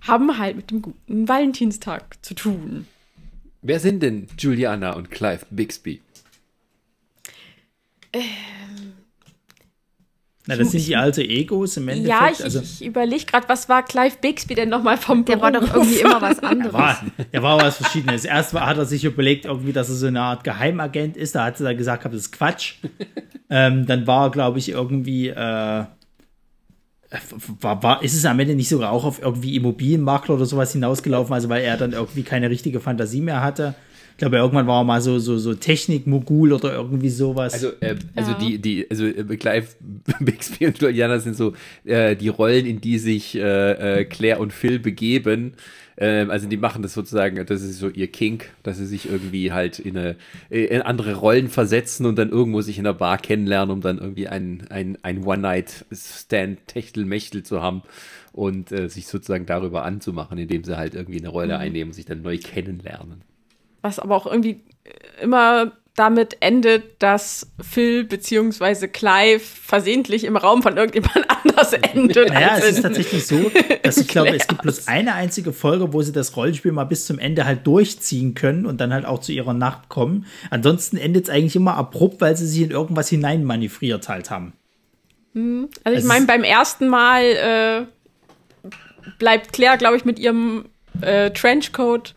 haben halt mit dem guten Valentinstag zu tun. Wer sind denn Juliana und Clive Bixby? Ähm, na, das sind die alte Egos im Endeffekt. Ja, ich, also, ich überlege gerade, was war Clive Bixby denn nochmal vom Der war doch irgendwie immer was [LAUGHS] anderes. Der war, der war was Verschiedenes. Erst hat er sich überlegt, irgendwie, dass er so eine Art Geheimagent ist. Da hat dann gesagt, das ist Quatsch. [LAUGHS] ähm, dann war er, glaube ich, irgendwie. Äh, war, war, ist es am Ende nicht sogar auch auf irgendwie Immobilienmakler oder sowas hinausgelaufen, also weil er dann irgendwie keine richtige Fantasie mehr hatte? Glaube, irgendwann war er mal so, so, so Technik-Mogul oder irgendwie sowas. Also, äh, also ja. die, die, also äh, Clive [LAUGHS] Bixby und Juliana sind so äh, die Rollen, in die sich äh, äh, Claire und Phil begeben. Ähm, also die machen das sozusagen, das ist so ihr Kink, dass sie sich irgendwie halt in, eine, in andere Rollen versetzen und dann irgendwo sich in der Bar kennenlernen, um dann irgendwie ein, ein, ein One-Night-Stand-Techtel-Mechtel zu haben und äh, sich sozusagen darüber anzumachen, indem sie halt irgendwie eine Rolle mhm. einnehmen und sich dann neu kennenlernen was aber auch irgendwie immer damit endet, dass Phil bzw. Clive versehentlich im Raum von irgendjemand [LAUGHS] anders endet. Naja, es ist tatsächlich so, [LAUGHS] dass ich glaube, es gibt bloß eine einzige Folge, wo sie das Rollenspiel mal bis zum Ende halt durchziehen können und dann halt auch zu ihrer Nacht kommen. Ansonsten endet es eigentlich immer abrupt, weil sie sich in irgendwas hineinmanövriert halt haben. Hm, also ich meine, beim ersten Mal äh, bleibt Claire, glaube ich, mit ihrem äh, Trenchcoat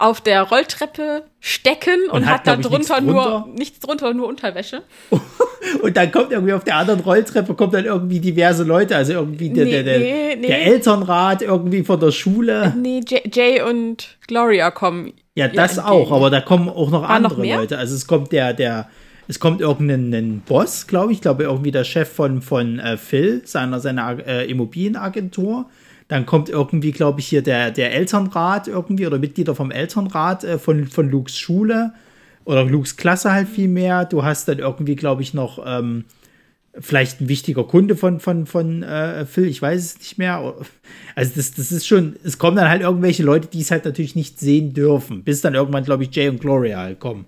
auf der Rolltreppe stecken und, und hat, hat da drunter nur nichts drunter, nur Unterwäsche. [LAUGHS] und dann kommt irgendwie auf der anderen Rolltreppe kommt dann irgendwie diverse Leute, also irgendwie der, nee, der, der, nee, nee. der Elternrat irgendwie von der Schule. Nee, Jay, Jay und Gloria kommen. Ja, das auch, aber da kommen auch noch War andere noch Leute. Also es kommt der, der, es kommt irgendein Boss, glaube ich, ich glaube irgendwie der Chef von, von äh, Phil, seiner, seiner äh, Immobilienagentur. Dann kommt irgendwie, glaube ich, hier der, der Elternrat irgendwie oder Mitglieder vom Elternrat äh, von, von Lukes Schule oder Lukes Klasse halt viel mehr. Du hast dann irgendwie, glaube ich, noch ähm, vielleicht ein wichtiger Kunde von, von, von äh, Phil, ich weiß es nicht mehr. Also das, das ist schon, es kommen dann halt irgendwelche Leute, die es halt natürlich nicht sehen dürfen, bis dann irgendwann, glaube ich, Jay und Gloria halt kommen.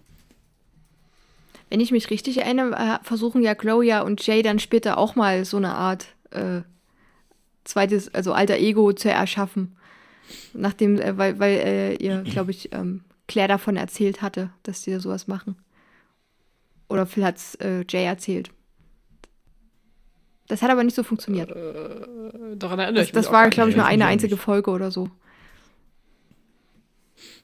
Wenn ich mich richtig erinnere, äh, versuchen ja Gloria und Jay dann später auch mal so eine Art äh, zweites, also alter Ego zu erschaffen. Nachdem, äh, weil, weil äh, ihr, [CLEARS THROAT] glaube ich, ähm, Claire davon erzählt hatte, dass sie sowas machen. Oder Phil hat es äh, Jay erzählt. Das hat aber nicht so funktioniert. Äh, daran erinnere das, ich mich. Das war, glaube ich, nur eine einzige Folge oder so.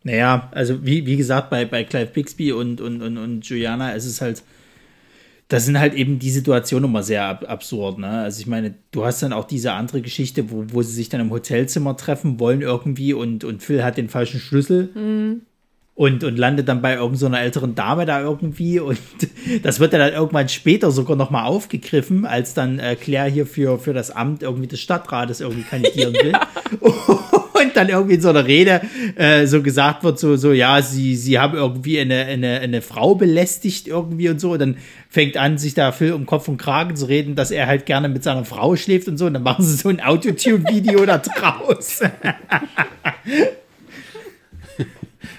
Naja, also wie, wie gesagt, bei, bei Clive Bixby und, und, und, und Juliana ist es halt das sind halt eben die Situationen immer sehr ab absurd. Ne? Also ich meine, du hast dann auch diese andere Geschichte, wo, wo sie sich dann im Hotelzimmer treffen wollen irgendwie und, und Phil hat den falschen Schlüssel. Mhm. Und, und landet dann bei irgendeiner so älteren Dame da irgendwie. Und [LAUGHS] das wird dann irgendwann später sogar nochmal aufgegriffen, als dann äh, Claire hier für, für das Amt irgendwie des Stadtrates irgendwie kandidieren [LAUGHS] will. [LAUGHS] und dann irgendwie in so einer Rede äh, so gesagt wird, so, so, ja, sie, sie haben irgendwie eine, eine, eine Frau belästigt irgendwie und so. Und dann fängt an, sich da Phil um Kopf und Kragen zu reden, dass er halt gerne mit seiner Frau schläft und so. Und dann machen sie so ein Autotune-Video [LAUGHS] da draus. [LAUGHS]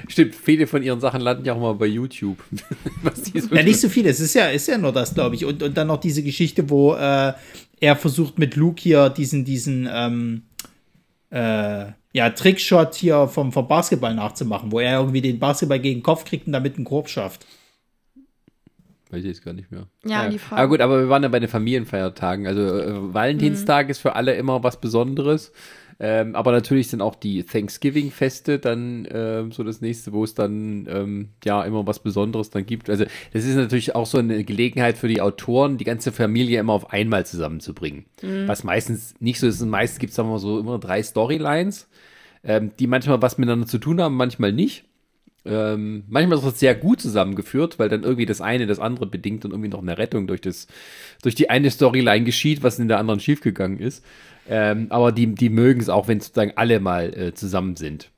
Stimmt, viele von ihren Sachen landen ja auch mal bei YouTube. [LAUGHS] so ja, nicht so viele. Es ist ja, ist ja nur das, glaube ich. Und, und dann noch diese Geschichte, wo äh, er versucht mit Luke hier diesen, diesen, ähm, äh, ja, Trickshot hier vom, vom Basketball nachzumachen, wo er irgendwie den Basketball gegen den Kopf kriegt und damit einen Korb schafft. Weiß ich jetzt gar nicht mehr. Ja, ja. die Frage. Aber gut, aber wir waren ja bei den Familienfeiertagen. Also äh, Valentinstag mhm. ist für alle immer was Besonderes. Ähm, aber natürlich sind auch die Thanksgiving-Feste dann ähm, so das nächste, wo es dann ähm, ja immer was Besonderes dann gibt. Also das ist natürlich auch so eine Gelegenheit für die Autoren, die ganze Familie immer auf einmal zusammenzubringen. Mhm. Was meistens nicht so ist. Meistens gibt es immer so immer drei Storylines, ähm, die manchmal was miteinander zu tun haben, manchmal nicht. Ähm, manchmal ist es sehr gut zusammengeführt, weil dann irgendwie das eine das andere bedingt und irgendwie noch eine Rettung durch, das, durch die eine Storyline geschieht, was in der anderen schiefgegangen ist. Ähm, aber die, die mögen es auch, wenn sozusagen alle mal äh, zusammen sind.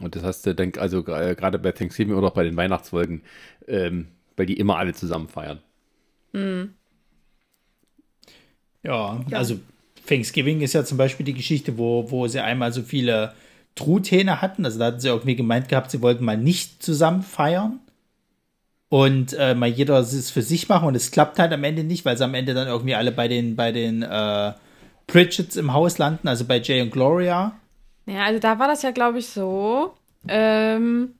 Und das hast du dann, also äh, gerade bei Thanksgiving oder auch bei den Weihnachtsfolgen, ähm, weil die immer alle zusammen feiern. Mhm. Ja, ja, also Thanksgiving ist ja zum Beispiel die Geschichte, wo, wo sie einmal so viele Truthähne hatten. Also da hatten sie irgendwie gemeint gehabt, sie wollten mal nicht zusammen feiern. Und äh, mal jeder es für sich machen und es klappt halt am Ende nicht, weil sie am Ende dann irgendwie alle bei den, bei den äh, Pritchett's im Haus landen, also bei Jay und Gloria. Ja, also da war das ja, glaube ich, so. Ähm,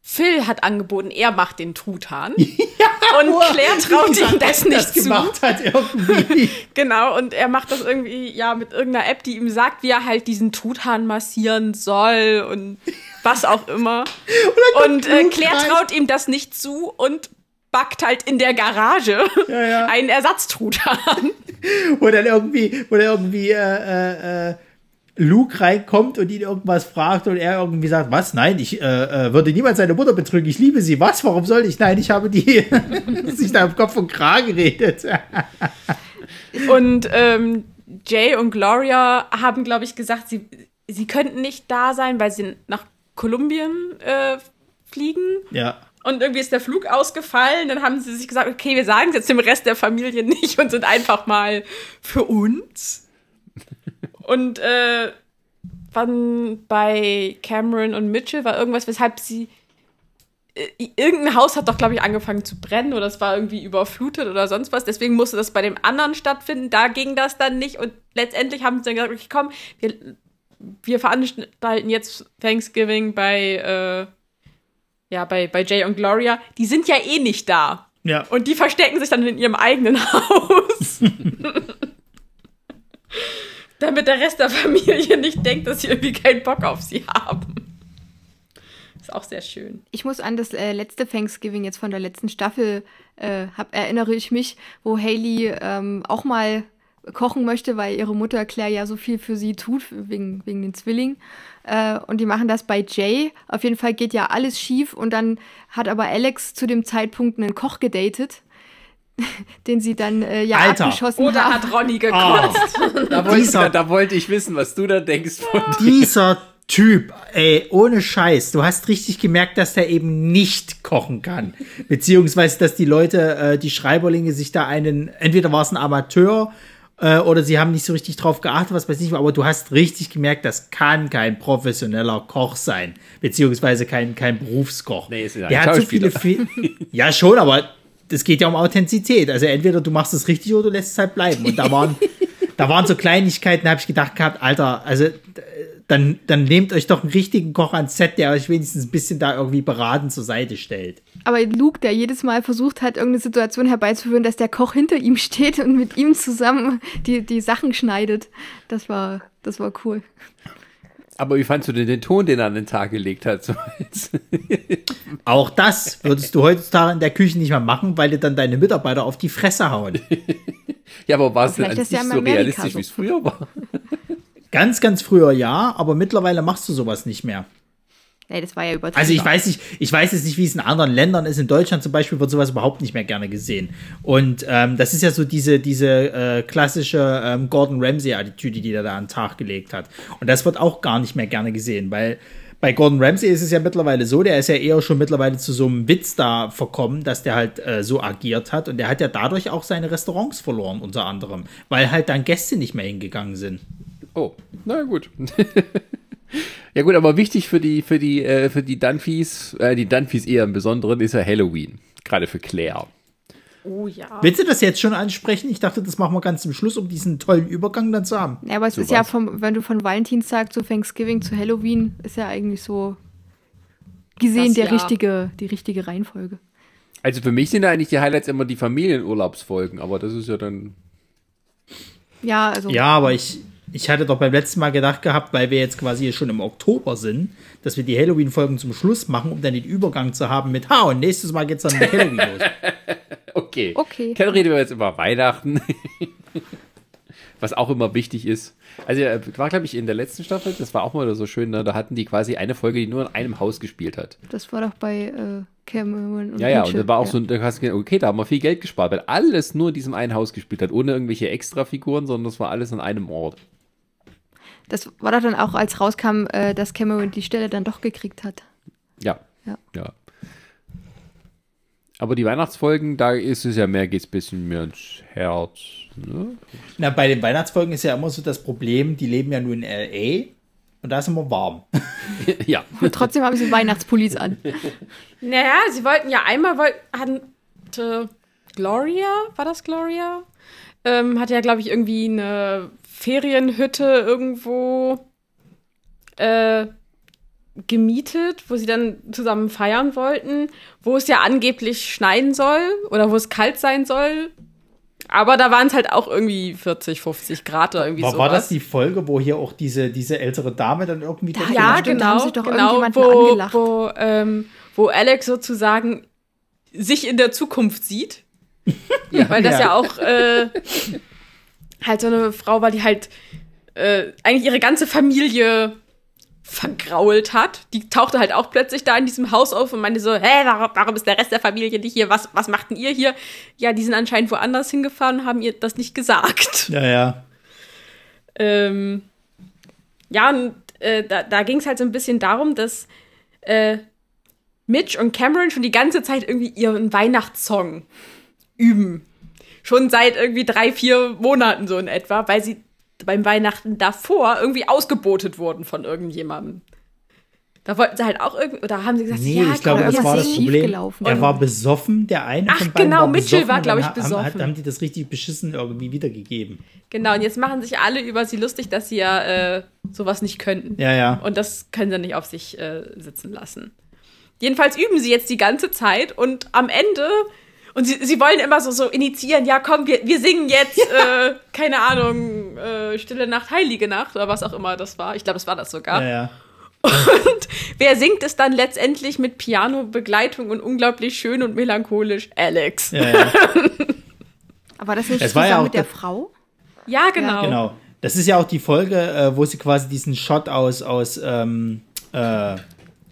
Phil hat angeboten, er macht den Truthahn. [LAUGHS] Ja, und Claire traut ihm das nicht das zu. gemacht hat irgendwie. [LAUGHS] genau, und er macht das irgendwie, ja, mit irgendeiner App, die ihm sagt, wie er halt diesen Truthahn massieren soll und was auch immer. [LAUGHS] und, äh, Claire traut ihm das nicht zu und backt halt in der Garage [LAUGHS] ja, ja. einen Ersatztruthahn. [LAUGHS] wo dann irgendwie, wo dann irgendwie, äh, äh, äh Luke reinkommt und ihn irgendwas fragt und er irgendwie sagt, was? Nein, ich äh, äh, würde niemals seine Mutter betrügen. Ich liebe sie. Was? Warum soll ich? Nein, ich habe die [LAUGHS] sich da im Kopf und Kragen geredet. und ähm, Jay und Gloria haben, glaube ich, gesagt, sie, sie könnten nicht da sein, weil sie nach Kolumbien äh, fliegen. Ja. Und irgendwie ist der Flug ausgefallen. Dann haben sie sich gesagt, okay, wir sagen es jetzt dem Rest der Familie [LAUGHS] nicht und sind einfach mal für uns. [LAUGHS] Und äh, wann bei Cameron und Mitchell war irgendwas, weshalb sie. Äh, irgendein Haus hat doch, glaube ich, angefangen zu brennen oder es war irgendwie überflutet oder sonst was. Deswegen musste das bei dem anderen stattfinden. Da ging das dann nicht. Und letztendlich haben sie dann gesagt, okay, komm, wir, wir veranstalten jetzt Thanksgiving bei, äh, ja, bei, bei Jay und Gloria. Die sind ja eh nicht da. Ja. Und die verstecken sich dann in ihrem eigenen [LAUGHS] Haus. [LAUGHS] damit der Rest der Familie nicht denkt, dass sie irgendwie keinen Bock auf sie haben. Ist auch sehr schön. Ich muss an das äh, letzte Thanksgiving jetzt von der letzten Staffel äh, hab, erinnere ich mich, wo Haley ähm, auch mal kochen möchte, weil ihre Mutter Claire ja so viel für sie tut, wegen, wegen den Zwillingen. Äh, und die machen das bei Jay. Auf jeden Fall geht ja alles schief und dann hat aber Alex zu dem Zeitpunkt einen Koch gedatet [LAUGHS] den sie dann äh, ja Alter. abgeschossen Oder haben. hat Ronny [LAUGHS] gekotzt. Oh. da, wollte, dieser, da wollte ich wissen, was du da denkst von Dieser Typ, ey, ohne Scheiß. Du hast richtig gemerkt, dass der eben nicht kochen kann. Beziehungsweise, dass die Leute, äh, die Schreiberlinge sich da einen, entweder war es ein Amateur äh, oder sie haben nicht so richtig drauf geachtet, was weiß ich, aber du hast richtig gemerkt, das kann kein professioneller Koch sein. Beziehungsweise kein, kein Berufskoch. Nee, ist ja der hat so viele Fe [LAUGHS] Ja, schon, aber das geht ja um Authentizität. Also entweder du machst es richtig oder du lässt es halt bleiben. Und da waren, [LAUGHS] da waren so Kleinigkeiten, da habe ich gedacht gehabt, Alter, also dann, dann nehmt euch doch einen richtigen Koch ans Set, der euch wenigstens ein bisschen da irgendwie beraten zur Seite stellt. Aber Luke, der jedes Mal versucht hat, irgendeine Situation herbeizuführen, dass der Koch hinter ihm steht und mit ihm zusammen die, die Sachen schneidet, das war, das war cool. Aber wie fandst du denn den Ton, den er an den Tag gelegt hat? So Auch das würdest du heutzutage in der Küche nicht mehr machen, weil dir dann deine Mitarbeiter auf die Fresse hauen. ja, aber war es denn nicht ja so realistisch, wie es früher war? Ganz, ganz früher ja, aber mittlerweile machst du sowas nicht mehr. Nee, das war ja übertrieben. Also ich weiß nicht, ich weiß jetzt nicht, wie es in anderen Ländern ist. In Deutschland zum Beispiel wird sowas überhaupt nicht mehr gerne gesehen. Und ähm, das ist ja so diese, diese äh, klassische ähm, Gordon Ramsay-Attitüde, die er da an den Tag gelegt hat. Und das wird auch gar nicht mehr gerne gesehen, weil bei Gordon Ramsay ist es ja mittlerweile so, der ist ja eher schon mittlerweile zu so einem Witz da verkommen, dass der halt äh, so agiert hat. Und der hat ja dadurch auch seine Restaurants verloren, unter anderem, weil halt dann Gäste nicht mehr hingegangen sind. Oh, na gut. [LAUGHS] Ja gut, aber wichtig für die, für die, äh, für die Dunphys, äh, die Dunphys eher im Besonderen, ist ja Halloween. Gerade für Claire. Oh ja. Willst du das jetzt schon ansprechen? Ich dachte, das machen wir ganz zum Schluss, um diesen tollen Übergang dann zu haben. Ja, aber es so ist was? ja vom, wenn du von Valentinstag zu Thanksgiving zu Halloween, ist ja eigentlich so gesehen das, der ja. richtige, die richtige Reihenfolge. Also für mich sind da eigentlich die Highlights immer die Familienurlaubsfolgen, aber das ist ja dann. Ja, also. Ja, aber ich, ich hatte doch beim letzten Mal gedacht gehabt, weil wir jetzt quasi schon im Oktober sind, dass wir die Halloween-Folgen zum Schluss machen, um dann den Übergang zu haben mit Ha und nächstes Mal geht's dann mit Halloween los. [LAUGHS] okay. Okay. Dann reden wir jetzt über Weihnachten. [LAUGHS] was auch immer wichtig ist. Also war, glaube ich, in der letzten Staffel, das war auch mal so schön, ne? da hatten die quasi eine Folge, die nur in einem Haus gespielt hat. Das war doch bei äh, Cameron und Ja, ja, Mitchell. und da war auch ja. so, da hast du gedacht, okay, da haben wir viel Geld gespart, weil alles nur in diesem einen Haus gespielt hat, ohne irgendwelche Extrafiguren, sondern das war alles an einem Ort. Das war doch dann auch, als rauskam, äh, dass Cameron die Stelle dann doch gekriegt hat. Ja. Ja. ja. Aber die Weihnachtsfolgen, da ist es ja mehr, geht es ein bisschen mehr ins Herz. Ne? Na, bei den Weihnachtsfolgen ist ja immer so das Problem, die leben ja nur in L.A. und da ist immer warm. [LAUGHS] ja. Und trotzdem haben sie Weihnachtspullis an. [LAUGHS] Naja, sie wollten ja einmal, hatte Gloria, war das Gloria? Ähm, hatte ja, glaube ich, irgendwie eine Ferienhütte irgendwo äh, gemietet, wo sie dann zusammen feiern wollten, wo es ja angeblich schneien soll oder wo es kalt sein soll. Aber da waren es halt auch irgendwie 40, 50 Grad oder irgendwie so. War das die Folge, wo hier auch diese, diese ältere Dame dann irgendwie da, Ja, genau, genau wo, wo, ähm, wo Alex sozusagen sich in der Zukunft sieht. ja, [LAUGHS] Weil das ja, ja auch äh, halt so eine Frau war, die halt äh, eigentlich ihre ganze Familie vergrault hat. Die tauchte halt auch plötzlich da in diesem Haus auf und meinte so, hä, warum, warum ist der Rest der Familie nicht hier? Was, was macht denn ihr hier? Ja, die sind anscheinend woanders hingefahren und haben ihr das nicht gesagt. [LAUGHS] Ja, ja. Ähm, ja, und äh, da, da ging es halt so ein bisschen darum, dass äh, Mitch und Cameron schon die ganze Zeit irgendwie ihren Weihnachtssong üben. Schon seit irgendwie drei, vier Monaten so in etwa, weil sie beim Weihnachten davor irgendwie ausgebotet wurden von irgendjemandem. Da wollten sie halt auch irgendwie, oder haben sie gesagt, nee, ja, ich glaube, das war das Problem. Er war besoffen, der eine Ach, genau, war Mitchell war, glaube ich, besoffen. Haben, haben die das richtig beschissen irgendwie wiedergegeben. Genau, und jetzt machen sich alle über sie lustig, dass sie ja äh, sowas nicht könnten. Ja, ja. Und das können sie nicht auf sich äh, sitzen lassen. Jedenfalls üben sie jetzt die ganze Zeit und am Ende und sie, sie wollen immer so, so initiieren, ja komm, wir, wir singen jetzt, [LAUGHS] ja. äh, keine Ahnung, äh, Stille Nacht, Heilige Nacht oder was auch immer das war. Ich glaube, das war das sogar. Ja, ja. Und [LAUGHS] wer singt es dann letztendlich mit Piano-Begleitung und unglaublich schön und melancholisch? Alex. Ja, ja. [LAUGHS] Aber das ist zusammen ja mit der Frau? Ja, genau. Ja, genau. Das ist ja auch die Folge, äh, wo sie quasi diesen Shot aus, aus ähm, äh,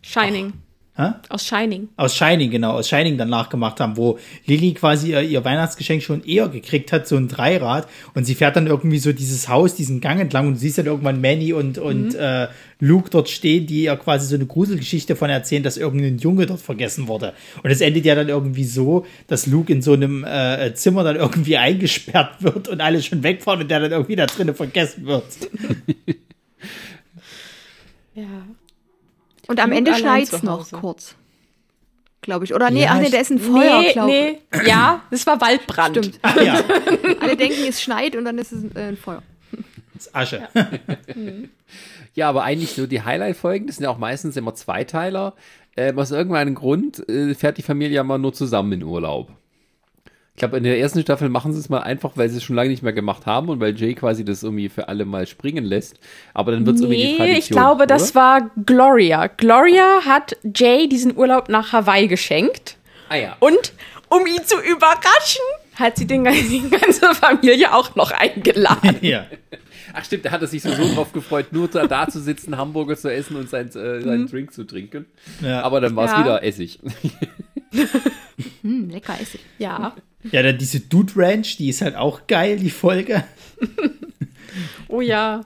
Shining. Hä? Aus Shining. Aus Shining, genau, aus Shining dann nachgemacht haben, wo Lily quasi ihr, ihr, Weihnachtsgeschenk schon eher gekriegt hat, so ein Dreirad. Und sie fährt dann irgendwie so dieses Haus, diesen Gang entlang und du siehst dann irgendwann Manny und, und mhm. äh, Luke dort stehen, die ihr quasi so eine Gruselgeschichte von erzählen, dass irgendein Junge dort vergessen wurde. Und es endet ja dann irgendwie so, dass Luke in so einem äh, Zimmer dann irgendwie [LAUGHS] eingesperrt wird und alle schon wegfahren und der dann irgendwie da drinnen vergessen wird. [LAUGHS] ja. Und am Ende schneit es noch kurz. Glaube ich. Oder nee, ja, ach nee, der ist ein Feuer, nee, glaube nee. Ja, das war Waldbrand. Stimmt. Ach, ja. [LAUGHS] Alle denken, es schneit und dann ist es äh, ein Feuer. Das ist Asche. Ja. [LAUGHS] ja, aber eigentlich so die Highlight-Folgen, das sind ja auch meistens immer Zweiteiler. Äh, aus irgendeinem Grund äh, fährt die Familie ja mal nur zusammen in Urlaub. Ich glaube, in der ersten Staffel machen sie es mal einfach, weil sie es schon lange nicht mehr gemacht haben und weil Jay quasi das irgendwie für alle mal springen lässt. Aber dann wird es nee, irgendwie die Tradition. ich glaube, oder? das war Gloria. Gloria hat Jay diesen Urlaub nach Hawaii geschenkt. Ah ja. Und um ihn zu überraschen, hat sie den, [LAUGHS] die ganze Familie auch noch eingeladen. ja. Ach stimmt, da hat er sich so, so drauf gefreut, nur da, da zu sitzen, Hamburger zu essen und sein, äh, seinen mhm. Drink zu trinken. Ja. Aber dann war es ja. wieder Essig. [LAUGHS] hm, lecker Essig. Ja. Ja, dann diese Dude Ranch, die ist halt auch geil, die Folge. oh ja.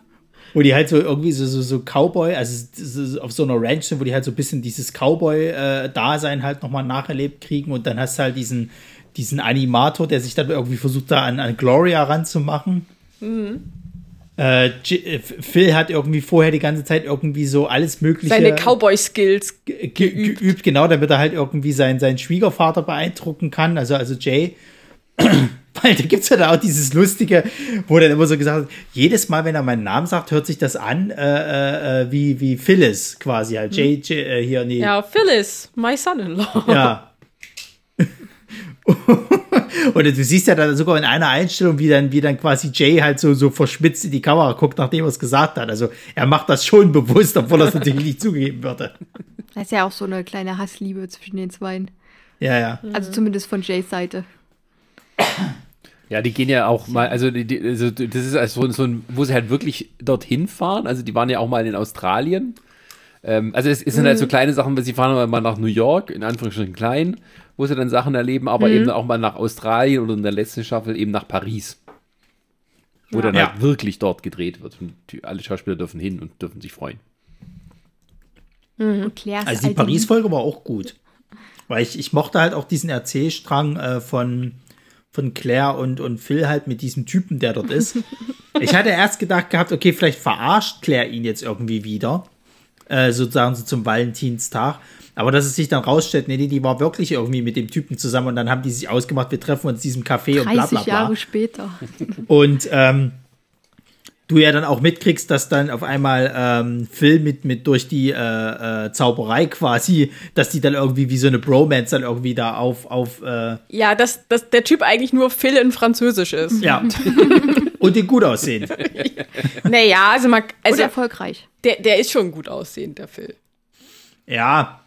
Wo die halt so irgendwie so, so, so Cowboy, also auf so einer Ranch sind, wo die halt so ein bisschen dieses Cowboy-Dasein halt nochmal nacherlebt kriegen und dann hast du halt diesen, diesen Animator, der sich dann irgendwie versucht, da an, an Gloria ranzumachen. Mhm. Äh, äh Phil hat irgendwie vorher die ganze Zeit irgendwie so alles mögliche. Seine Cowboy-Skills ge geübt. geübt. genau, damit er halt irgendwie seinen, seinen Schwiegervater beeindrucken kann. Also, also Jay. [CLEARS THROAT] Weil da gibt es ja da auch dieses Lustige, wo dann immer so gesagt wird, jedes Mal, wenn er meinen Namen sagt, hört sich das an äh, äh, wie, wie Phyllis quasi. Halt. Jay, hm. Jay äh, hier, nee. Ja, Phyllis, my son-in-law. Ja. [LAUGHS] [LAUGHS] Und du siehst ja dann sogar in einer Einstellung, wie dann, wie dann quasi Jay halt so, so verschmitzt in die Kamera guckt, nachdem er es gesagt hat. Also er macht das schon [LAUGHS] bewusst, obwohl er es natürlich nicht zugegeben würde. Das ist ja auch so eine kleine Hassliebe zwischen den Zweien. Ja, ja. Also zumindest von Jays Seite. Ja, die gehen ja auch mal, also, die, also das ist also so, ein, wo sie halt wirklich dorthin fahren. Also die waren ja auch mal in Australien. Ähm, also es, es sind mhm. halt so mhm. kleine Sachen, sie fahren mal nach New York, in Anführungsstrichen klein, wo sie dann Sachen erleben, aber mhm. eben auch mal nach Australien oder in der letzten Staffel eben nach Paris. Wo ja. dann halt wirklich dort gedreht wird. Und die, alle Schauspieler dürfen hin und dürfen sich freuen. Mhm. Also die Paris-Folge war auch gut. Weil ich, ich mochte halt auch diesen Erzählstrang äh, von, von Claire und, und Phil halt mit diesem Typen, der dort ist. [LAUGHS] ich hatte erst gedacht gehabt, okay, vielleicht verarscht Claire ihn jetzt irgendwie wieder. Äh, sozusagen so zum Valentinstag. Aber dass es sich dann rausstellt, nee, nee, die war wirklich irgendwie mit dem Typen zusammen und dann haben die sich ausgemacht, wir treffen uns in diesem Café und bla bla bla. Jahre später. Und ähm, du ja dann auch mitkriegst, dass dann auf einmal ähm, Phil mit, mit durch die äh, äh, Zauberei quasi, dass die dann irgendwie wie so eine Bromance dann irgendwie da auf. auf äh ja, dass, dass der Typ eigentlich nur Phil in Französisch ist. Ja. [LAUGHS] Und die gut aussehen. [LAUGHS] naja, also man. Also, Und erfolgreich. Der, der ist schon gut aussehend, der Phil. Ja,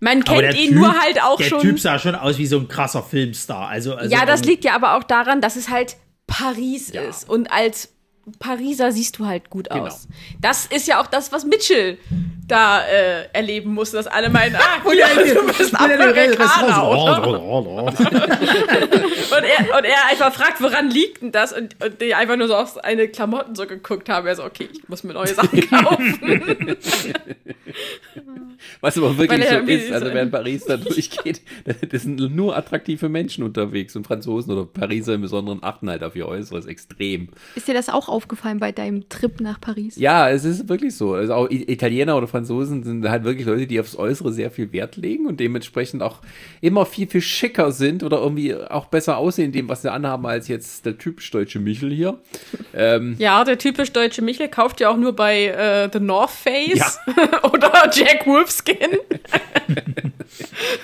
man kennt ihn typ, nur halt auch der schon. Der Typ sah schon aus wie so ein krasser Filmstar. Also, also ja, das liegt ja aber auch daran, dass es halt Paris ja. ist. Und als Pariser siehst du halt gut genau. aus. Das ist ja auch das, was Mitchell da äh, erleben musste, dass alle meinen, ah, [LAUGHS] ja, du bist Amerikaner, und, er, und er einfach fragt, woran liegt denn das? Und, und die einfach nur so auf seine Klamotten so geguckt haben. Er so, okay, ich muss mir neue Sachen [LAUGHS] kaufen. Was aber wirklich so ist, also wer in Paris da durchgeht, [LAUGHS] das sind nur attraktive Menschen unterwegs und Franzosen oder Pariser im Besonderen achten halt auf ihr Äußeres extrem. Ist dir das auch aufgefallen bei deinem Trip nach Paris? Ja, es ist wirklich so. Also auch Italiener oder Franzosen sind halt wirklich Leute, die aufs Äußere sehr viel Wert legen und dementsprechend auch immer viel, viel schicker sind oder irgendwie auch besser aussehen in dem, was sie anhaben, als jetzt der typisch deutsche Michel hier. Ähm, ja, der typisch deutsche Michel kauft ja auch nur bei äh, The North Face ja. [LAUGHS] oder Jack Wolfskin. [LAUGHS]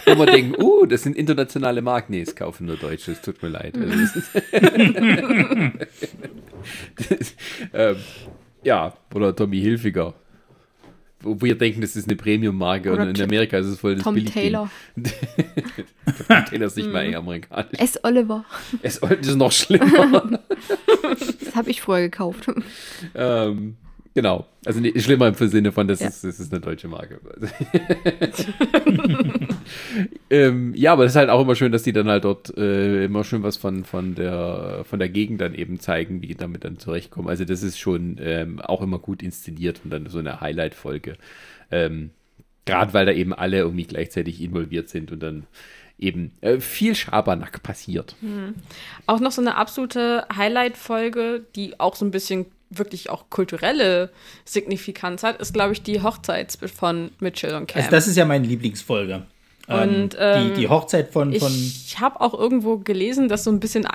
Wo man denkt, uh, das sind internationale Marken. Nee, es kaufen nur Deutsche, es tut mir leid. Also, [LAUGHS] [LAUGHS] ähm, ja, oder Tommy Hilfiger. Wo wir denken, das ist eine Premium-Marke und in Amerika ist es voll das Tom Taylor. [LAUGHS] Tom Taylor ist nicht mal amerikanisch. S. Oliver. S. Oliver ist noch schlimmer. [LAUGHS] das habe ich vorher gekauft. Ähm, Genau. Also nee, schlimmer im Sinne von, das, ja. ist, das ist eine deutsche Marke. [LAUGHS] ähm, ja, aber das ist halt auch immer schön, dass die dann halt dort äh, immer schön was von, von, der, von der Gegend dann eben zeigen, wie die damit dann zurechtkommen. Also das ist schon ähm, auch immer gut inszeniert und dann so eine Highlight-Folge. Ähm, Gerade weil da eben alle irgendwie gleichzeitig involviert sind und dann eben äh, viel Schabernack passiert. Mhm. Auch noch so eine absolute Highlight-Folge, die auch so ein bisschen wirklich auch kulturelle Signifikanz hat, ist, glaube ich, die Hochzeit von Mitchell und Cam. Also das ist ja meine Lieblingsfolge. Und ähm, die, die Hochzeit von. von ich habe auch irgendwo gelesen, dass so ein bisschen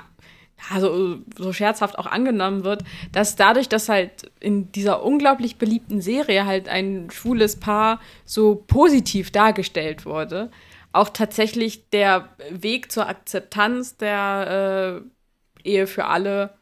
ja, so, so scherzhaft auch angenommen wird, dass dadurch, dass halt in dieser unglaublich beliebten Serie halt ein schwules Paar so positiv dargestellt wurde, auch tatsächlich der Weg zur Akzeptanz der äh, Ehe für alle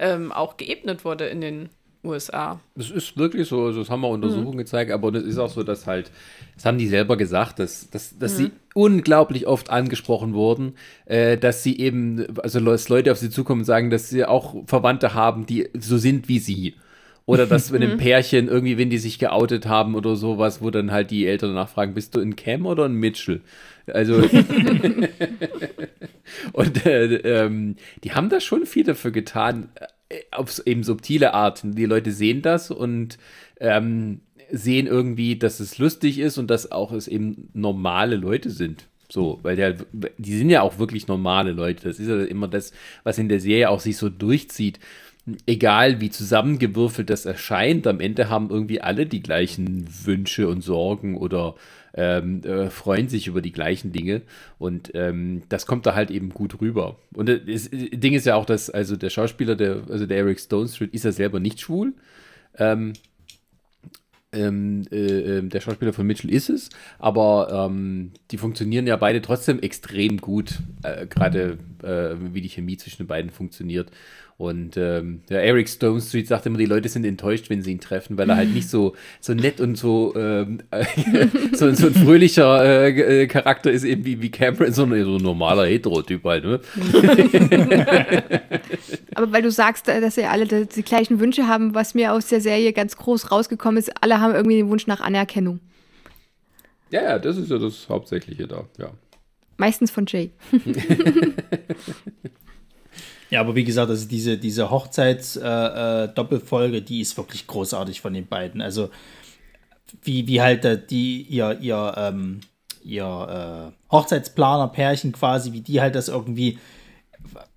ähm, auch geebnet wurde in den USA. Das ist wirklich so, also das haben wir Untersuchungen mhm. gezeigt, aber das ist auch so, dass halt, das haben die selber gesagt, dass, dass, dass mhm. sie unglaublich oft angesprochen wurden, äh, dass sie eben, also dass Leute auf sie zukommen und sagen, dass sie auch Verwandte haben, die so sind wie sie. Oder dass [LAUGHS] wenn ein mhm. Pärchen irgendwie, wenn die sich geoutet haben oder sowas, wo dann halt die Eltern nachfragen, bist du ein Cam oder ein Mitchell? Also [LAUGHS] und äh, ähm, die haben da schon viel dafür getan, äh, auf eben subtile Art. Die Leute sehen das und ähm, sehen irgendwie, dass es lustig ist und dass auch es eben normale Leute sind. So, weil der, die sind ja auch wirklich normale Leute. Das ist ja immer das, was in der Serie auch sich so durchzieht. Egal wie zusammengewürfelt das erscheint, am Ende haben irgendwie alle die gleichen Wünsche und Sorgen oder ähm, äh, freuen sich über die gleichen Dinge und ähm, das kommt da halt eben gut rüber. Und das, das Ding ist ja auch, dass also der Schauspieler, der, also der Eric Stone Street, ist ja selber nicht schwul. Ähm, ähm, äh, ähm, der Schauspieler von Mitchell ist es, aber ähm, die funktionieren ja beide trotzdem extrem gut. Äh, Gerade äh, wie die Chemie zwischen den beiden funktioniert. Und ähm, der Eric Stone Street sagt immer, die Leute sind enttäuscht, wenn sie ihn treffen, weil er halt nicht so, so nett und so, ähm, [LAUGHS] so, so ein fröhlicher äh, äh, Charakter ist, eben wie, wie Cameron, sondern so ein normaler Hetero-Typ halt. Ne? [LAUGHS] Aber weil du sagst, äh, dass sie alle die, die gleichen Wünsche haben, was mir aus der Serie ganz groß rausgekommen ist, alle haben irgendwie den Wunsch nach Anerkennung. Ja, ja, das ist ja das Hauptsächliche da, ja. Meistens von Jay. [LAUGHS] ja, aber wie gesagt, also diese, diese Hochzeits-Doppelfolge, äh, äh, die ist wirklich großartig von den beiden. Also, wie, wie halt die, ihr, ihr, ähm, ihr äh, Hochzeitsplaner-Pärchen quasi, wie die halt das irgendwie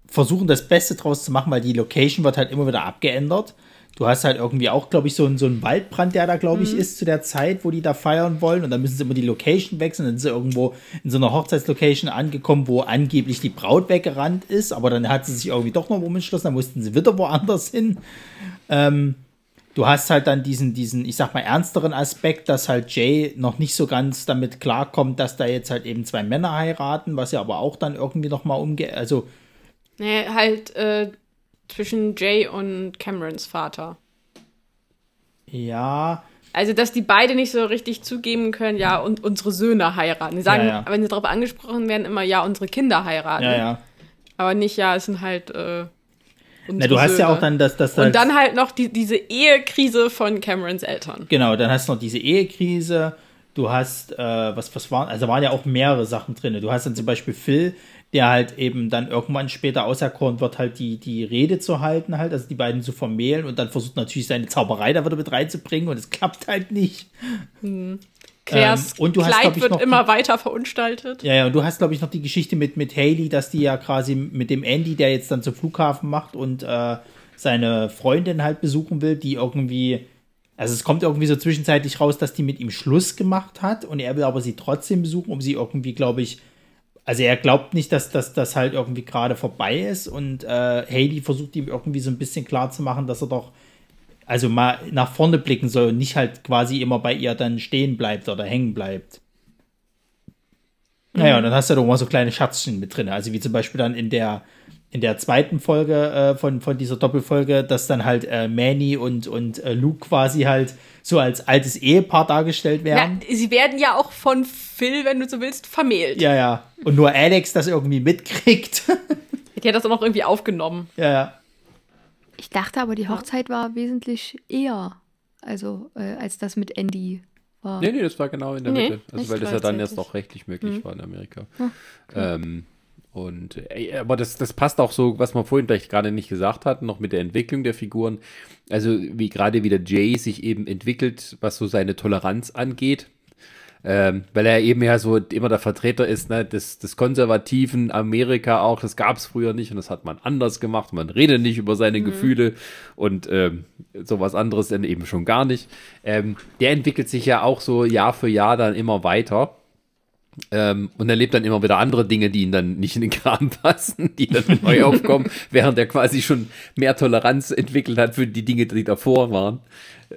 versuchen, das Beste draus zu machen, weil die Location wird halt immer wieder abgeändert. Du hast halt irgendwie auch, glaube ich, so, einen, so einen Waldbrand, der da, glaube ich, mhm. ist zu der Zeit, wo die da feiern wollen. Und dann müssen sie immer die Location wechseln. Dann sind sie irgendwo in so einer Hochzeitslocation angekommen, wo angeblich die Braut weggerannt ist. Aber dann hat sie sich irgendwie doch noch umgeschlossen. Dann mussten sie wieder woanders hin. Ähm, du hast halt dann diesen, diesen, ich sag mal, ernsteren Aspekt, dass halt Jay noch nicht so ganz damit klarkommt, dass da jetzt halt eben zwei Männer heiraten, was ja aber auch dann irgendwie noch mal umgeht. Also. Nee, halt, äh, zwischen Jay und Camerons Vater. Ja. Also, dass die beide nicht so richtig zugeben können, ja, und unsere Söhne heiraten. Sie sagen, ja, ja. wenn sie darauf angesprochen werden, immer, ja, unsere Kinder heiraten. Ja, ja. Aber nicht, ja, es sind halt. Äh, Na, du hast Söhne. ja auch dann das. das und dann halt noch die, diese Ehekrise von Camerons Eltern. Genau, dann hast du noch diese Ehekrise. Du hast, äh, was, was waren, also waren ja auch mehrere Sachen drin. Du hast dann zum Beispiel Phil, der halt eben dann irgendwann später auserkoren wird, halt die, die Rede zu halten, halt, also die beiden zu vermählen und dann versucht natürlich seine Zauberei da wieder mit reinzubringen und es klappt halt nicht. Hm. Claires ähm, und du Kleid hast, wird immer weiter verunstaltet. Ja, ja, und du hast, glaube ich, noch die Geschichte mit, mit Haley, dass die ja quasi mit dem Andy, der jetzt dann zum Flughafen macht und äh, seine Freundin halt besuchen will, die irgendwie, also es kommt irgendwie so zwischenzeitlich raus, dass die mit ihm Schluss gemacht hat und er will aber sie trotzdem besuchen, um sie irgendwie, glaube ich, also er glaubt nicht, dass das halt irgendwie gerade vorbei ist und äh, Haley versucht ihm irgendwie so ein bisschen klar zu machen, dass er doch also mal nach vorne blicken soll und nicht halt quasi immer bei ihr dann stehen bleibt oder hängen bleibt. Mhm. Naja, und dann hast du doch mal so kleine Schatzchen mit drin. Also wie zum Beispiel dann in der in der zweiten Folge äh, von, von dieser Doppelfolge, dass dann halt äh, Manny und, und äh, Luke quasi halt so als altes Ehepaar dargestellt werden. Ja, sie werden ja auch von Phil, wenn du so willst, vermählt. Ja, ja. Und nur Alex das irgendwie mitkriegt. [LAUGHS] Die hat das auch noch irgendwie aufgenommen. Ja, ja. Ich dachte aber, die Hochzeit war wesentlich eher, also äh, als das mit Andy war. Nee, nee, das war genau in der nee, Mitte. Also weil das ja dann erst auch rechtlich möglich mhm. war in Amerika. Hm, okay. Ähm, und äh, aber das, das passt auch so, was man vorhin vielleicht gerade nicht gesagt hat, noch mit der Entwicklung der Figuren. Also wie gerade wieder Jay sich eben entwickelt, was so seine Toleranz angeht. Ähm, weil er eben ja so immer der Vertreter ist, ne, des, des konservativen Amerika auch, das gab es früher nicht und das hat man anders gemacht. Man redet nicht über seine mhm. Gefühle und ähm, sowas anderes dann eben schon gar nicht. Ähm, der entwickelt sich ja auch so Jahr für Jahr dann immer weiter. Ähm, und erlebt dann immer wieder andere Dinge, die ihn dann nicht in den Kram passen, die dann neu aufkommen, [LAUGHS] während er quasi schon mehr Toleranz entwickelt hat für die Dinge, die davor waren.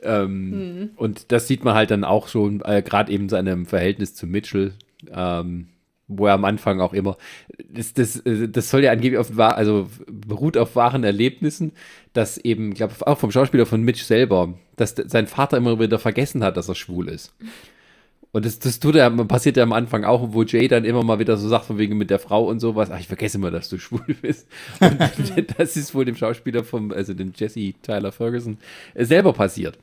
Ähm, mhm. Und das sieht man halt dann auch schon, äh, gerade eben seinem Verhältnis zu Mitchell, ähm, wo er am Anfang auch immer, das, das, äh, das soll ja angeblich auf, also beruht auf wahren Erlebnissen, dass eben, ich glaube, auch vom Schauspieler von Mitch selber, dass sein Vater immer wieder vergessen hat, dass er schwul ist. Und das, das tut ja, passiert ja am Anfang auch, wo Jay dann immer mal wieder so sagt, von wegen mit der Frau und sowas, ach, ich vergesse immer, dass du [LAUGHS] schwul bist. Und [LAUGHS] das ist wohl dem Schauspieler vom, also dem Jesse Tyler Ferguson, äh, selber passiert.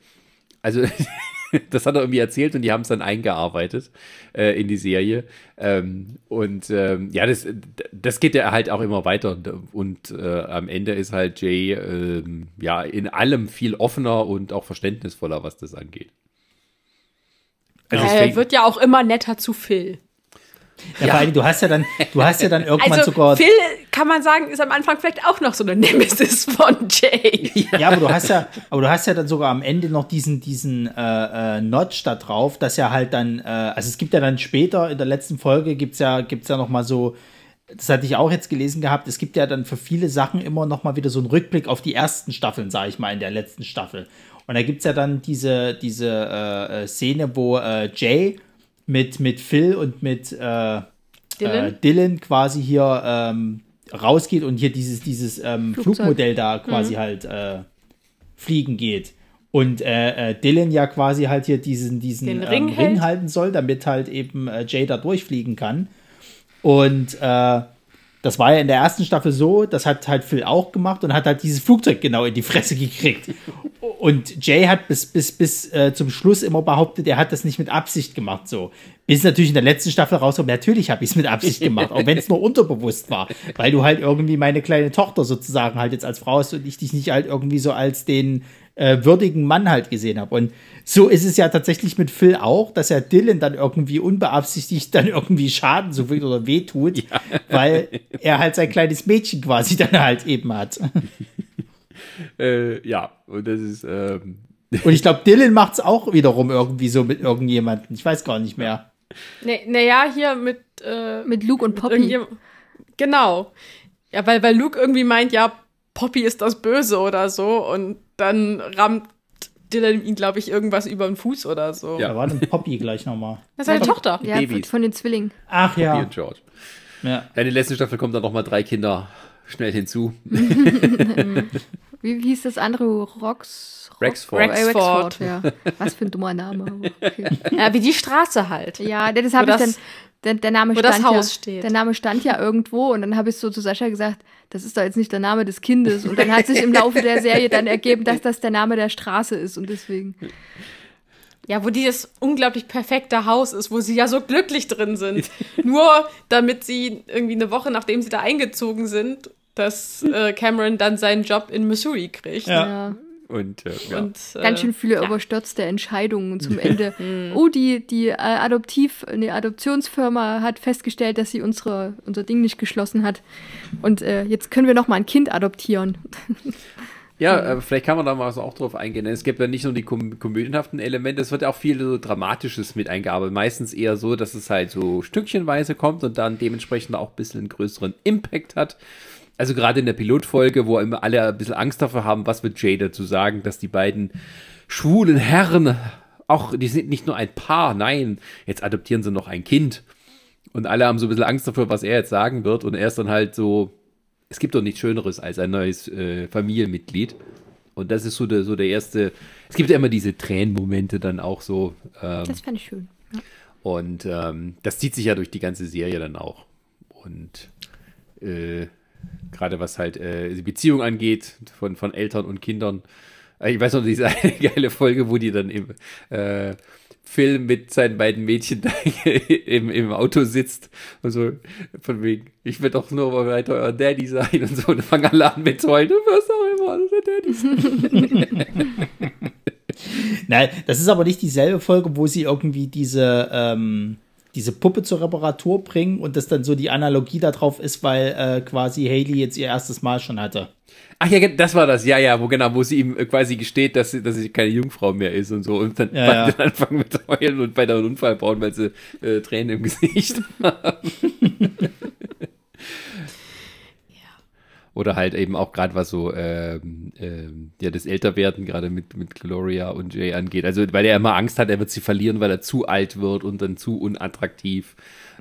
Also, [LAUGHS] das hat er irgendwie erzählt und die haben es dann eingearbeitet äh, in die Serie. Ähm, und ähm, ja, das, das geht ja halt auch immer weiter. Und äh, am Ende ist halt Jay ähm, ja in allem viel offener und auch verständnisvoller, was das angeht. Also er wird ja auch immer netter zu Phil. Ja, ja. Allem, du hast ja dann, du hast ja dann [LAUGHS] irgendwann also, sogar. Phil, kann man sagen, ist am Anfang vielleicht auch noch so eine Nemesis von [LAUGHS] Jay. Ja, ja aber du hast ja, aber du hast ja dann sogar am Ende noch diesen, diesen äh, äh, Notch da drauf, dass ja halt dann, äh, also es gibt ja dann später in der letzten Folge gibt's ja, gibt's ja noch mal so, das hatte ich auch jetzt gelesen gehabt, es gibt ja dann für viele Sachen immer noch mal wieder so einen Rückblick auf die ersten Staffeln, sage ich mal, in der letzten Staffel. Und da gibt es ja dann diese, diese äh, äh, Szene, wo äh, Jay mit, mit Phil und mit äh, Dylan? Äh, Dylan quasi hier ähm, rausgeht und hier dieses, dieses ähm, Flugmodell da quasi mhm. halt äh, fliegen geht. Und Dylan ja quasi halt hier diesen, diesen ähm, Ring, Ring, halten soll, damit halt eben Jay da durchfliegen kann. Und äh, das war ja in der ersten Staffel so, das hat halt Phil auch gemacht und hat halt dieses Flugzeug genau in die Fresse gekriegt. Und Jay hat bis, bis, bis äh, zum Schluss immer behauptet, er hat das nicht mit Absicht gemacht. So. Bis natürlich in der letzten Staffel rauskommt, natürlich habe ich es mit Absicht gemacht, auch wenn es nur unterbewusst war. Weil du halt irgendwie meine kleine Tochter sozusagen halt jetzt als Frau hast und ich dich nicht halt irgendwie so als den äh, würdigen Mann halt gesehen habe. Und so ist es ja tatsächlich mit Phil auch, dass er Dylan dann irgendwie unbeabsichtigt dann irgendwie Schaden so viel oder wehtut, ja. weil er halt sein kleines Mädchen quasi dann halt eben hat. [LAUGHS] Äh, ja, und das ist. Ähm und ich glaube, Dylan macht es auch wiederum irgendwie so mit irgendjemandem. Ich weiß gar nicht mehr. Naja, hier mit. Äh, mit Luke und Poppy. Genau. Ja, weil, weil Luke irgendwie meint, ja, Poppy ist das Böse oder so und dann rammt Dylan ihn, glaube ich, irgendwas über den Fuß oder so. Ja, da war dann Poppy gleich nochmal. Das ist seine Tochter. Ja, Babys. von den Zwillingen. Ach ja. Poppy und George. Ja. ja. In der letzten Staffel kommen dann nochmal drei Kinder schnell hinzu. [LAUGHS] [LAUGHS] wie, wie hieß das andere? Rox? Rexford. Rexford. Rexford ja. Was für ein dummer Name. [LAUGHS] Okay. Ja, wie die Straße halt. Ja, das habe ich dann der, der Name stand ja, steht. Der Name stand ja irgendwo und dann habe ich so zu Sascha gesagt, das ist doch jetzt nicht der Name des Kindes. Und dann hat sich im Laufe der Serie dann ergeben, dass das der Name der Straße ist und deswegen. Ja, wo dieses unglaublich perfekte Haus ist, wo sie ja so glücklich drin sind. [LAUGHS] Nur damit sie irgendwie eine Woche nachdem sie da eingezogen sind, dass äh, Cameron dann seinen Job in Missouri kriegt. Ja. ja. Und, äh, ja. und äh, ganz schön viele ja. überstürzte Entscheidungen [LAUGHS] zum Ende. [LAUGHS] Hm. oh, die, die äh, Adoptiv, eine Adoptionsfirma hat festgestellt, dass sie unsere, unser Ding nicht geschlossen hat. Und äh, jetzt können wir noch mal ein Kind adoptieren. [LAUGHS] Ja, äh, vielleicht kann man da mal so auch drauf eingehen. Es gibt ja nicht nur die kom komödienhaften Elemente, es wird ja auch viel so Dramatisches mit eingearbeitet. Meistens eher so, dass es halt so stückchenweise kommt und dann dementsprechend auch ein bisschen einen größeren Impact hat also gerade in der Pilotfolge, wo immer alle ein bisschen Angst davor haben, was wird Jay dazu sagen, dass die beiden schwulen Herren auch, die sind nicht nur ein Paar, nein, jetzt adoptieren sie noch ein Kind. Und alle haben so ein bisschen Angst davor, was er jetzt sagen wird. Und er ist dann halt so, es gibt doch nichts Schöneres als ein neues äh, Familienmitglied. Und das ist so der, so der erste, es gibt ja immer diese Tränenmomente dann auch so. Ähm, das fand ich schön. Ja. Und ähm, das zieht sich ja durch die ganze Serie dann auch. Und äh, gerade was halt äh, die Beziehung angeht von, von Eltern und Kindern. Äh, ich weiß noch, diese [LAUGHS] eine geile Folge, wo die dann im äh, Film mit seinen beiden Mädchen da [LAUGHS] im, im Auto sitzt und so von wegen, ich will doch nur mal weiter euer Daddy sein und so und fangen alle an mit heulen, wirst auch immer der Daddy sein. [LAUGHS] Nein, das ist aber nicht dieselbe Folge, wo sie irgendwie diese ähm, diese Puppe zur Reparatur bringen und das dann so die Analogie darauf ist, weil äh, quasi Haley jetzt ihr erstes Mal schon hatte. Ach ja, das war das, ja, ja, wo genau, wo sie ihm äh, quasi gesteht, dass sie, dass sie keine Jungfrau mehr ist und so und dann, ja, ja. anfangen mit heulen und bei der Unfall bauen, weil sie äh, Tränen im [LAUGHS] Gesicht haben. [LAUGHS] Oder halt eben auch gerade was so ähm, ähm, ja das Älterwerden gerade mit mit Gloria und Jay angeht. Also weil er immer Angst hat, er wird sie verlieren, weil er zu alt wird und dann zu unattraktiv.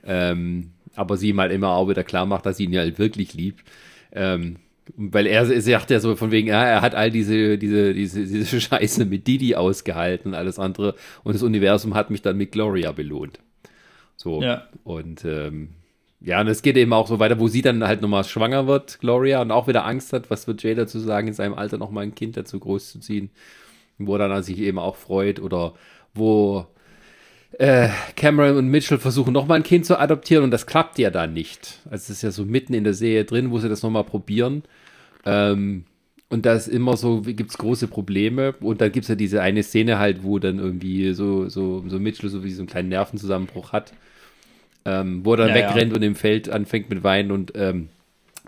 Ähm, aber sie ihm halt immer auch wieder klar macht, dass sie ihn ja halt wirklich liebt. Ähm, weil er, er sagt ja so von wegen, ja, er hat all diese, diese, diese, diese [LAUGHS] Scheiße mit Didi ausgehalten und alles andere. Und das Universum hat mich dann mit Gloria belohnt. So. Ja. Und ähm, ja, und es geht eben auch so weiter, wo sie dann halt nochmal schwanger wird, Gloria, und auch wieder Angst hat, was wird Jay dazu sagen, in seinem Alter nochmal ein Kind dazu großzuziehen, wo dann sich eben auch freut, oder wo äh, Cameron und Mitchell versuchen nochmal ein Kind zu adoptieren und das klappt ja dann nicht. Also es ist ja so mitten in der Serie drin, wo sie das nochmal probieren. Ähm, und da ist immer so, gibt es große Probleme. Und dann gibt es ja diese eine Szene halt, wo dann irgendwie so, so, so Mitchell so wie so einen kleinen Nervenzusammenbruch hat ähm, wo er dann ja, wegrennt ja. und im Feld anfängt mit Weinen und ähm,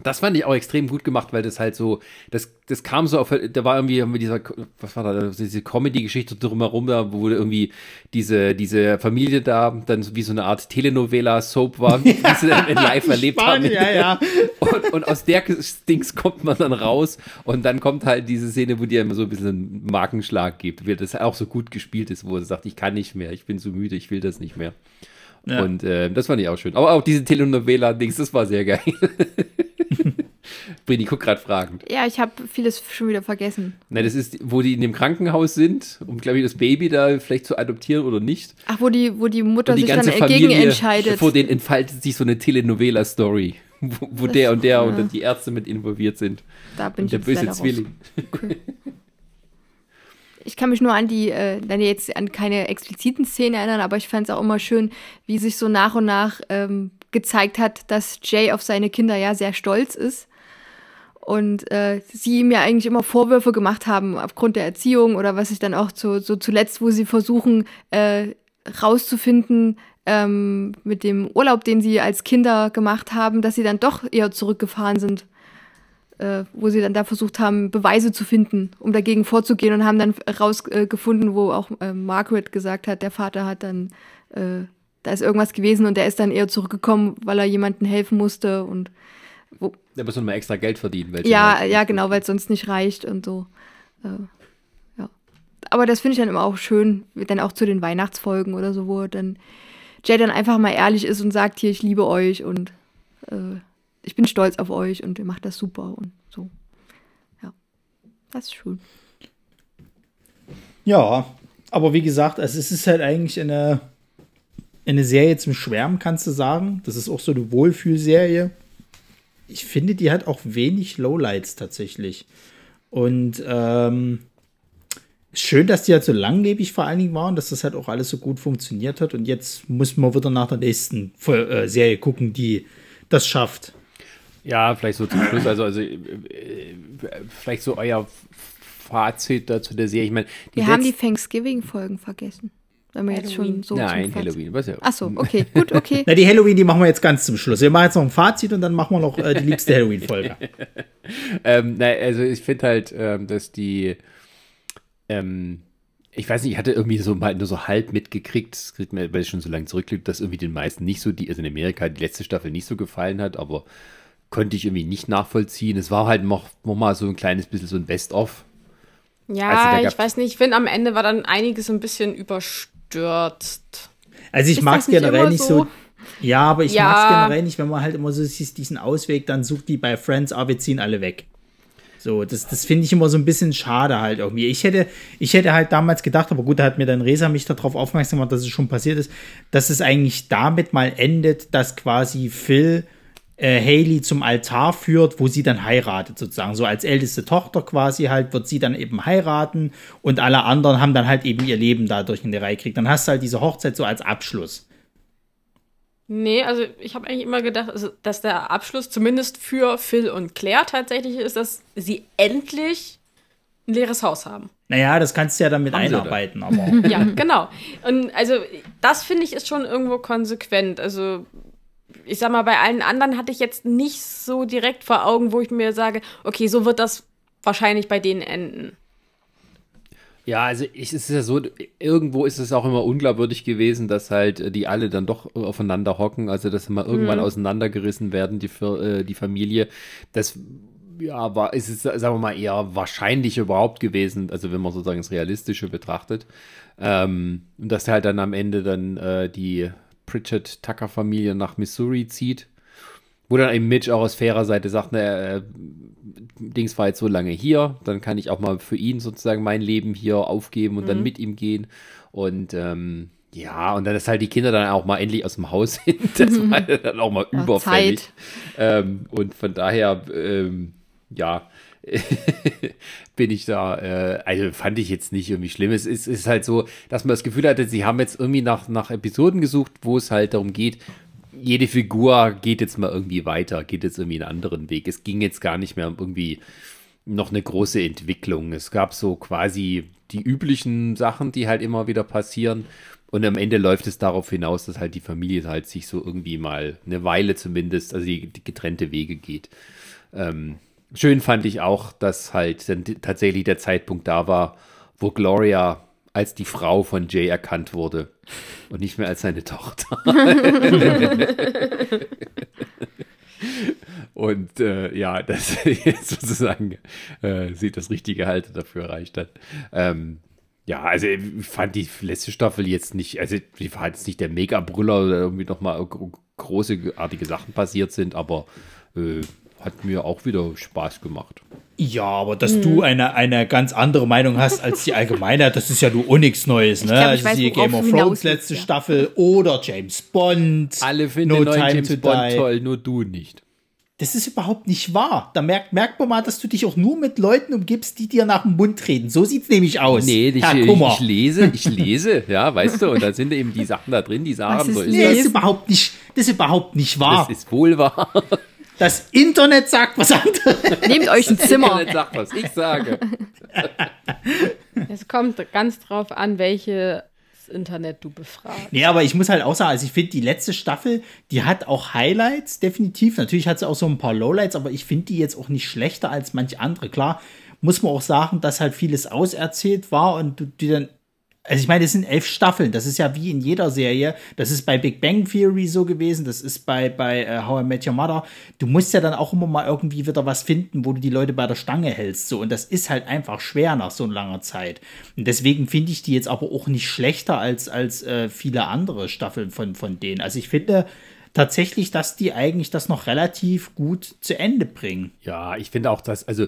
das fand ich auch extrem gut gemacht, weil das halt so, das, das kam so auf, da war irgendwie mit dieser, was war da, diese Comedy-Geschichte drumherum, da, wo irgendwie diese, diese Familie da dann wie so eine Art Telenovela-Soap war, [LAUGHS] wie sie dann in live erlebt haben. Ja, ja. [LAUGHS] Und, und aus der Dings kommt man dann raus und dann kommt halt diese Szene, wo die immer so ein bisschen einen Markenschlag gibt, wie das auch so gut gespielt ist, wo er sagt, ich kann nicht mehr, ich bin so müde, ich will das nicht mehr. Ja. Und äh, das fand ich auch schön. Aber auch diese Telenovela-Dings, das war sehr geil. [LAUGHS] Brini, guck gerade fragend. Ja, ich habe vieles schon wieder vergessen. Nein, das ist, wo die in dem Krankenhaus sind, um, glaube ich, das Baby da vielleicht zu adoptieren oder nicht. Ach, wo die, wo die Mutter Und die sich dann dagegen Familie, entscheidet. vor denen entfaltet sich so eine Telenovela-Story, wo, wo der und der und die Ärzte mit involviert sind. Da bin Und ich der jetzt böse leider raus. [LAUGHS] Ich kann mich nur an die, äh, jetzt an keine expliziten Szenen erinnern, aber ich fand es auch immer schön, wie sich so nach und nach ähm, gezeigt hat, dass Jay auf seine Kinder ja sehr stolz ist. Und äh, sie ihm ja eigentlich immer Vorwürfe gemacht haben aufgrund der Erziehung oder was sich dann auch zu, so zuletzt, wo sie versuchen, äh, rauszufinden, ähm, mit dem Urlaub, den sie als Kinder gemacht haben, dass sie dann doch eher zurückgefahren sind äh, wo sie dann da versucht haben, Beweise zu finden, um dagegen vorzugehen und haben dann rausgefunden, wo auch äh, Margaret gesagt hat, der Vater hat dann, äh, da ist irgendwas gewesen und der ist dann eher zurückgekommen, weil er jemandem helfen musste und wo, Da muss man mal extra Geld verdienen. Weil ja, ja, genau, weil es sonst nicht reicht und so. Äh, ja. Aber das finde ich dann immer auch schön, dann auch zu den Weihnachtsfolgen oder so, wo dann Jay dann einfach mal ehrlich ist und sagt, hier, ich liebe euch und äh, ich bin stolz auf euch und ihr macht das super und so. Ja, das ist schön. Ja, aber wie gesagt, also es ist halt eigentlich eine, eine Serie zum Schwärmen, kannst du sagen. Das ist auch so eine Wohlfühlserie. Ich finde, die hat auch wenig Lowlights tatsächlich. Und ähm, schön, dass die halt so langlebig vor allen Dingen war und dass das halt auch alles so gut funktioniert hat. Und jetzt muss man wieder nach der nächsten äh, Serie gucken, die das schafft. Ja, vielleicht so zum Schluss, also, also äh, äh, vielleicht so euer Fazit dazu der Serie. Ich meine, die Wir haben die Thanksgiving-Folgen vergessen. Wenn wir jetzt schon so Nein, Halloween, was ja. Ach so, okay, gut, okay. [LAUGHS] Na, die Halloween, die machen wir jetzt ganz zum Schluss. Wir machen jetzt noch ein Fazit und dann machen wir noch äh, die liebste Halloween-Folge. [LAUGHS] Ähm, nein, also ich finde halt, ähm, dass die, ähm, ich weiß nicht, ich hatte irgendwie so mal nur so halb mitgekriegt, das kriegt man, weil es schon so lange zurückliegt, dass irgendwie den meisten nicht so, die, also in Amerika die letzte Staffel nicht so gefallen hat, aber konnte ich irgendwie nicht nachvollziehen. Es war halt noch, noch mal so ein kleines bisschen so ein Best-of. Ja, Also ich weiß nicht, ich finde am Ende war dann einiges ein bisschen überstürzt. Also ich mag es generell nicht so? so. Ja, aber ich Ja. mag es generell nicht, wenn man halt immer so diesen Ausweg, dann sucht die bei Friends, ah, wir ziehen alle weg. So, das, das finde ich immer so ein bisschen schade halt irgendwie. Ich hätte, ich hätte halt damals gedacht, aber gut, da hat mir dann Resa mich darauf aufmerksam gemacht, dass es schon passiert ist, dass es eigentlich damit mal endet, dass quasi Phil äh, Haley zum Altar führt, wo sie dann heiratet sozusagen. So als älteste Tochter quasi halt wird sie dann eben heiraten und alle anderen haben dann halt eben ihr Leben dadurch in die Reihe gekriegt. Dann hast du halt diese Hochzeit so als Abschluss. Nee, also ich habe eigentlich immer gedacht, also, dass der Abschluss zumindest für Phil und Claire tatsächlich ist, dass sie endlich ein leeres Haus haben. Naja, das kannst du ja damit Haben einarbeiten, aber. [LAUGHS] Ja, genau. Und also das finde ich ist schon irgendwo konsequent. Also ich sag mal, bei allen anderen hatte ich jetzt nicht so direkt vor Augen, wo ich mir sage, okay, so wird das wahrscheinlich bei denen enden. Ja, also ich, es ist ja so, irgendwo ist es auch immer unglaubwürdig gewesen, dass halt äh, die alle dann doch aufeinander hocken, also dass immer irgendwann auseinandergerissen werden, die, äh, die Familie. Das ja, war, ist es, sagen wir mal, eher wahrscheinlich überhaupt gewesen, also wenn man sozusagen das Realistische betrachtet. Ähm, und dass halt dann am Ende dann äh, die Pritchard Tucker Familie nach Missouri zieht. Wo dann eben Mitch auch aus fairer Seite sagt, naja, äh, Dings war jetzt so lange hier, dann kann ich auch mal für ihn sozusagen mein Leben hier aufgeben und dann mit ihm gehen. Und ähm, ja, und dann ist halt die Kinder dann auch mal endlich aus dem Haus [LAUGHS] sind. Das war [LAUGHS] dann auch mal Ja, überfällig. Ähm, und von daher, ähm, ja, [LAUGHS] bin ich da, äh, also fand ich jetzt nicht irgendwie schlimm. Es ist, ist halt so, dass man das Gefühl hatte, sie haben jetzt irgendwie nach, nach Episoden gesucht, wo es halt darum geht, jede Figur geht jetzt mal irgendwie weiter, geht jetzt irgendwie einen anderen Weg. Es ging jetzt gar nicht mehr um irgendwie noch eine große Entwicklung. Es gab so quasi die üblichen Sachen, die halt immer wieder passieren. Und am Ende läuft es darauf hinaus, dass halt die Familie halt sich so irgendwie mal eine Weile zumindest, also die, die getrennte Wege geht. Ähm, schön fand ich auch, dass halt dann tatsächlich der Zeitpunkt da war, wo Gloria als die Frau von Jay erkannt wurde und nicht mehr als seine Tochter. [LAUGHS] und äh, ja, dass [LAUGHS] jetzt sozusagen äh, sie das richtige Alter dafür erreicht hat. Ähm, ja, also ich fand die letzte Staffel jetzt nicht, also die war jetzt nicht der Mega-Brüller oder irgendwie nochmal große, artige Sachen passiert sind, aber äh, hat mir auch wieder Spaß gemacht. Ja, aber dass hm. du eine, eine ganz andere Meinung hast als die Allgemeinheit, das ist ja nur nichts Neues, ne? Glaub, also weiß, die Game of Thrones letzte ja. Staffel oder James Bond. Alle finden no den neuen James Bond die. toll, nur du nicht. Das ist überhaupt nicht wahr. Da merkt, merkt man mal, dass du dich auch nur mit Leuten umgibst, die dir nach dem Mund reden. So sieht's nämlich aus. Nee, ich, ich, ich, lese, ich lese, ja, weißt du, und da sind eben die Sachen da drin, die sagen, so ist nee, das. ist überhaupt nicht, das ist überhaupt nicht wahr. Das ist wohl wahr. Das Internet sagt was anderes. Nehmt euch ein Zimmer. Das Internet sagt was, ich sage. Es kommt ganz drauf an, welche Internet du befragst. Nee, aber ich muss halt auch sagen, also ich finde, die letzte Staffel, die hat auch Highlights, definitiv. Natürlich hat sie auch so ein paar Lowlights, aber ich finde die jetzt auch nicht schlechter als manche andere. Klar, muss man auch sagen, dass halt vieles auserzählt war und du die dann also ich meine, es sind elf Staffeln. Das ist ja wie in jeder Serie. Das ist bei Big Bang Theory so gewesen. Das ist bei, bei uh, How I Met Your Mother. Du musst ja dann auch immer mal irgendwie wieder was finden, wo du die Leute bei der Stange hältst. So. Und das ist halt einfach schwer nach so langer Zeit. Und deswegen finde ich die jetzt aber auch nicht schlechter als, als äh, viele andere Staffeln von, von denen. Also ich finde, tatsächlich, dass die eigentlich das noch relativ gut zu Ende bringen. Ja, ich finde auch, dass, also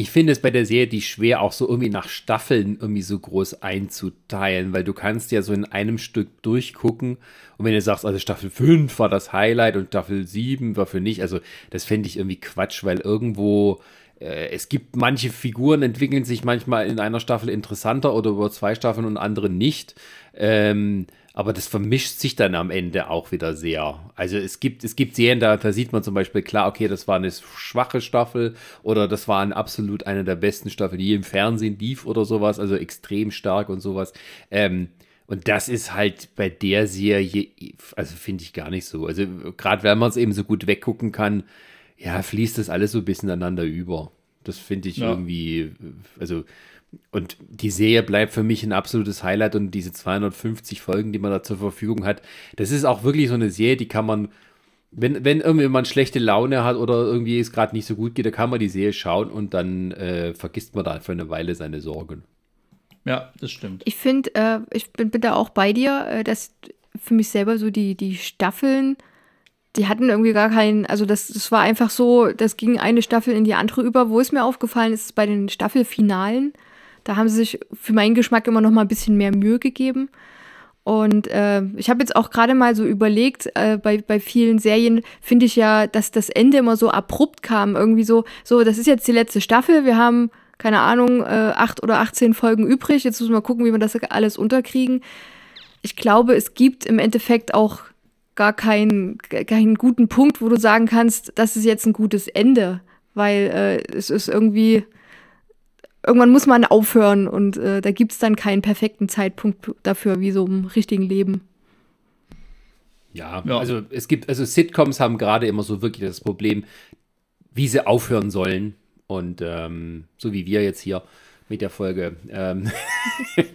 ich finde es bei der Serie die schwer, auch so irgendwie nach Staffeln irgendwie so groß einzuteilen, weil du kannst ja so in einem Stück durchgucken und wenn du sagst, also Staffel 5 war das Highlight und Staffel 7 war für nicht, also das fände ich irgendwie Quatsch, weil irgendwo äh, es gibt manche Figuren entwickeln sich manchmal in einer Staffel interessanter oder über zwei Staffeln und andere nicht. Ähm, aber das vermischt sich dann am Ende auch wieder sehr. Also es gibt, es gibt Serien, da, da sieht man zum Beispiel klar, okay, das war eine schwache Staffel oder das war ein absolut eine der besten Staffeln, die im Fernsehen lief oder sowas, also extrem stark und sowas. Ähm, und das ist halt bei der Serie, also finde ich gar nicht so. Also gerade wenn man es eben so gut weggucken kann, ja, fließt das alles so ein bisschen aneinander über. Das finde ich ja. irgendwie, also und die Serie bleibt für mich ein absolutes Highlight und diese 250 Folgen, die man da zur Verfügung hat, das ist auch wirklich so eine Serie, die kann man, wenn, wenn irgendwie man schlechte Laune hat oder irgendwie es gerade nicht so gut geht, da kann man die Serie schauen und dann äh, vergisst man da für eine Weile seine Sorgen. Ja, das stimmt. Ich finde, äh, ich bin, bin, da auch bei dir, äh, dass für mich selber so die, die Staffeln, die hatten irgendwie gar keinen, also das, das war einfach so, das ging eine Staffel in die andere über. Wo es mir aufgefallen ist, ist bei den Staffelfinalen, da haben sie sich für meinen Geschmack immer noch mal ein bisschen mehr Mühe gegeben. Und äh, ich habe jetzt auch gerade mal so überlegt, äh, bei, bei vielen Serien finde ich ja, dass das Ende immer so abrupt kam. Irgendwie so, so, das ist jetzt die letzte Staffel, wir haben, keine Ahnung, äh, acht oder 18 Folgen übrig. Jetzt müssen wir gucken, wie wir das alles unterkriegen. Ich glaube, es gibt im Endeffekt auch gar keinen, keinen guten Punkt, wo du sagen kannst, das ist jetzt ein gutes Ende. Weil äh, es ist irgendwie, irgendwann muss man aufhören und äh, da gibt es dann keinen perfekten Zeitpunkt dafür, wie so im richtigen Leben. Ja, ja, also es gibt, also Sitcoms haben gerade immer so wirklich das Problem, wie sie aufhören sollen. Und ähm, so wie wir jetzt hier mit der Folge. Ähm [LAUGHS]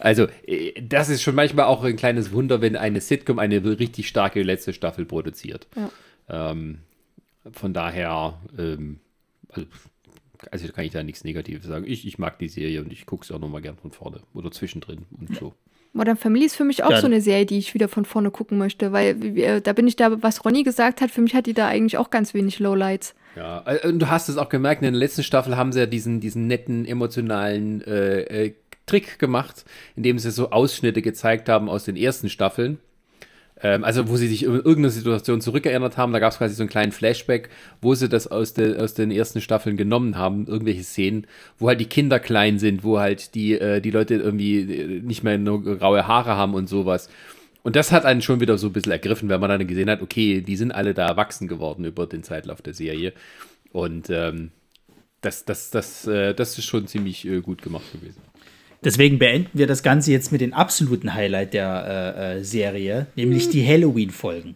also, äh, das ist schon manchmal auch ein kleines Wunder, wenn eine Sitcom eine richtig starke letzte Staffel produziert. Ja. Ähm, von daher, ähm, also also kann ich da nichts Negatives sagen. Ich, ich mag die Serie und ich gucke es auch nochmal gern von vorne oder zwischendrin und so. Modern Family ist für mich auch ja. so eine Serie, die ich wieder von vorne gucken möchte, weil äh, da bin ich da, was Ronny gesagt hat, für mich hat die da eigentlich auch ganz wenig Lowlights. Ja, äh, und du hast es auch gemerkt, in der letzten Staffel haben sie ja diesen, diesen netten, emotionalen äh, äh, Trick gemacht, indem sie so Ausschnitte gezeigt haben aus den ersten Staffeln ähm, also wo sie sich in irgendeine Situation zurückerinnert haben, da gab es quasi so einen kleinen Flashback, wo sie das aus, de, aus den ersten Staffeln genommen haben, irgendwelche Szenen, wo halt die Kinder klein sind, wo halt die, äh, die Leute irgendwie äh, nicht mehr nur graue Haare haben und sowas. Und das hat einen schon wieder so ein bisschen ergriffen, wenn man dann gesehen hat, okay, die sind alle da erwachsen geworden über den Zeitlauf der Serie. Und ähm, das, das, das, äh, das ist schon ziemlich äh, gut gemacht gewesen. Deswegen beenden wir das Ganze jetzt mit dem absoluten Highlight der äh, äh, Serie, nämlich mhm. die Halloween-Folgen.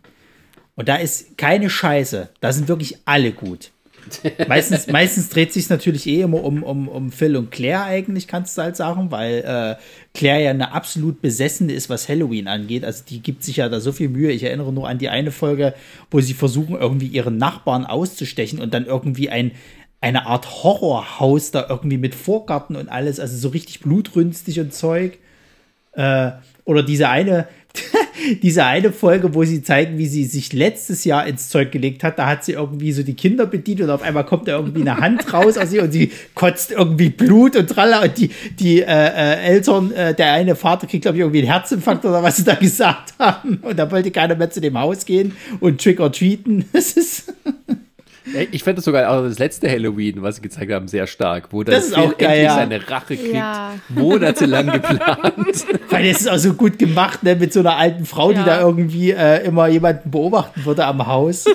Und da ist keine Scheiße. Da sind wirklich alle gut. [LAUGHS] meistens, meistens dreht sich natürlich eh immer um, um, um Phil und Claire eigentlich, kannst du halt sagen, weil äh, Claire ja eine absolut Besessene ist, was Halloween angeht. Also die gibt sich ja da so viel Mühe. Ich erinnere nur an die eine Folge, wo sie versuchen, irgendwie ihren Nachbarn auszustechen und dann irgendwie ein, eine Art Horrorhaus da irgendwie mit Vorgarten und alles, also so richtig blutrünstig und Zeug. Äh, oder diese eine, [LAUGHS] diese eine Folge, wo sie zeigen, wie sie sich letztes Jahr ins Zeug gelegt hat, da hat sie irgendwie so die Kinder bedient und auf einmal kommt da irgendwie eine Hand [LAUGHS] raus aus ihr und sie kotzt irgendwie Blut und tralla und die, die äh, äh, Eltern, äh, der eine Vater kriegt, glaube ich, irgendwie einen Herzinfarkt oder was sie da [LAUGHS] gesagt haben und da wollte keiner mehr zu dem Haus gehen und trick or treaten. Das ist ich fand das sogar auch das letzte Halloween, was sie gezeigt haben, sehr stark, wo das Phil auch geil, endlich ja. seine Rache kriegt, ja. monatelang geplant. [LAUGHS] Weil das ist auch so gut gemacht, ne, mit so einer alten Frau, ja. die da irgendwie äh, immer jemanden beobachten würde am Haus. [LAUGHS]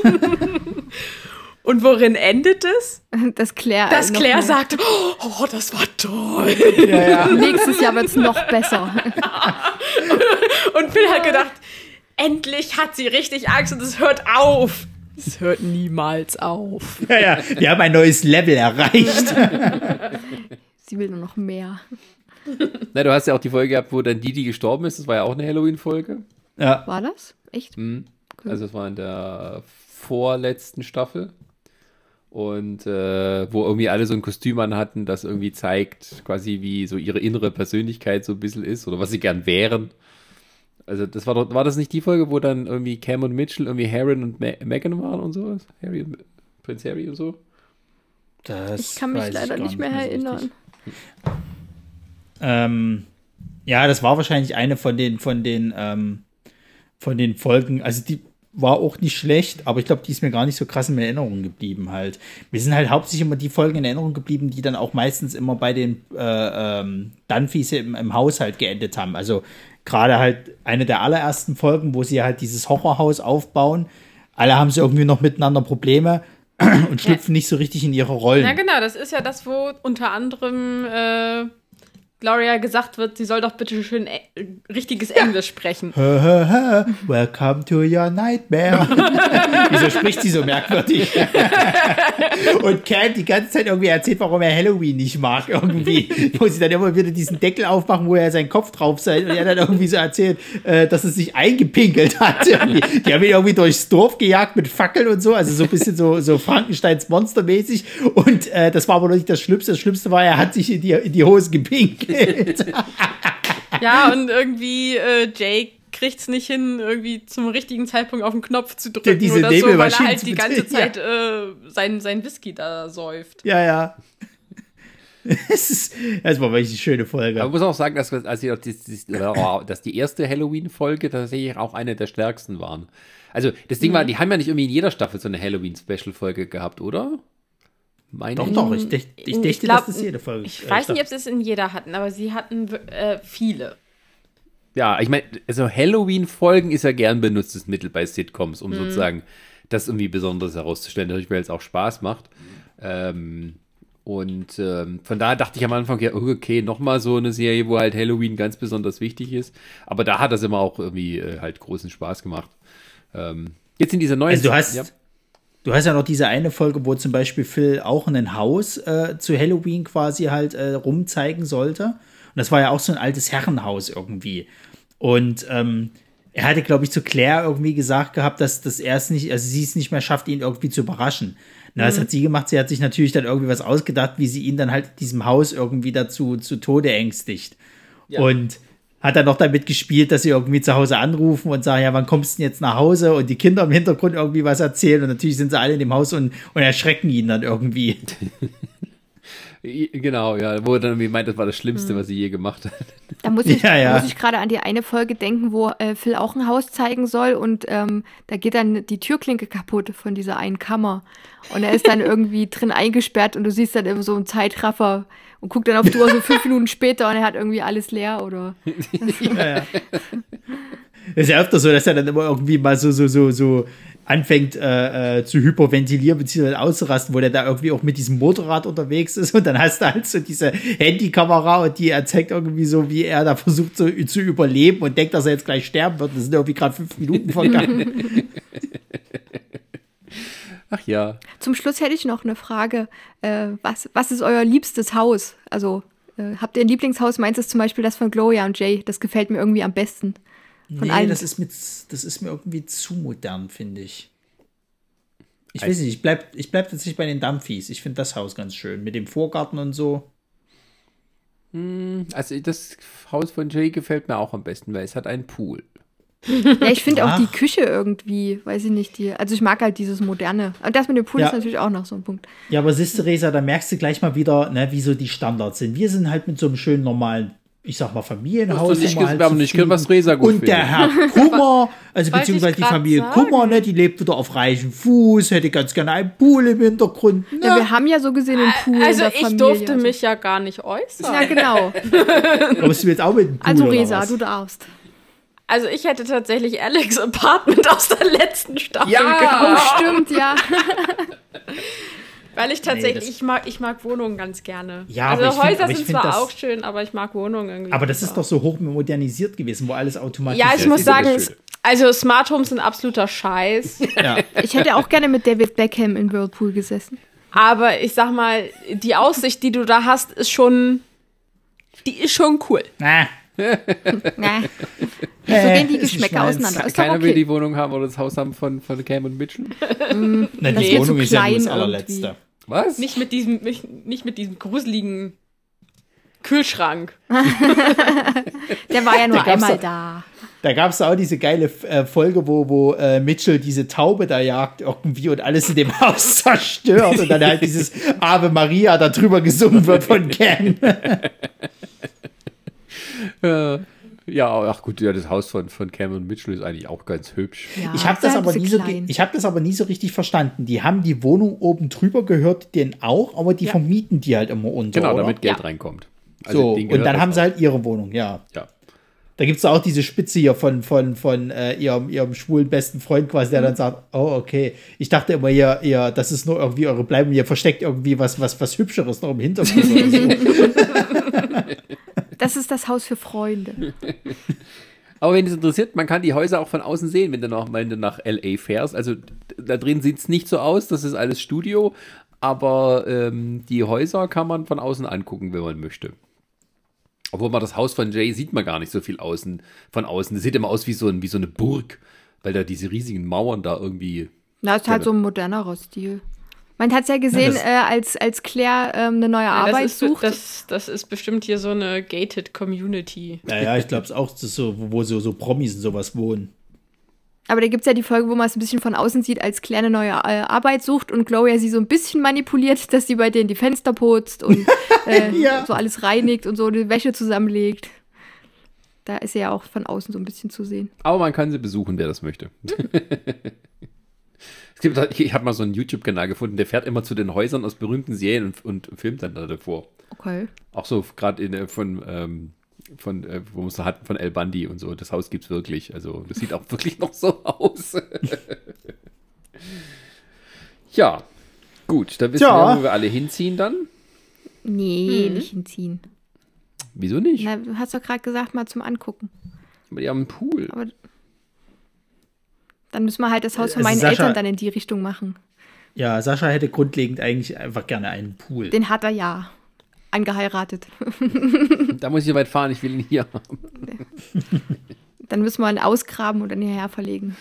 Und worin endet es? Das Claire. Dass Claire sagt, oh, das war toll. [LAUGHS] Ja, ja. Nächstes Jahr wird es noch besser. und Phil hat gedacht, endlich hat sie richtig Angst und es hört auf. Es hört niemals auf. [LAUGHS] Ja, ja, wir haben ein neues Level erreicht. [LAUGHS] Sie will nur noch mehr. Na, du hast ja auch die Folge gehabt, wo dann Didi gestorben ist. Das war ja auch eine Halloween-Folge. Ja. War das? Echt? Mhm. Cool. Also, es war in der vorletzten Staffel. Und äh, wo irgendwie alle so ein Kostüm an hatten, das irgendwie zeigt, quasi wie so ihre innere Persönlichkeit so ein bisschen ist oder was sie gern wären. Also das war doch, war das nicht die Folge, wo dann irgendwie Cam und Mitchell irgendwie Harry und Ma Meghan waren und sowas? Harry und Prinz Harry und so? Das ich kann mich leider nicht mehr, mehr erinnern. Ähm, ja, das war wahrscheinlich eine von den, von den, ähm, von den Folgen. Also die war auch nicht schlecht, aber ich glaube, die ist mir gar nicht so krass in Erinnerung geblieben halt. Wir sind halt hauptsächlich immer die Folgen in Erinnerung geblieben, die dann auch meistens immer bei den äh, ähm, Dunphys im, im Haushalt geendet haben. Also gerade halt eine der allerersten Folgen, wo sie halt dieses Horrorhaus aufbauen. Alle haben sie irgendwie noch miteinander Probleme [CLEARS THROAT] und schlüpfen ja. nicht so richtig in ihre Rollen. Ja, genau, das ist ja das, wo unter anderem äh, Gloria gesagt wird, sie soll doch bitte schön äh, richtiges ja. Englisch sprechen. Welcome to your nightmare. [LAUGHS] Wieso spricht sie so merkwürdig? [LAUGHS] und Cat die ganze Zeit irgendwie erzählt, warum er Halloween nicht mag. Irgendwie, wo sie dann immer wieder diesen Deckel aufmachen, wo er seinen Kopf drauf sei und er dann irgendwie so erzählt, äh, dass er sich eingepinkelt hat. Irgendwie. Die haben ihn irgendwie durchs Dorf gejagt mit Fackeln und so, also so ein bisschen so, so Frankensteins Monster-mäßig. Und äh, das war aber noch nicht das Schlimmste. Das Schlimmste war, er hat sich in die, in die Hose gepinkelt. [LAUGHS] ja, und irgendwie äh, Jake kriegt es nicht hin, irgendwie zum richtigen Zeitpunkt auf den Knopf zu drücken ja, oder so, weil er halt die ganze Zeit ja. äh, sein, sein Whisky da säuft. Ja, ja. [LAUGHS] Es ist, das war wirklich eine schöne Folge. Man muss auch sagen, dass, als die, dass die erste Halloween-Folge tatsächlich auch eine der stärksten waren. Also, das Ding mhm. war, die haben ja nicht irgendwie in jeder Staffel so eine Halloween-Special-Folge gehabt, oder? Meine doch, doch, ich, dächt, ich dächte, ich glaub, dass das jede Folge Ich weiß nicht, ob sie es in jeder hatten, aber sie hatten äh, viele. Ja, ich meine, also Halloween-Folgen ist ja gern benutztes Mittel bei Sitcoms, um mhm. sozusagen das irgendwie Besonderes herauszustellen, natürlich, weil es auch Spaß macht. Ähm, und ähm, von daher dachte ich am Anfang, ja, okay, nochmal so eine Serie, wo halt Halloween ganz besonders wichtig ist. Aber da hat das immer auch irgendwie äh, halt großen Spaß gemacht. Ähm, jetzt in dieser neuen. Also du hast, ja. Du hast ja noch diese eine Folge, wo zum Beispiel Phil auch ein Haus äh, zu Halloween quasi halt äh, rumzeigen sollte. Und das war ja auch so ein altes Herrenhaus irgendwie. Und ähm, er hatte, glaube ich, zu Claire irgendwie gesagt gehabt, dass, dass er es nicht, also sie es nicht mehr schafft, ihn irgendwie zu überraschen. Na, mhm. das hat sie gemacht. Sie hat sich natürlich dann irgendwie was ausgedacht, wie sie ihn dann halt in diesem Haus irgendwie dazu zu Tode ängstigt. Ja. Und hat er noch damit gespielt, dass sie irgendwie zu Hause anrufen und sagen, ja, wann kommst du denn jetzt nach Hause? Und die Kinder im Hintergrund irgendwie was erzählen. Und natürlich sind sie alle in dem Haus und, und erschrecken ihn dann irgendwie. [LAUGHS] Genau, ja, wo er dann irgendwie meint, das war das Schlimmste, hm. was sie je gemacht hat. Da muss [LAUGHS] ich, ja, ja. ich gerade an die eine Folge denken, wo äh, Phil auch ein Haus zeigen soll und ähm, da geht dann die Türklinke kaputt von dieser einen Kammer. Und er ist dann [LAUGHS] irgendwie drin eingesperrt und du siehst dann immer so einen Zeitraffer, und guckt dann auf die Uhr so fünf Minuten später und er hat irgendwie alles leer oder. [LAUGHS] ja, ja. Das ist ja öfter so, dass er dann immer irgendwie mal so, so, so, so anfängt äh, äh, zu hyperventilieren bzw. auszurasten, wo der da irgendwie auch mit diesem Motorrad unterwegs ist und dann hast du halt so diese Handykamera und die zeigt irgendwie so, wie er da versucht so, zu überleben und denkt, dass er jetzt gleich sterben wird. Das sind irgendwie gerade fünf Minuten vergangen. [LAUGHS] Ach ja. Zum Schluss hätte ich noch eine Frage. Äh, was, was ist euer liebstes Haus? Also, äh, habt ihr ein Lieblingshaus? Meinst du zum Beispiel das von Gloria und Jay? Das gefällt mir irgendwie am besten. Von nee, allen. Das, ist mit, das ist mir irgendwie zu modern, finde ich. Ich weiß nicht, ich bleib, ich bleib jetzt nicht bei den Dampfies. Ich finde das Haus ganz schön. Mit dem Vorgarten und so. Hm, also das Haus von Jay gefällt mir auch am besten, weil es hat einen Pool. [LAUGHS] Ja, ich finde auch die Küche irgendwie, weiß ich nicht, die, also ich mag halt dieses Moderne. Und das mit dem Pool Ja. ist natürlich auch noch so ein Punkt. Ja, aber siehst du, Resa, da merkst du gleich mal wieder, ne, wie so die Standards sind. Wir sind halt mit so einem schönen normalen, ich sag mal, Familienhaus. Hast du nicht halt wir haben nicht zufrieden. gehört, was Resa gut Und der. Herr [LAUGHS] Kummer, also beziehungsweise die Familie sagen. Kummer, ne, die lebt wieder auf reichem Fuß, hätte ganz gerne einen Pool im Hintergrund. Ne? Ja, wir haben ja so gesehen einen Pool. Also in der ich Familie, durfte also. mich ja gar nicht äußern. Ja, genau. Kommst du jetzt auch mit dem Pool Also Resa, du darfst. Also ich hätte tatsächlich Alex Apartment aus der letzten Staffel Oh, genommen. stimmt, ja. Weil ich tatsächlich, das- ich mag, ich mag Wohnungen ganz gerne. Ja, also aber ich find- Häuser aber ich sind find zwar das- auch schön, aber ich mag Wohnungen irgendwie. Aber das ist doch so hoch modernisiert gewesen, wo alles automatisch Ja, ich muss ist ja sagen, also Smart Homes sind absoluter Scheiß. [LAUGHS] Ja. Ich hätte auch gerne mit David Beckham in Whirlpool gesessen. aber ich sag mal, die Aussicht, die du da hast, ist schon, die ist schon cool. Na, Na, so äh, gehen die Geschmäcker auseinander. Ist Keiner will okay. die Wohnung haben oder das Haus haben von, von Cam und Mitchell. Na, Das die wird Wohnung zu ist ja nur das klein allerletzte. Was? Nicht mit diesem, nicht, nicht mit diesem gruseligen Kühlschrank. [LAUGHS] Der war ja nur Da einmal da. Da gab es auch diese geile äh, Folge, wo, wo äh, Mitchell diese Taube da jagt irgendwie und alles in dem [LAUGHS] Haus zerstört und dann halt dieses Ave Maria da drüber gesungen wird von Cam. [LAUGHS] Äh, ja, ach gut, ja, das Haus von, von Cam und Mitchell ist eigentlich auch ganz hübsch. Ja, Ich habe das aber nie so, ich habe das aber nie so richtig verstanden. Die haben die Wohnung oben drüber gehört, denen auch, aber die Ja. vermieten die halt immer unter. Genau, oder? damit Geld Ja. reinkommt. Also So, und dann haben sie halt ihre Wohnung, ja. Ja. Da gibt es auch diese Spitze hier von, von, von äh, ihrem, ihrem schwulen besten Freund quasi, der dann sagt, oh, okay. Ich dachte immer, ihr, ihr, das ist nur irgendwie eure Bleiben, ihr versteckt irgendwie was, was, was Hübscheres noch im Hintergrund oder so. [LAUGHS] Das ist das Haus für Freunde. [LAUGHS] Aber wenn es interessiert, man kann die Häuser auch von außen sehen, wenn du noch wenn du nach LA fährst. Also da drin sieht es nicht so aus, das ist alles Studio, aber ähm, die Häuser kann man von außen angucken, wenn man möchte. Obwohl man das Haus von Jay sieht man gar nicht so viel außen, von außen. Das sieht immer aus wie so, ein, wie so eine Burg, weil da diese riesigen Mauern da irgendwie. Na, ist halt so ein modernerer Stil. Man hat es ja gesehen, das- äh, als, als Claire ähm, eine neue Ja, Arbeit das, ist, sucht. das, das ist bestimmt hier so eine gated Community. ja, ja, ich glaube es auch, das ist so, wo, wo so, so Promis und sowas wohnen. Aber da gibt es ja die Folge, wo man es ein bisschen von außen sieht, als Claire eine neue äh, Arbeit sucht und Gloria sie so ein bisschen manipuliert, [LAUGHS] dass sie bei denen die Fenster putzt und [LAUGHS] äh, Ja. so alles reinigt und so die Wäsche zusammenlegt. Da ist sie ja auch von außen so ein bisschen zu sehen. Aber man kann sie besuchen, wer das möchte. [LAUGHS] es gibt, halt- ich habe mal so einen YouTube-Kanal gefunden, der fährt immer zu den Häusern aus berühmten Serien und, und filmt dann da davor. Okay. Auch so gerade in äh, von ähm, von äh, wo man es hatten von El Bandi und so. Das Haus gibt's wirklich. Also das sieht auch [LAUGHS] wirklich noch so aus. [LAUGHS] ja, gut. Dann wissen Ja. wir, wo wir alle hinziehen dann. Nee, nicht hinziehen. Wieso nicht? Na, du hast doch gerade gesagt, mal zum Angucken. Aber die haben einen Pool. Aber dann müssen wir halt das Haus von Also meinen Sascha- Eltern dann in die Richtung machen. Ja, Sascha hätte grundlegend eigentlich einfach gerne einen Pool. Den hat er ja angeheiratet. [LAUGHS] Da muss ich weit fahren. Ich will ihn hier haben. [LAUGHS] Dann müssen wir ihn ausgraben und dann hierher verlegen.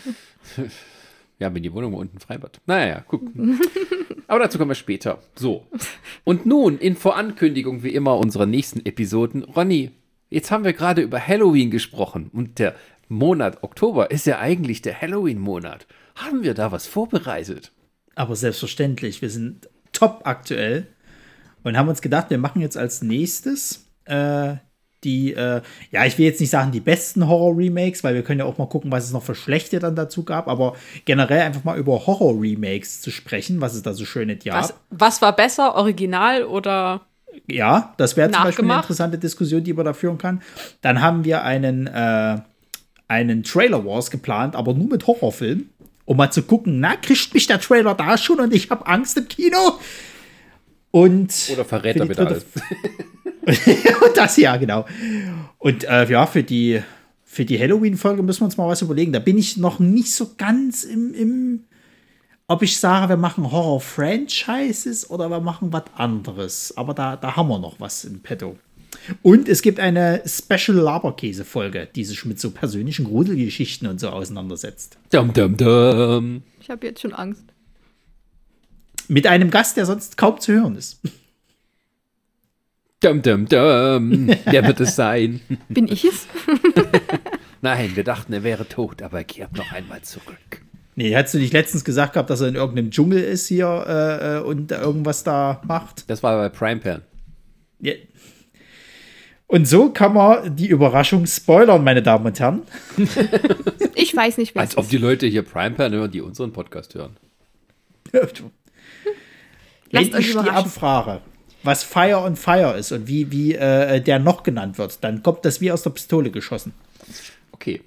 [LAUGHS] Ja, wenn die Wohnung unten frei wird. Naja, guck. Aber dazu kommen wir später. So. Und nun, in Vorankündigung wie immer unserer nächsten Episoden. Ronny, jetzt haben wir gerade über Halloween gesprochen. Und der Monat Oktober ist ja eigentlich der Halloween-Monat. Haben wir da was vorbereitet? Aber selbstverständlich, wir sind top aktuell und haben uns gedacht, wir machen jetzt als nächstes äh, die, äh, ja, ich will jetzt nicht sagen die besten Horror-Remakes, weil wir können ja auch mal gucken, was es noch für schlechte dann dazu gab, aber generell einfach mal über Horror-Remakes zu sprechen, was es da so schönes gab. Was, was war besser, Original oder Ja, das wäre zum Beispiel eine interessante Diskussion, die man da führen kann. Dann haben wir einen, äh, einen Trailer Wars geplant, aber nur mit Horrorfilm, um mal zu gucken, na, kriegt mich der Trailer da schon und ich habe Angst im Kino? Und Oder verrät er dritte- alles? und [LAUGHS] das ja, genau. Und äh, ja, für die, für die Halloween-Folge müssen wir uns mal was überlegen. Da bin ich noch nicht so ganz im, im ob ich sage, wir machen Horror-Franchises oder wir machen was anderes. Aber da, da haben wir noch was im Petto. Und es gibt eine Special Laberkäse-Folge, die sich mit so persönlichen Gruselgeschichten und so auseinandersetzt. Dum, dum, dum. Ich habe jetzt schon Angst. Mit einem Gast, der sonst kaum zu hören ist. Dum, dum, dum. Wer wird es sein? [LAUGHS] Bin ich es? [LAUGHS] Nein, wir dachten, er wäre tot, aber er kehrt noch einmal zurück. Nee, hast du nicht letztens gesagt gehabt, dass er in irgendeinem Dschungel ist hier äh, äh und irgendwas da macht? Das war bei Prime Pan. Ja. Und so kann man die Überraschung spoilern, meine Damen und Herren. [LAUGHS] ich weiß nicht, wer Als ob die Leute hier Prime Pan hören, die unseren Podcast hören. [LAUGHS] Wenn ich die abfrage, was Fire on Fire ist und wie, wie äh, der noch genannt wird, dann kommt das wie aus der Pistole geschossen. Okay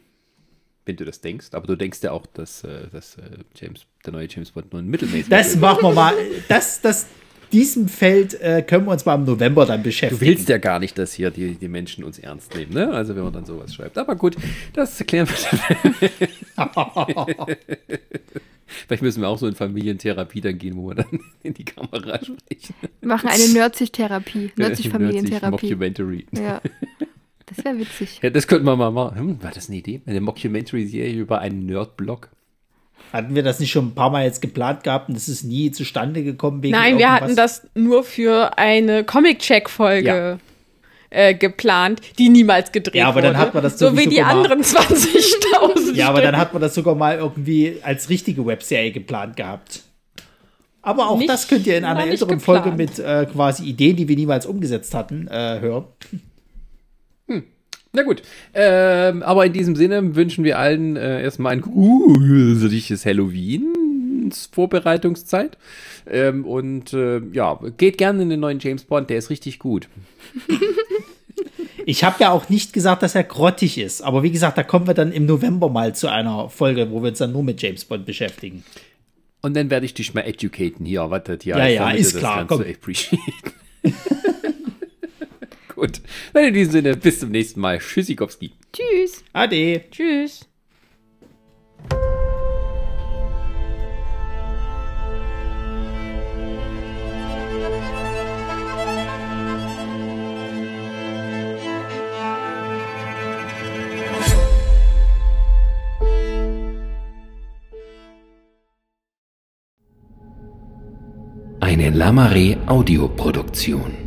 wenn du das denkst. Aber du denkst ja auch, dass, äh, dass äh, James, der neue James Bond nur ein mittelmäßig ist. Das machen wir mal. Das, das, diesem Feld äh, können wir uns mal im November dann beschäftigen. Du willst ja gar nicht, dass hier die, die Menschen uns ernst nehmen, ne? Also wenn man dann sowas schreibt. Aber gut, das erklären wir dann. [LAUGHS] Vielleicht müssen wir auch so in Familientherapie dann gehen, wo wir dann [LAUGHS] in die Kamera sprechen. Wir machen eine Nerdzig-Therapie. Nerdzig-Familientherapie. Nerdzig ja. [LAUGHS] Das wäre witzig. Ja, das könnten wir mal machen. Hm, war das eine Idee? Eine Mockumentary-Serie über einen Nerd-Blog? Hatten wir das nicht schon ein paar Mal jetzt geplant gehabt und das ist nie zustande gekommen? Wegen Nein, wir hatten das nur für eine Comic-Check-Folge. Ja. Äh, geplant, die niemals gedreht wurde. Ja, aber dann hat man das so wie die anderen [LAUGHS] 20.000. ja, aber dann hat man das sogar mal irgendwie als richtige Webserie geplant gehabt. Aber auch nicht, das könnt ihr in einer älteren Folge mit äh, quasi Ideen, die wir niemals umgesetzt hatten, äh, hören. Na gut, ähm, aber in diesem Sinne wünschen wir allen äh, erstmal ein gruseliges Halloween Vorbereitungszeit ähm, und äh, ja, geht gerne in den neuen James Bond, der ist richtig gut. Ich habe ja auch nicht gesagt, dass er grottig ist, aber wie gesagt, da kommen wir dann im November mal zu einer Folge, wo wir uns dann nur mit James Bond beschäftigen. Und dann werde ich dich mal educaten hier, was das hier Ja, ja, ist klar. Komm. [LAUGHS] Gut. Dann in diesem Sinne, bis zum nächsten Mal. Tschüssikowski. Tschüss. Ade. Tschüss. Eine Lamare Audioproduktion.